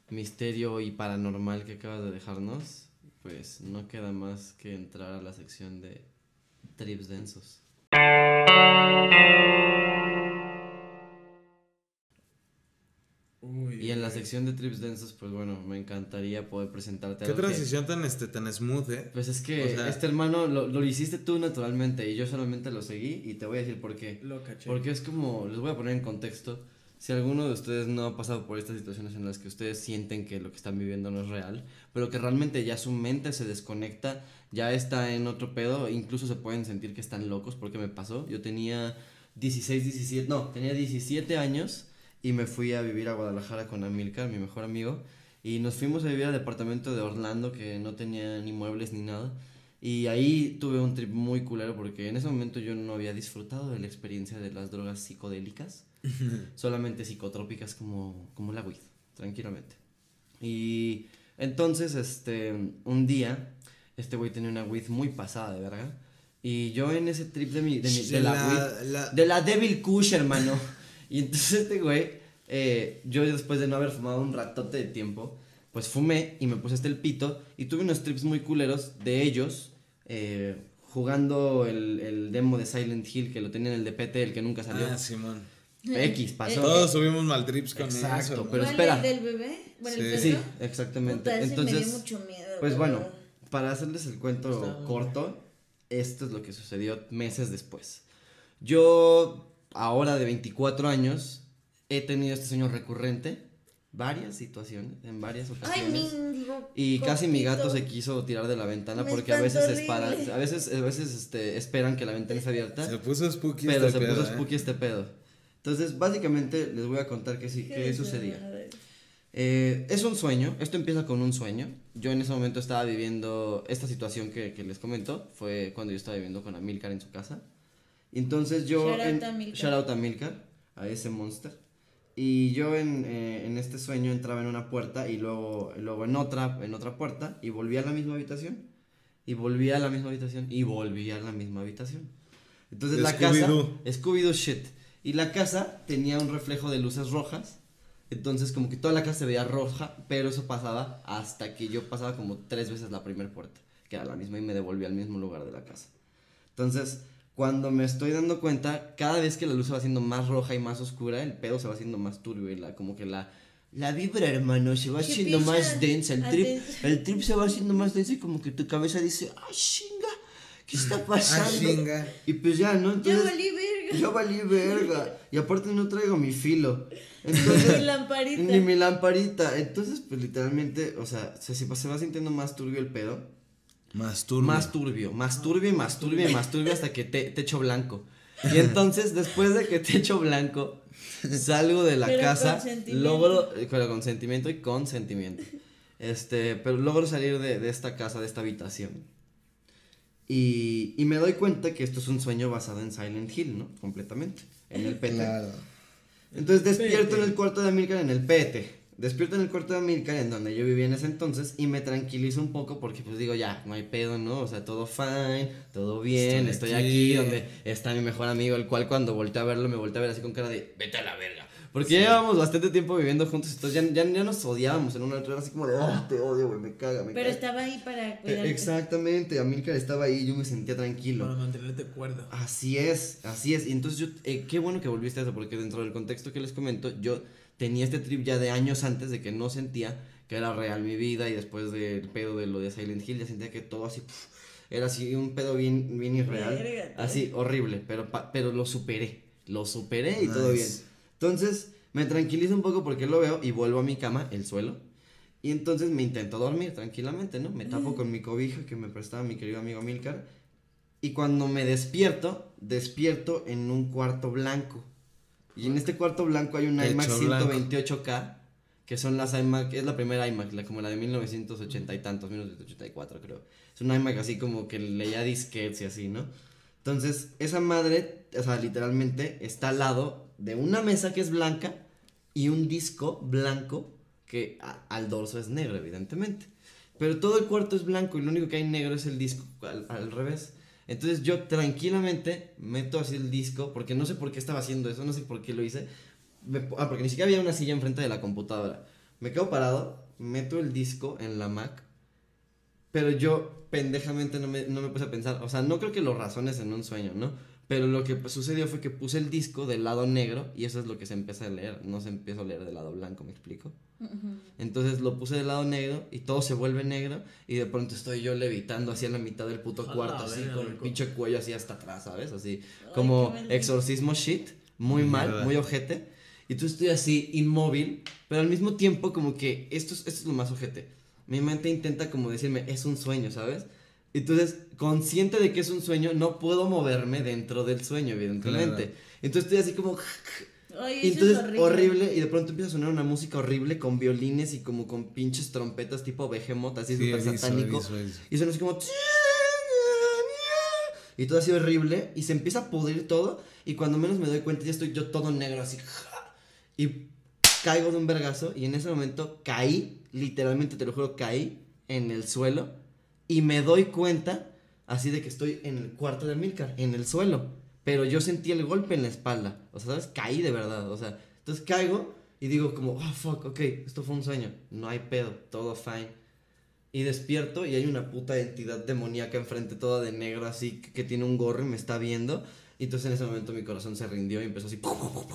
misterio y paranormal que acabas de dejarnos, pues no queda más que entrar a la sección de trips densos. Uy. Y en la sección de trips densos, pues bueno, me encantaría poder presentarte Qué algo que- transición tan este tan smooth, eh. Pues es que O sea- este hermano lo, lo hiciste tú naturalmente y yo solamente lo seguí y te voy a decir por qué. Lo caché. Porque es como, les voy a poner en contexto, si alguno de ustedes no ha pasado por estas situaciones en las que ustedes sienten que lo que están viviendo no es real, pero que realmente ya su mente se desconecta, ya está en otro pedo, incluso se pueden sentir que están locos, porque me pasó, yo tenía 16, 17, no, tenía 17 años y me fui a vivir a Guadalajara con Amilcar, mi mejor amigo, y nos fuimos a vivir al departamento de Orlando que no tenía ni muebles ni nada. Y ahí tuve un trip muy culero porque en ese momento yo no había disfrutado de la experiencia de las drogas psicodélicas, solamente psicotrópicas como, como la weed, tranquilamente. Y entonces, este, un día, este güey tenía una weed muy pasada de verga. Y yo en ese trip de, mi, de, mi- de la, weed, la- de la Devil Kush, hermano. Y entonces este güey, eh, yo después de no haber fumado un ratote de tiempo, pues fumé y me puse hasta el pito y tuve unos trips muy culeros de ellos eh, jugando el, el demo de Silent Hill que lo tenía en el DPT, el que nunca salió. Ah, Simón. X pasó. Todos subimos mal trips con Exacto, eso. pero ¿Cuál, espera. el del bebé? Bueno, Sí. exactamente. Puta, ese me dio Entonces, mucho miedo. pues bueno, para hacerles el cuento corto, esto es lo que sucedió meses después. Yo, ahora de 24 años, he tenido este sueño recurrente, varias situaciones, en varias Ay, ocasiones. mendigo. Y casi mi gato se quiso tirar de la ventana Me porque a veces espara- a veces, a veces este, esperan que la ventana esté abierta, Se puso spooky pero este se pedo, puso eh. spooky este pedo. Entonces, básicamente les voy a contar qué, sí, qué Qué sucedía. Eh, es un sueño, esto empieza con un sueño. Yo en ese momento estaba viviendo esta situación que, que les comento, fue cuando yo estaba viviendo con Amilcar en su casa. Y entonces yo... Shout out en- a Amilcar. shout out a Amilcar, a ese monster. Y yo en, eh, en este sueño entraba en una puerta y luego, luego en, otra, en otra puerta y volvía a la misma habitación. Y volvía a la misma habitación y volvía a la misma habitación. Entonces la casa... Scooby-Doo. Scooby-Doo shit. Y la casa tenía un reflejo de luces rojas. Entonces como que toda la casa se veía roja, pero eso pasaba hasta que yo pasaba como tres veces la primera puerta, que era la misma y me devolvía al mismo lugar de la casa. Entonces, cuando me estoy dando cuenta, cada vez que la luz se va haciendo más roja y más oscura, el pedo se va haciendo más turbio y la, como que la, la vibra, hermano, se va ¿Qué haciendo más densa. El trip, el trip se va haciendo más denso y como que tu cabeza dice, ¡ah, chinga! ¿Qué está pasando? Ah, chinga. Y pues ya, ¿no? Ya Entonces, valí verga. yo valí verga. Y aparte no traigo mi filo. Entonces, Mi lamparita. ni mi lamparita. Entonces, pues literalmente, o sea, se, se va sintiendo más turbio el pedo. Más turbio. Más turbio, más turbio y más turbio y más turbio hasta que te, techo blanco. Y entonces, después de que techo blanco, salgo de la Pero con casa, sentimiento. logro, eh, con consentimiento y con sentimiento. Este, pero logro salir de, de esta casa, de esta habitación. Y, y me doy cuenta que esto es un sueño basado en Silent Hill, ¿no? Completamente. En el PT. Claro. Entonces despierto Pete. en el cuarto de Amilcar en el PT. Despierto en el cuarto de Amilcar en donde yo vivía en ese entonces y me tranquilizo un poco porque pues digo ya, no hay pedo, ¿no? O sea, todo fine, todo bien, Estoy estoy, aquí. aquí. donde está mi mejor amigo, el cual cuando volteé a verlo me volteé a ver así con cara de vete a la verga. Porque ya llevábamos bastante tiempo viviendo juntos, entonces ya, ya, ya nos odiábamos en una otra, así como de, ah, te odio, güey, me caga, me Pero caga. estaba ahí para Eh, cuidarte. Exactamente, Amílcar estaba ahí y yo me sentía Para tranquilo. mantenerte cuerdo. Así es, así es. Y entonces yo, eh, qué bueno que volviste a eso, porque dentro del contexto que les comento, yo tenía este trip ya de años antes de que no sentía que era real mi vida y después del pedo de lo de Silent Hill ya sentía que todo así, era así un pedo bien, bien irreal. Así, horrible, pero, pa- pero lo superé, lo superé y todo bien. Entonces me tranquilizo un poco porque lo veo y vuelvo a mi cama, el suelo. Y entonces me intento dormir tranquilamente, ¿no? Me tapo con mi cobija que me prestaba mi querido amigo Milcar. Y cuando me despierto, despierto en un cuarto blanco. Y en este cuarto blanco hay una Techo iMac blanco. 128K, que son las iMac, es la primera iMac, la, como la de 1980 y tantos, 1984 creo. Es una iMac así como que leía disquetes y así, ¿no? Entonces, esa madre, o sea, literalmente está al lado de una mesa que es blanca y un disco blanco que a- al dorso es negro, evidentemente. Pero todo el cuarto es blanco y lo único que hay negro es el disco al, al revés. Entonces yo tranquilamente meto así el disco, porque no sé por qué estaba haciendo eso, no sé por qué lo hice. Me ah, porque ni siquiera había una silla enfrente de la computadora. Me quedo parado, meto el disco en la Mac, pero yo pendejamente no me, no me puse a pensar, o sea, no creo que lo razones en un sueño, ¿no? Pero lo que sucedió fue que puse el disco del lado negro y eso es lo que se empieza a leer, no se empieza a leer del lado blanco, ¿me explico? Entonces lo puse del lado negro y todo se vuelve negro y de pronto estoy yo levitando así en la mitad del puto cuarto, así con el pinche cuello así hasta atrás, ¿sabes? Así Ay, como exorcismo shit, muy mal, muy ojete. Y tú estoy así inmóvil, pero al mismo tiempo como que esto es, esto es lo más ojete. Mi mente intenta como decirme, es un sueño, ¿sabes? Entonces, consciente de que es un sueño, no puedo moverme dentro del sueño, evidentemente. Claro. Entonces estoy así como... Y eso entonces, es horrible. horrible. y de pronto empieza a sonar una música horrible con violines y como con pinches trompetas tipo Behemoth, así Sí, súper satánico. Y suena así como... Y todo así horrible, y se empieza a pudrir todo, y cuando menos me doy cuenta ya estoy yo todo negro así. Y caigo de un vergazo, y en ese momento caí, literalmente te lo juro, caí en el suelo, y me doy cuenta así de que estoy en el cuarto de Milcar, en el suelo. Pero yo sentí el golpe en la espalda. O sea, ¿sabes? Caí de verdad. O sea, entonces caigo y digo como, oh, fuck, ok, esto fue un sueño. No hay pedo, todo fine. Y despierto y hay una puta entidad demoníaca enfrente toda de negro así, que, que tiene un gorro y me está viendo. Y entonces en ese momento mi corazón se rindió y empezó así. O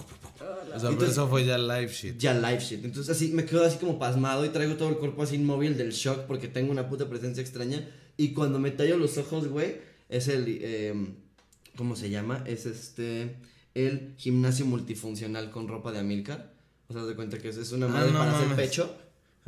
sea, Entonces- eso fue ya live shit. Ya live shit. Entonces así me quedo así como pasmado y traigo todo el cuerpo así inmóvil del shock porque tengo una puta presencia extraña. Y cuando me tallo los ojos, güey, es el... eh, ¿Cómo se llama? Es este... El gimnasio multifuncional con ropa de Amilcar. O sea, de cuenta que es, es una Ah, madre no para hacer pecho.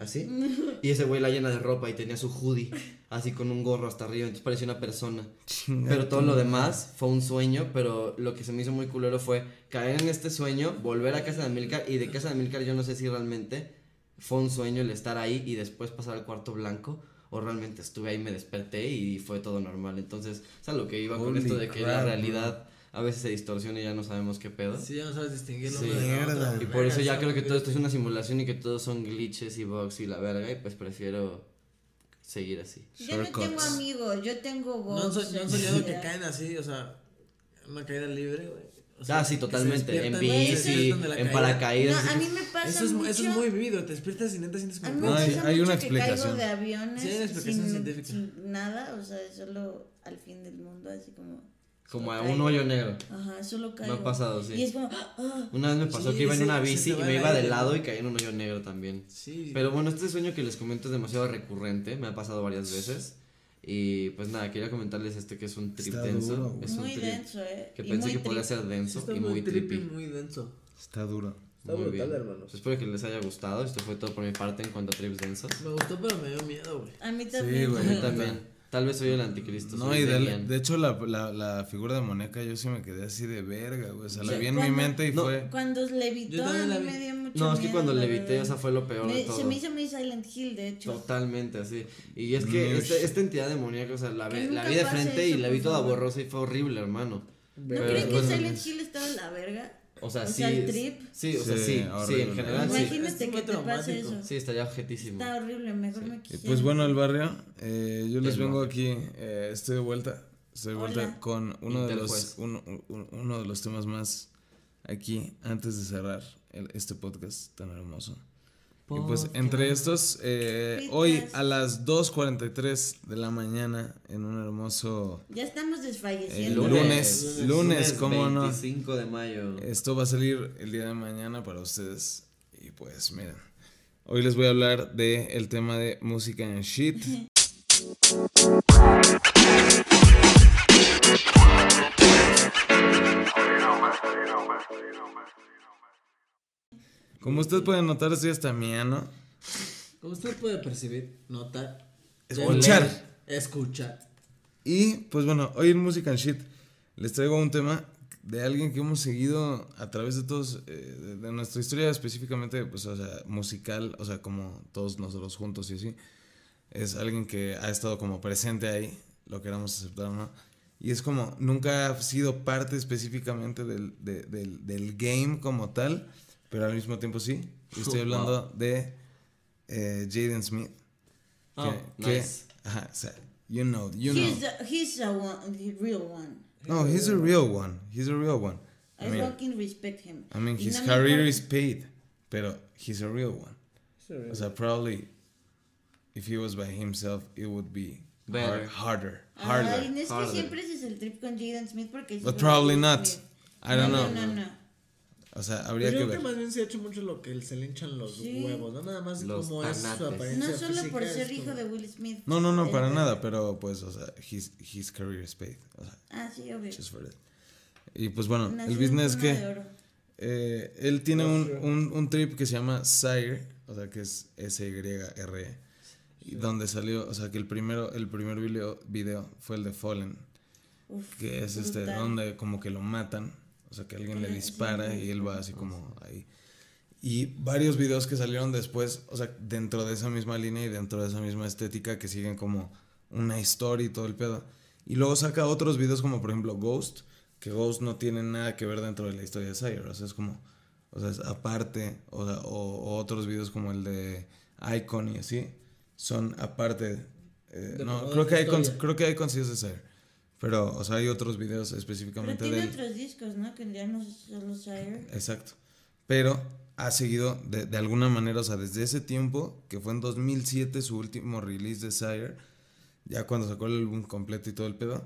Así. Y ese güey la llena de ropa y tenía su hoodie. Así con un gorro hasta arriba. Entonces parecía una persona. Pero todo lo demás fue un sueño, pero lo que se me hizo muy culero fue caer en este sueño, volver a casa de Amilcar y de casa de Amilcar yo no sé si realmente fue un sueño el estar ahí y después pasar al cuarto blanco o realmente estuve ahí, me desperté y fue todo normal. Entonces, es a lo que iba con esto de que la crap, realidad a veces se distorsiona y ya no sabemos qué pedo. Sí, ya no sabes distinguirlo. Sí. uno de la Mierda. Y por eso ya creo que todo esto es una simulación y que todos son glitches y bugs y la verga y pues prefiero seguir así. Yo no tengo amigos, yo tengo ¿No so- no han soñado que caen así, o sea, una caída libre, güey? O sea, Ah, sí, totalmente. En bici, en caída. paracaídas. No, a mí me pasa Eso es, mucho. eso es muy vivido, te despiertas y neta sientes A como... mí me No, hay- una que caigo explicación. de aviones Sí, hay una explicación sin, científica. sin nada, o sea, solo al fin del mundo, así como... Como a un hoyo negro. Ajá, solo caigo. Me ha pasado, sí. Y es como... ah, Una vez me pasó Sí, que iba en una bici y me iba de lado y caí en un hoyo negro también. Sí. Pero bueno, este sueño que les comento es demasiado recurrente, me ha pasado varias veces. Y pues nada, quería comentarles este que es un trip Está denso. duro, es un muy trip denso, eh. que y pensé muy que podría ser denso Está y muy trippy, trippy. muy denso. Está duro. Está Muy brutal, bien. hermanos. Espero que les haya gustado. Esto fue todo por mi parte en cuanto a trips densos. Me gustó, pero me dio miedo, güey. A mí también. güey. A mí también. Tal vez soy el anticristo. No, y de, de hecho la, la, la figura demoníaca yo sí me quedé así de verga, güey. O sea, la vi en mi mente y No. fue... Cuando levitó, a mí me dio mucho No, es que cuando levité, verdad. o sea, fue lo peor de todo. se me hizo muy Silent Hill, de hecho. Totalmente así. Y es que este- esta entidad demoníaca, o sea, la, ve- la vi de frente y la vi toda favor. borrosa y fue horrible, hermano. ¿No Pero creen que Silent Hill estaba en la verga? O sea, O sí. sea, el trip. Sí, o sea, Sí, sí. Sí, en general sí. Imagínate Es muy que te pase eso. Sí, estaría objetísimo. Está horrible, mejor me Y quisiera. pues bueno, el barrio, eh, yo les El vengo barrio. aquí, eh, estoy de vuelta, estoy de vuelta Hola. con uno de los uno, un- uno de los temas más aquí antes de cerrar el- este podcast tan hermoso. Y pues entre estos, eh, hoy a las 2.43 de la mañana, en un hermoso... Ya estamos desfalleciendo. lunes, lunes, ¿cómo no? 25 de mayo. Esto va a salir el día de mañana para ustedes. Y pues miren, hoy les voy a hablar de el tema de música en shit. Como usted puede notar, estoy hasta miano. Como usted puede percibir, notar, Escuchar. oler, escuchar. Y pues bueno, hoy en Música and Shit les traigo un tema de alguien que hemos seguido a través de todos, eh, de, de nuestra historia específicamente, pues o sea, musical, o sea, como todos nosotros juntos y así. Es alguien que ha estado como presente ahí, lo queramos aceptar o no. Y es como, nunca ha sido parte específicamente del, de- del, del game como tal, pero al mismo tiempo sí. Estoy hablando de eh, Jaden Smith. Que, Oh, que- nice. ajá, o sea, you know, you know. He's, the, he's a one, the real one. No, he's a real one. He's a real one. I I mean, fucking respect him. I mean his no career is paid, pero he's a real one. O sea, probably if he was by himself, it would be Better. harder, Ay, harder. no es que harder. siempre ese es el trip con Jaden Smith porque... es But probably not. Smith. I don't no, know. No, no, no. O sea, Yo habría que creo que ver. más bien se ha hecho mucho lo que se le hinchan los Sí. huevos, ¿no? Nada más Los como es su tanates. apariencia No solo por ser hijo de Will Smith. No, no, no, para nada, pero pues, o sea, his, his career is paid. O sea, Ah, sí, obvio. just for that. Y pues bueno, Nació el en business cuna de que oro. eh, él tiene un, un, un trip que se llama Sire, o sea, que es S-Y-R, y donde salió, o sea, que el primero, el primer video, video fue el de Fallen, Uf, que es este, brutal. donde como que lo matan, o sea, que alguien le dispara y él va así como ahí. Y varios videos que salieron después, o sea, dentro de esa misma línea y dentro de esa misma estética que siguen como una historia y todo el pedo. Y luego saca otros videos como por ejemplo Ghost, que Ghost no tiene nada que ver dentro de la historia de Sire, o sea, es como, o sea, es aparte, o, sea, o, o otros videos como el de Icon y así, son aparte. eh, no, creo que, Icon, creo que Icon sí es de Sire. Pero, o sea, hay otros videos Pero específicamente tiene del... otros discos, ¿no? Que ya no es solo Sire. Exacto. Pero ha seguido de, de alguna manera, o sea, desde ese tiempo, que fue en 2007 su último release de Sire, ya cuando sacó el álbum completo y todo el pedo,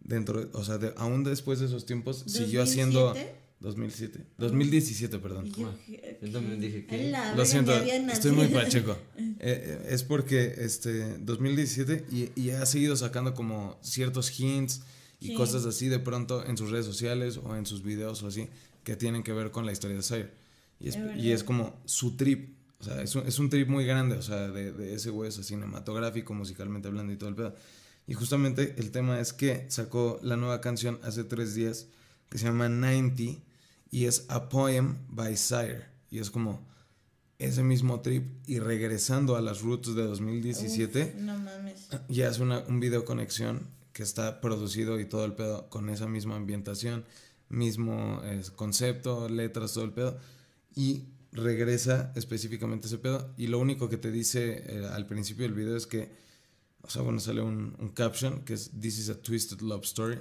dentro, de- o sea, de- aún después de esos tiempos, siguió haciendo... ¿2007? 2007. 2017, perdón. Yo, Yo también dije que- la Lo siento, estoy muy pacheco. Eh, eh, es porque este 2017 y, y ha seguido sacando como ciertos hints y Sí. cosas así de pronto en sus redes sociales o en sus videos o así que tienen que ver con la historia de Sire. Y es, Es y es como su trip. O sea, es un, es un trip muy grande, o sea, de, de ese güey, o sea, cinematográfico, musicalmente hablando y todo el pedo. Y justamente el tema es que sacó la nueva canción hace tres días que se llama 90 y es A Poem by Sire. Y es como ese mismo trip y regresando a las roots de 2017 Uf, no mames. y hace una, un video conexión que está producido y todo el pedo con esa misma ambientación, mismo eh, concepto, letras, todo el pedo. Y regresa específicamente ese pedo. Y lo único que te dice eh, al principio del video es que, o sea, bueno, sale un, un caption que es This is a twisted love story.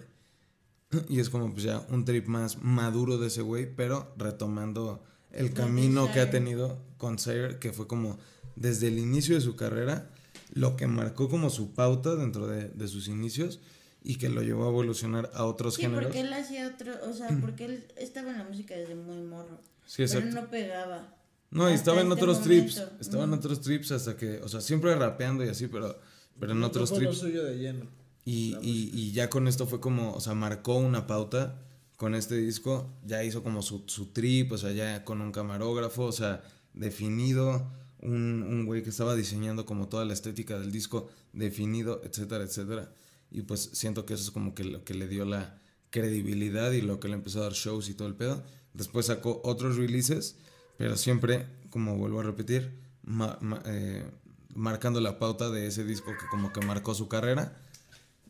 Y es como pues ya un trip más maduro de ese güey, pero retomando el camino que ha tenido con Sire, que fue como desde el inicio de su carrera, lo que marcó como su pauta dentro de, de sus inicios y que lo llevó a evolucionar a otros Sí, géneros. porque él hacía otro, o sea, porque él estaba en la música desde muy morro. Sí, Pero exacto. no pegaba. No, y estaba en este otros trips. momento. Estaba en Ujú. otros trips hasta que, o sea, siempre rapeando y así, pero, pero en otros fue lo trips. suyo de lleno. Y, y, y ya con esto fue como, o sea, marcó una pauta con este disco, ya hizo como su, su trip, o sea, ya con un camarógrafo, o sea, definido, un, un güey que estaba diseñando como toda la estética del disco, definido, etcétera, etcétera. Y pues siento que eso es como que lo que le dio la credibilidad y lo que le empezó a dar shows y todo el pedo. Después sacó otros releases, pero siempre, como vuelvo a repetir, ma- ma- eh, marcando la pauta de ese disco que como que marcó su carrera.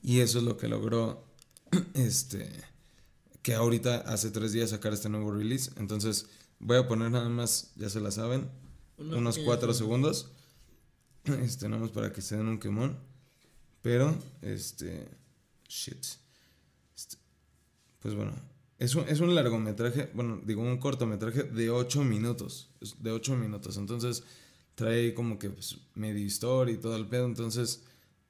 Y eso es lo que logró, este, que ahorita hace tres días sacar este nuevo release. Entonces voy a poner nada más, ya se la saben, Unos cuatro segundos. Este, nada más para que se den un quemón. Pero, este, shit. Este, pues bueno, Es un, es un largometraje, bueno, digo un cortometraje de 8 minutos. De 8 minutos. Entonces trae como que pues, medio historia y todo el pedo. Entonces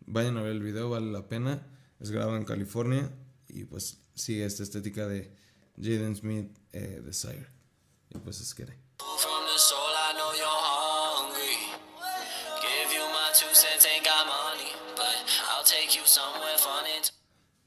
vayan a ver el video, vale la pena. Es grabado en California y pues sigue esta estética de Jaden Smith, eh, Desire. Y pues es que...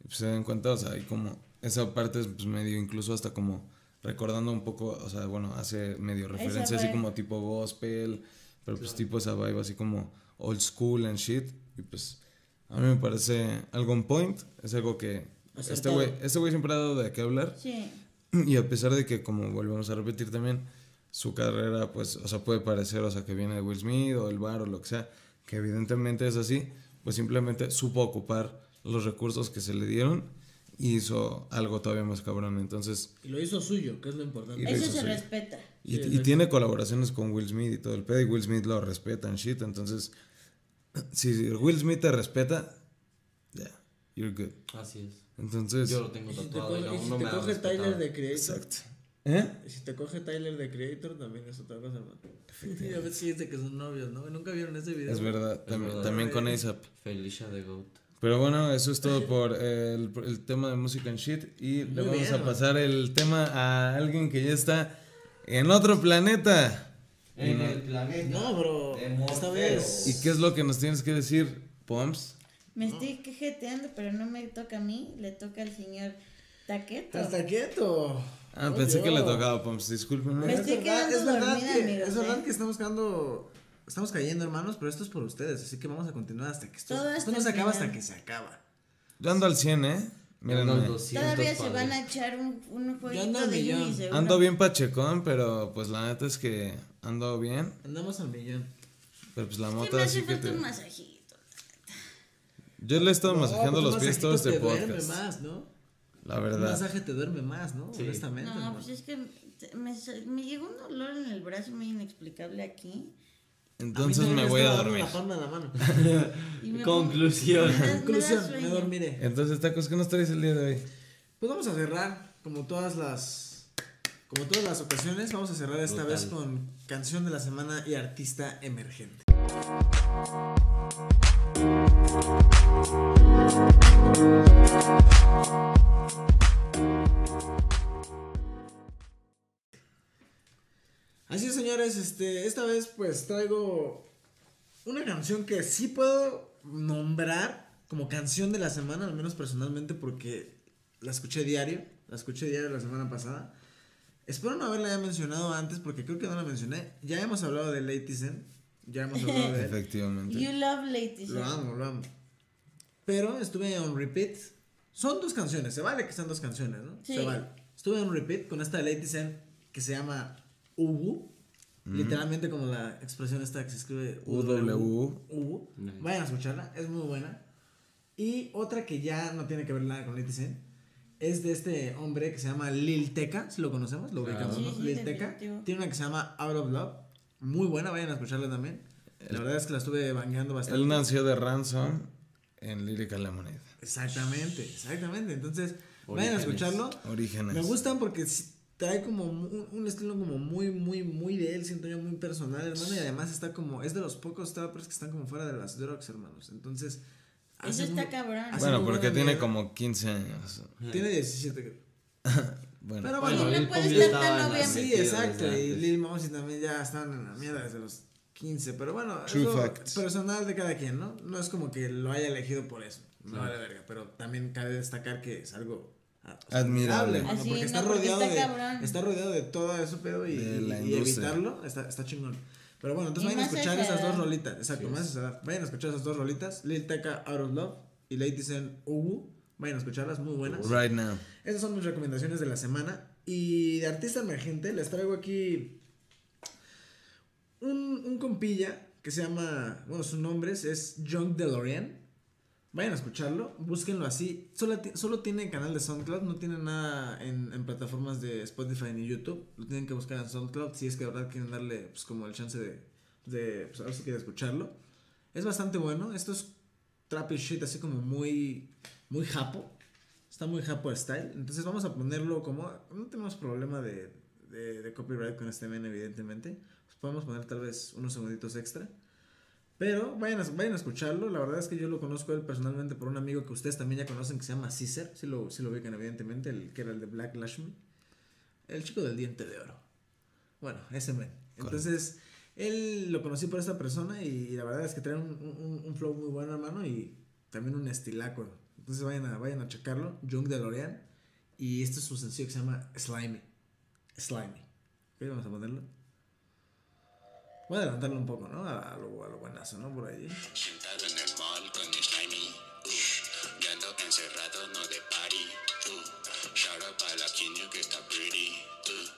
Pues se dan cuenta, o sea, hay como esa parte es pues, medio incluso hasta como recordando un poco, o sea, bueno, hace medio referencia así como tipo gospel, pero pues tipo esa vibe así como old school and shit. Y pues a mí me parece algo on point, es algo que este güey este güey siempre ha dado de qué hablar. Sí. Y a pesar de que, como volvemos a repetir también, su carrera, pues, o sea, puede parecer, o sea, que viene de Will Smith o el bar o lo que sea, que evidentemente es así, pues simplemente supo ocupar los recursos que se le dieron y hizo algo todavía más cabrón. Entonces, Y lo hizo suyo, que es lo importante. Y lo Eso se suyo. respeta. y, Sí, y tiene colaboraciones con Will Smith y todo el pedo, y Will Smith lo respeta en shit. Entonces, si Will Smith te respeta, ya, you're good. Así es. Entonces, Yo lo tengo Y si te tatuado y coge, y aún si no te me coge. Tyler de Creator. exacto. ¿Eh? Y si te coge Tyler de Creator, también es otra cosa, hermano. Ya ves que dice que son novios, ¿no? ¿Nunca vieron ese video? Es verdad, también, verdad. también con ASAP. Felicia de Goat. Pero bueno, eso es todo por el, el tema de música and shit. Y le Muy vamos bien, a man. pasar el tema a alguien que ya está en otro planeta. En el planeta. No, bro. Esta vez. ¿Y qué es lo que nos tienes que decir, Poms? Me estoy quejeteando, pero no me toca a mí, le toca al señor Taqueto. Hasta quieto. Ah, Oh, pensé que le tocaba a Poms, discúlpenme. Me Es estoy verdad, quedando es verdad dormida, que, amigos, Es verdad ¿eh? que estamos quedando. Estamos cayendo, hermanos, pero esto es por ustedes. Así que vamos a continuar hasta que esto. Esto no se acaba hasta que se acaba. Yo ando al 100, ¿eh? Al 200, Todavía se van a echar un, un jueguito ando al de. Ando bien pachecón, pero pues la neta es que ando bien. Andamos al millón. Pero pues la me así hace que falta te... un masajito. Yo le he estado masajeando No, los pues pies un todo este te duerme podcast. más, ¿no? La Un verdad. masaje te duerme más, ¿no? Sí. Honestamente. No, pues es que me, llegó un dolor en el brazo muy inexplicable aquí. Entonces me voy a dormir. La palma de la mano. Me Conclusión. me da- Conclusión, me dormiré. Entonces, tacos, ¿qué nos traes el día de hoy? Pues vamos a cerrar, como todas las. Como todas las ocasiones, vamos a cerrar esta vez con canción de la semana y artista emergente. Así es, señores, este, esta vez pues traigo una canción que sí puedo nombrar como canción de la semana, al menos personalmente porque la escuché diario, la escuché diario la semana pasada. Espero no haberla ya mencionado antes porque creo que no la mencioné. Ya hemos hablado de Lady Zen, ya hemos hablado de. Efectivamente. You love ladies. Lo amo, lo amo. Pero estuve on repeat. Son dos canciones, se vale que sean dos canciones, ¿no? Sí. Se vale. Estuve on repeat con esta de Lady Zen que se llama Ubu. Literalmente como la expresión esta que se escribe UW. Ubu. Nice. Vayan a escucharla, es muy buena. Y otra que ya no tiene que ver nada con Lady Zen es de este hombre que se llama Lil Tecca, si lo conocemos, lo Claro. ubicamos, ¿no? sí, Lil Tecca. definitivo. Tiene una que se llama Out of Love, muy buena, vayan a escucharla también. La verdad es que la estuve bangueando bastante. Él nació de Ransom en Lyrical Lemonade. Exactamente, exactamente. Entonces, vayan a Orígenes. escucharlo. Orígenes. Me gustan porque trae como un, un estilo como muy, muy, muy de él, siento yo muy personal, hermano. Y además está como, es de los pocos trappers que están como fuera de las drugs, hermanos. Entonces, Eso está muy- cabrón. hace Bueno, porque tiene mierda. como 15 años. Tiene 17, creo. Bueno, Pero bueno, no Lil puede Pump estar tan obvio. sí, exacto. Y. Lil Mosey también ya están en la mierda desde los 15. Pero bueno, True eso facts. personal de cada quien, ¿no? No es como que lo haya elegido por eso. No vale verga. Pero también cabe destacar que es algo Admirable. Así, porque no, está porque rodeado está de cabrón. está rodeado de todo eso pedo y, De la y- y industria. evitarlo está, está chingón. Pero bueno, entonces Y vayan a escuchar esa esas dos rolitas. Exacto, más a esa edad. Vayan a escuchar esas dos rolitas. Lil Tecca Out of Love y Lady Zen Ubu. Vayan a escucharlas, muy buenas. right now. Esas son mis recomendaciones de la semana. Y de artista emergente les traigo aquí un, un compilla que se llama, bueno, su nombre es, es John DeLorean. Vayan a escucharlo, búsquenlo así. Solo, solo tiene canal de SoundCloud, no tiene nada en, en plataformas de Spotify ni YouTube. Lo tienen que buscar en SoundCloud si es que de verdad quieren darle pues, como el chance de, de pues, a ver si quieren escucharlo. Es bastante bueno. Esto es trap shit así como muy, muy japo. Está muy Japper style. Entonces vamos a ponerlo como. No tenemos problema de, de, de copyright con este men, evidentemente. Pues podemos poner tal vez unos segunditos extra. Pero vayan a, vayan a escucharlo. La verdad es que yo lo conozco él personalmente por un amigo que ustedes también ya conocen que se llama Caesar. Sí lo, sí lo ubican, evidentemente. El que era el de Black Lashman. El chico del diente de oro. Bueno, ese men. Entonces, él lo conocí por esta persona y la verdad es que trae un, un, un flow muy bueno, hermano, y también un estilaco. Entonces vayan a, vayan a checarlo. Jung de Lorean. Y este es su sencillo que se llama Slimy. Slimy. Ok, vamos a ponerlo. Voy a adelantarlo un poco, ¿no? A, a lo, a lo buenazo, ¿no? Por ahí. Sentado en el mall con slimy. Uh, yo ando encerrado, no de party. Uh, shout out para la quinio que está pretty. Uh.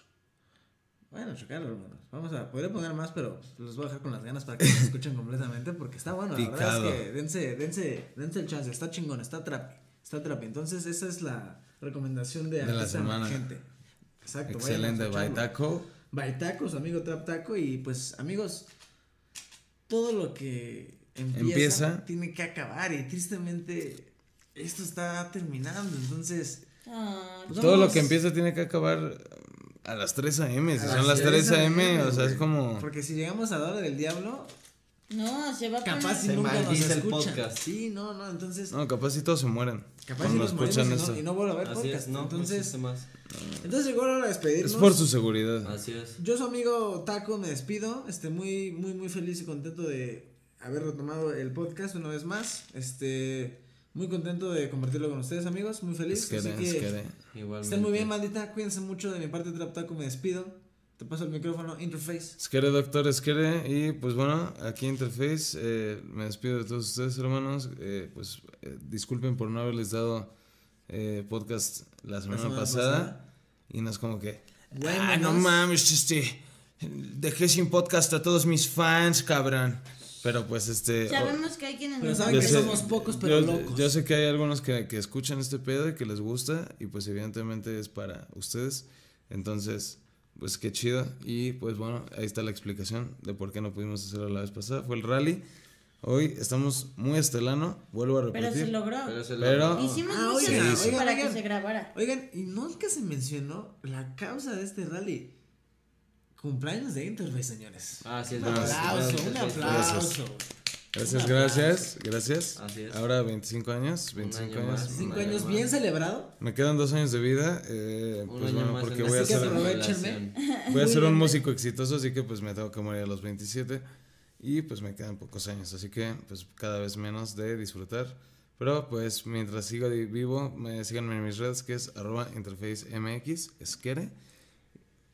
Vayan a checarlo, hermanos. Vamos a, podría poner más, pero los voy a dejar con las ganas para que se escuchen completamente porque está bueno. La Picado. verdad es que dense, dense, dense el chance. Está chingón, está trap. Está trap. Entonces, esa es la recomendación de, De la semana. emergente. Exacto. Excelente, escucharlo. Baitaco. Baitaco, su amigo Trap Taco. Y pues, amigos, todo lo que empieza, Empieza. tiene que acabar. Y tristemente, esto está terminando. Entonces, Ah, pues Todo lo que empieza tiene que acabar a las 3 a.m. Si a son las 3 a.m., o sea, es como. Porque si llegamos a la hora del diablo, no, se va a capaz poner. si Se nunca nos maldice el escuchan. podcast. Sí, no, no, entonces. No, capaz si todos se mueren. capaz si nos escuchan y no, y no vuelvo a ver Así podcast. es, no, no entonces, existe más. entonces llegó la hora de despedirnos. Es por su seguridad. Así es. Yo, su amigo Taco, me despido. Este, muy, muy, muy feliz y contento de haber retomado el podcast una vez más. Este, muy contento de compartirlo con ustedes, amigos. Muy feliz. Es que Así que es que. Igualmente. estén muy bien, maldita. Cuídense mucho de mi parte, Trap Taco. Me despido. Te paso el micrófono, Interface. Esquere, doctor, esquere. Y pues bueno, aquí Interface, eh, me despido de todos ustedes, hermanos. Eh, pues eh, disculpen por no haberles dado eh, podcast la semana, semana pasada. pasada. Y no es como que. Güey, ah, no manos". mames, este. Dejé sin podcast a todos mis fans, cabrón. Pero pues este. Sabemos que hay quienes Pero nos saben Yo que sé- somos pocos, pero yo, locos. yo sé que hay algunos que, que escuchan este pedo y que les gusta y pues evidentemente es para ustedes. Entonces, pues qué chido. Y pues bueno, ahí está la explicación de por qué no pudimos hacerlo la vez pasada. Fue el rally. Hoy estamos muy estelano, vuelvo a Pero repetir. se logró. Pero se Pero- lo- Hicimos Ah, muchas oigan, para oigan. que se grabara. Oigan, y nunca se mencionó la causa de este rally. Cumpleaños de Interface, señores. Así es. Un aplauso, un aplauso. Gracias, gracias, gracias. Así es. Ahora 25 años, 25 año años. más. Cinco Un año años más. bien celebrado. Me quedan dos años de vida, eh, pues bueno, más porque voy a hacer... Voy a ser un músico exitoso, así que pues me tengo que morir a los 27 y pues me quedan pocos años, así que pues cada vez menos de disfrutar. Pero pues mientras siga di- vivo, me síganme en mis redes que es arroba interfacemx, esquere.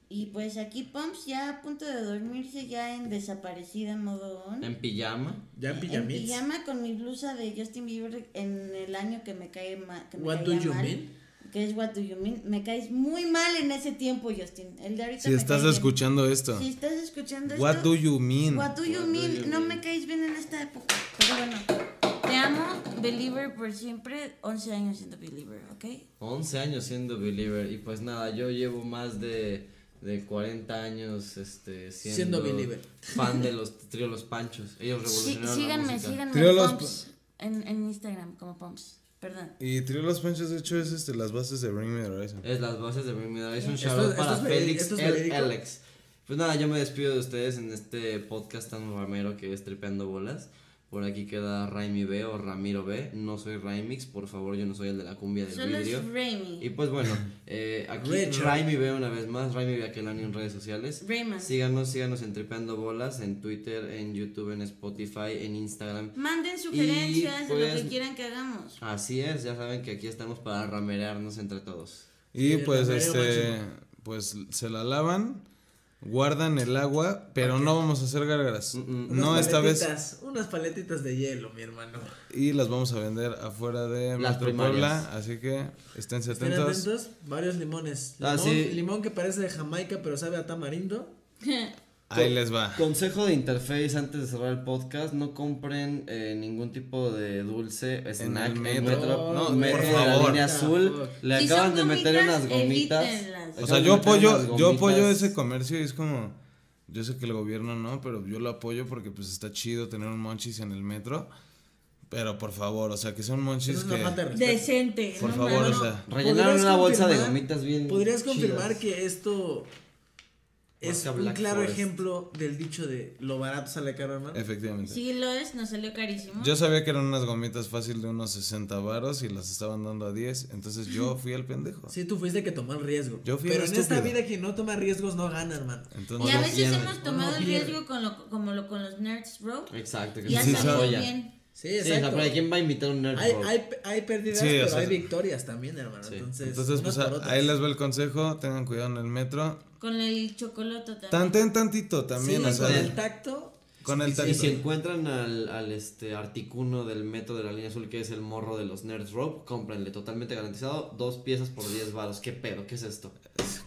Y pues aquí Pumps ya a punto de dormirse, ya en desaparecida modo on. En pijama. Ya en En pijamits. pijama con mi blusa de Justin Bieber en el año que me cae ma- que me What do you mal, mean? Que es What Do You Mean. Me caes muy mal en ese tiempo, Justin. El de ahorita Si me estás bien. escuchando esto, Si estás escuchando what esto. do you mean? What do you What do mean? you no mean? me caes bien en esta época. Pero bueno, te amo, Believer por siempre. 11 años siendo Believer, ¿ok? 11 años siendo believer. Y pues nada, yo llevo más de, de 40 años este, siendo, Siendo believer. fan de los trío Los Panchos. Ellos Sí, revolucionaron la síganme, música. síganme Trío en Los Pumps. En, en Instagram como Pumps. Perdón. Y Trío Los Panchos, de hecho, es este, las bases de Bring Me the Horizon. Es las bases de Bring Me the Horizon. Esto- Shout out esto para Félix el. Alex. Pues nada, yo me despido de ustedes en este podcast tan ramero que es Tripeando Bolas. Por aquí queda Raimi B o Ramiro B. No soy Raimix, por favor, yo no soy el de la cumbia del Solo vidrio. es Raimi. Y pues bueno, eh, aquí. Raimi B una vez más, Raimi B Aquelani en redes sociales. Rayman. Síganos, síganos en Tripeando Bolas, en Twitter, en YouTube, en Spotify, en Instagram. Manden sugerencias de lo pues- que quieran que hagamos. Así es, ya saben que aquí estamos para ramerearnos entre todos. Y pues este, pues se la lavan, guardan el agua, pero no vamos a hacer gárgaras. Mm-mm. Unas No esta vez. paletitas, Unas paletitas de hielo, mi hermano. Y las vamos a vender afuera de Las primarias. Puebla, así que Estén atentos. atentos, varios limones. Ah, Limón, sí. limón que parece de Jamaica, pero sabe a tamarindo. Ahí les va. Consejo de interface antes de cerrar el podcast, no compren eh, ningún tipo de dulce, snack, el en metro. no, No, metro por de la favor. línea azul, le Si acaban de meter gomitas, unas gomitas. O sea, yo apoyo, yo apoyo ese comercio y es como, yo sé que el gobierno no, pero yo lo apoyo porque pues está chido tener un monchis en el metro. Pero por favor, o sea, que son monchis es que. Decente. Por no favor, mames. o sea. Rellenaron ¿Podrías una bolsa de confirmar- gomitas bien. ¿Podrías confirmar chidas. que esto es un Black claro Forest. ejemplo del dicho de lo barato sale caro, hermano? Efectivamente. Sí lo es, nos salió carísimo. Yo sabía que eran unas gomitas fácil de unos 60 varos y las estaban dando a 10, entonces yo fui el pendejo. Sí, tú fuiste el que tomó el riesgo. Yo fui Pero el en esta vida quien no toma riesgos no gana, hermano. Entonces, y a veces pierde. hemos tomado no el pierde. riesgo con lo, como lo con los Nerds Bro. Exacto. que Y ha salido bien. Sí, Sí, o sea, exacto. pero ¿quién va a invitar a un nerd hay, Bro? hay, hay pérdidas, Sí, o pero sea, hay victorias también, hermano. Sí. Entonces, entonces pues ahí les va el consejo, tengan cuidado en el metro. Con el chocoloto también. Tantén tantito también, Sí, o sea, con el tacto. con el Y tacto. si encuentran al, al este articuno del metro de la línea azul que es el morro de los Nerds Rope, cómprenle totalmente garantizado, dos piezas por 10 varos. ¿Qué pedo? ¿Qué es esto?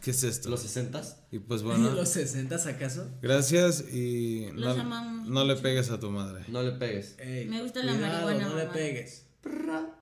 ¿Qué es esto? ¿Los 60s? Y pues bueno, ¿Los 60 acaso? gracias y Los no, amamos no le pegues a tu madre. No le pegues. Ey, Me gusta la marihuana, No le pegues.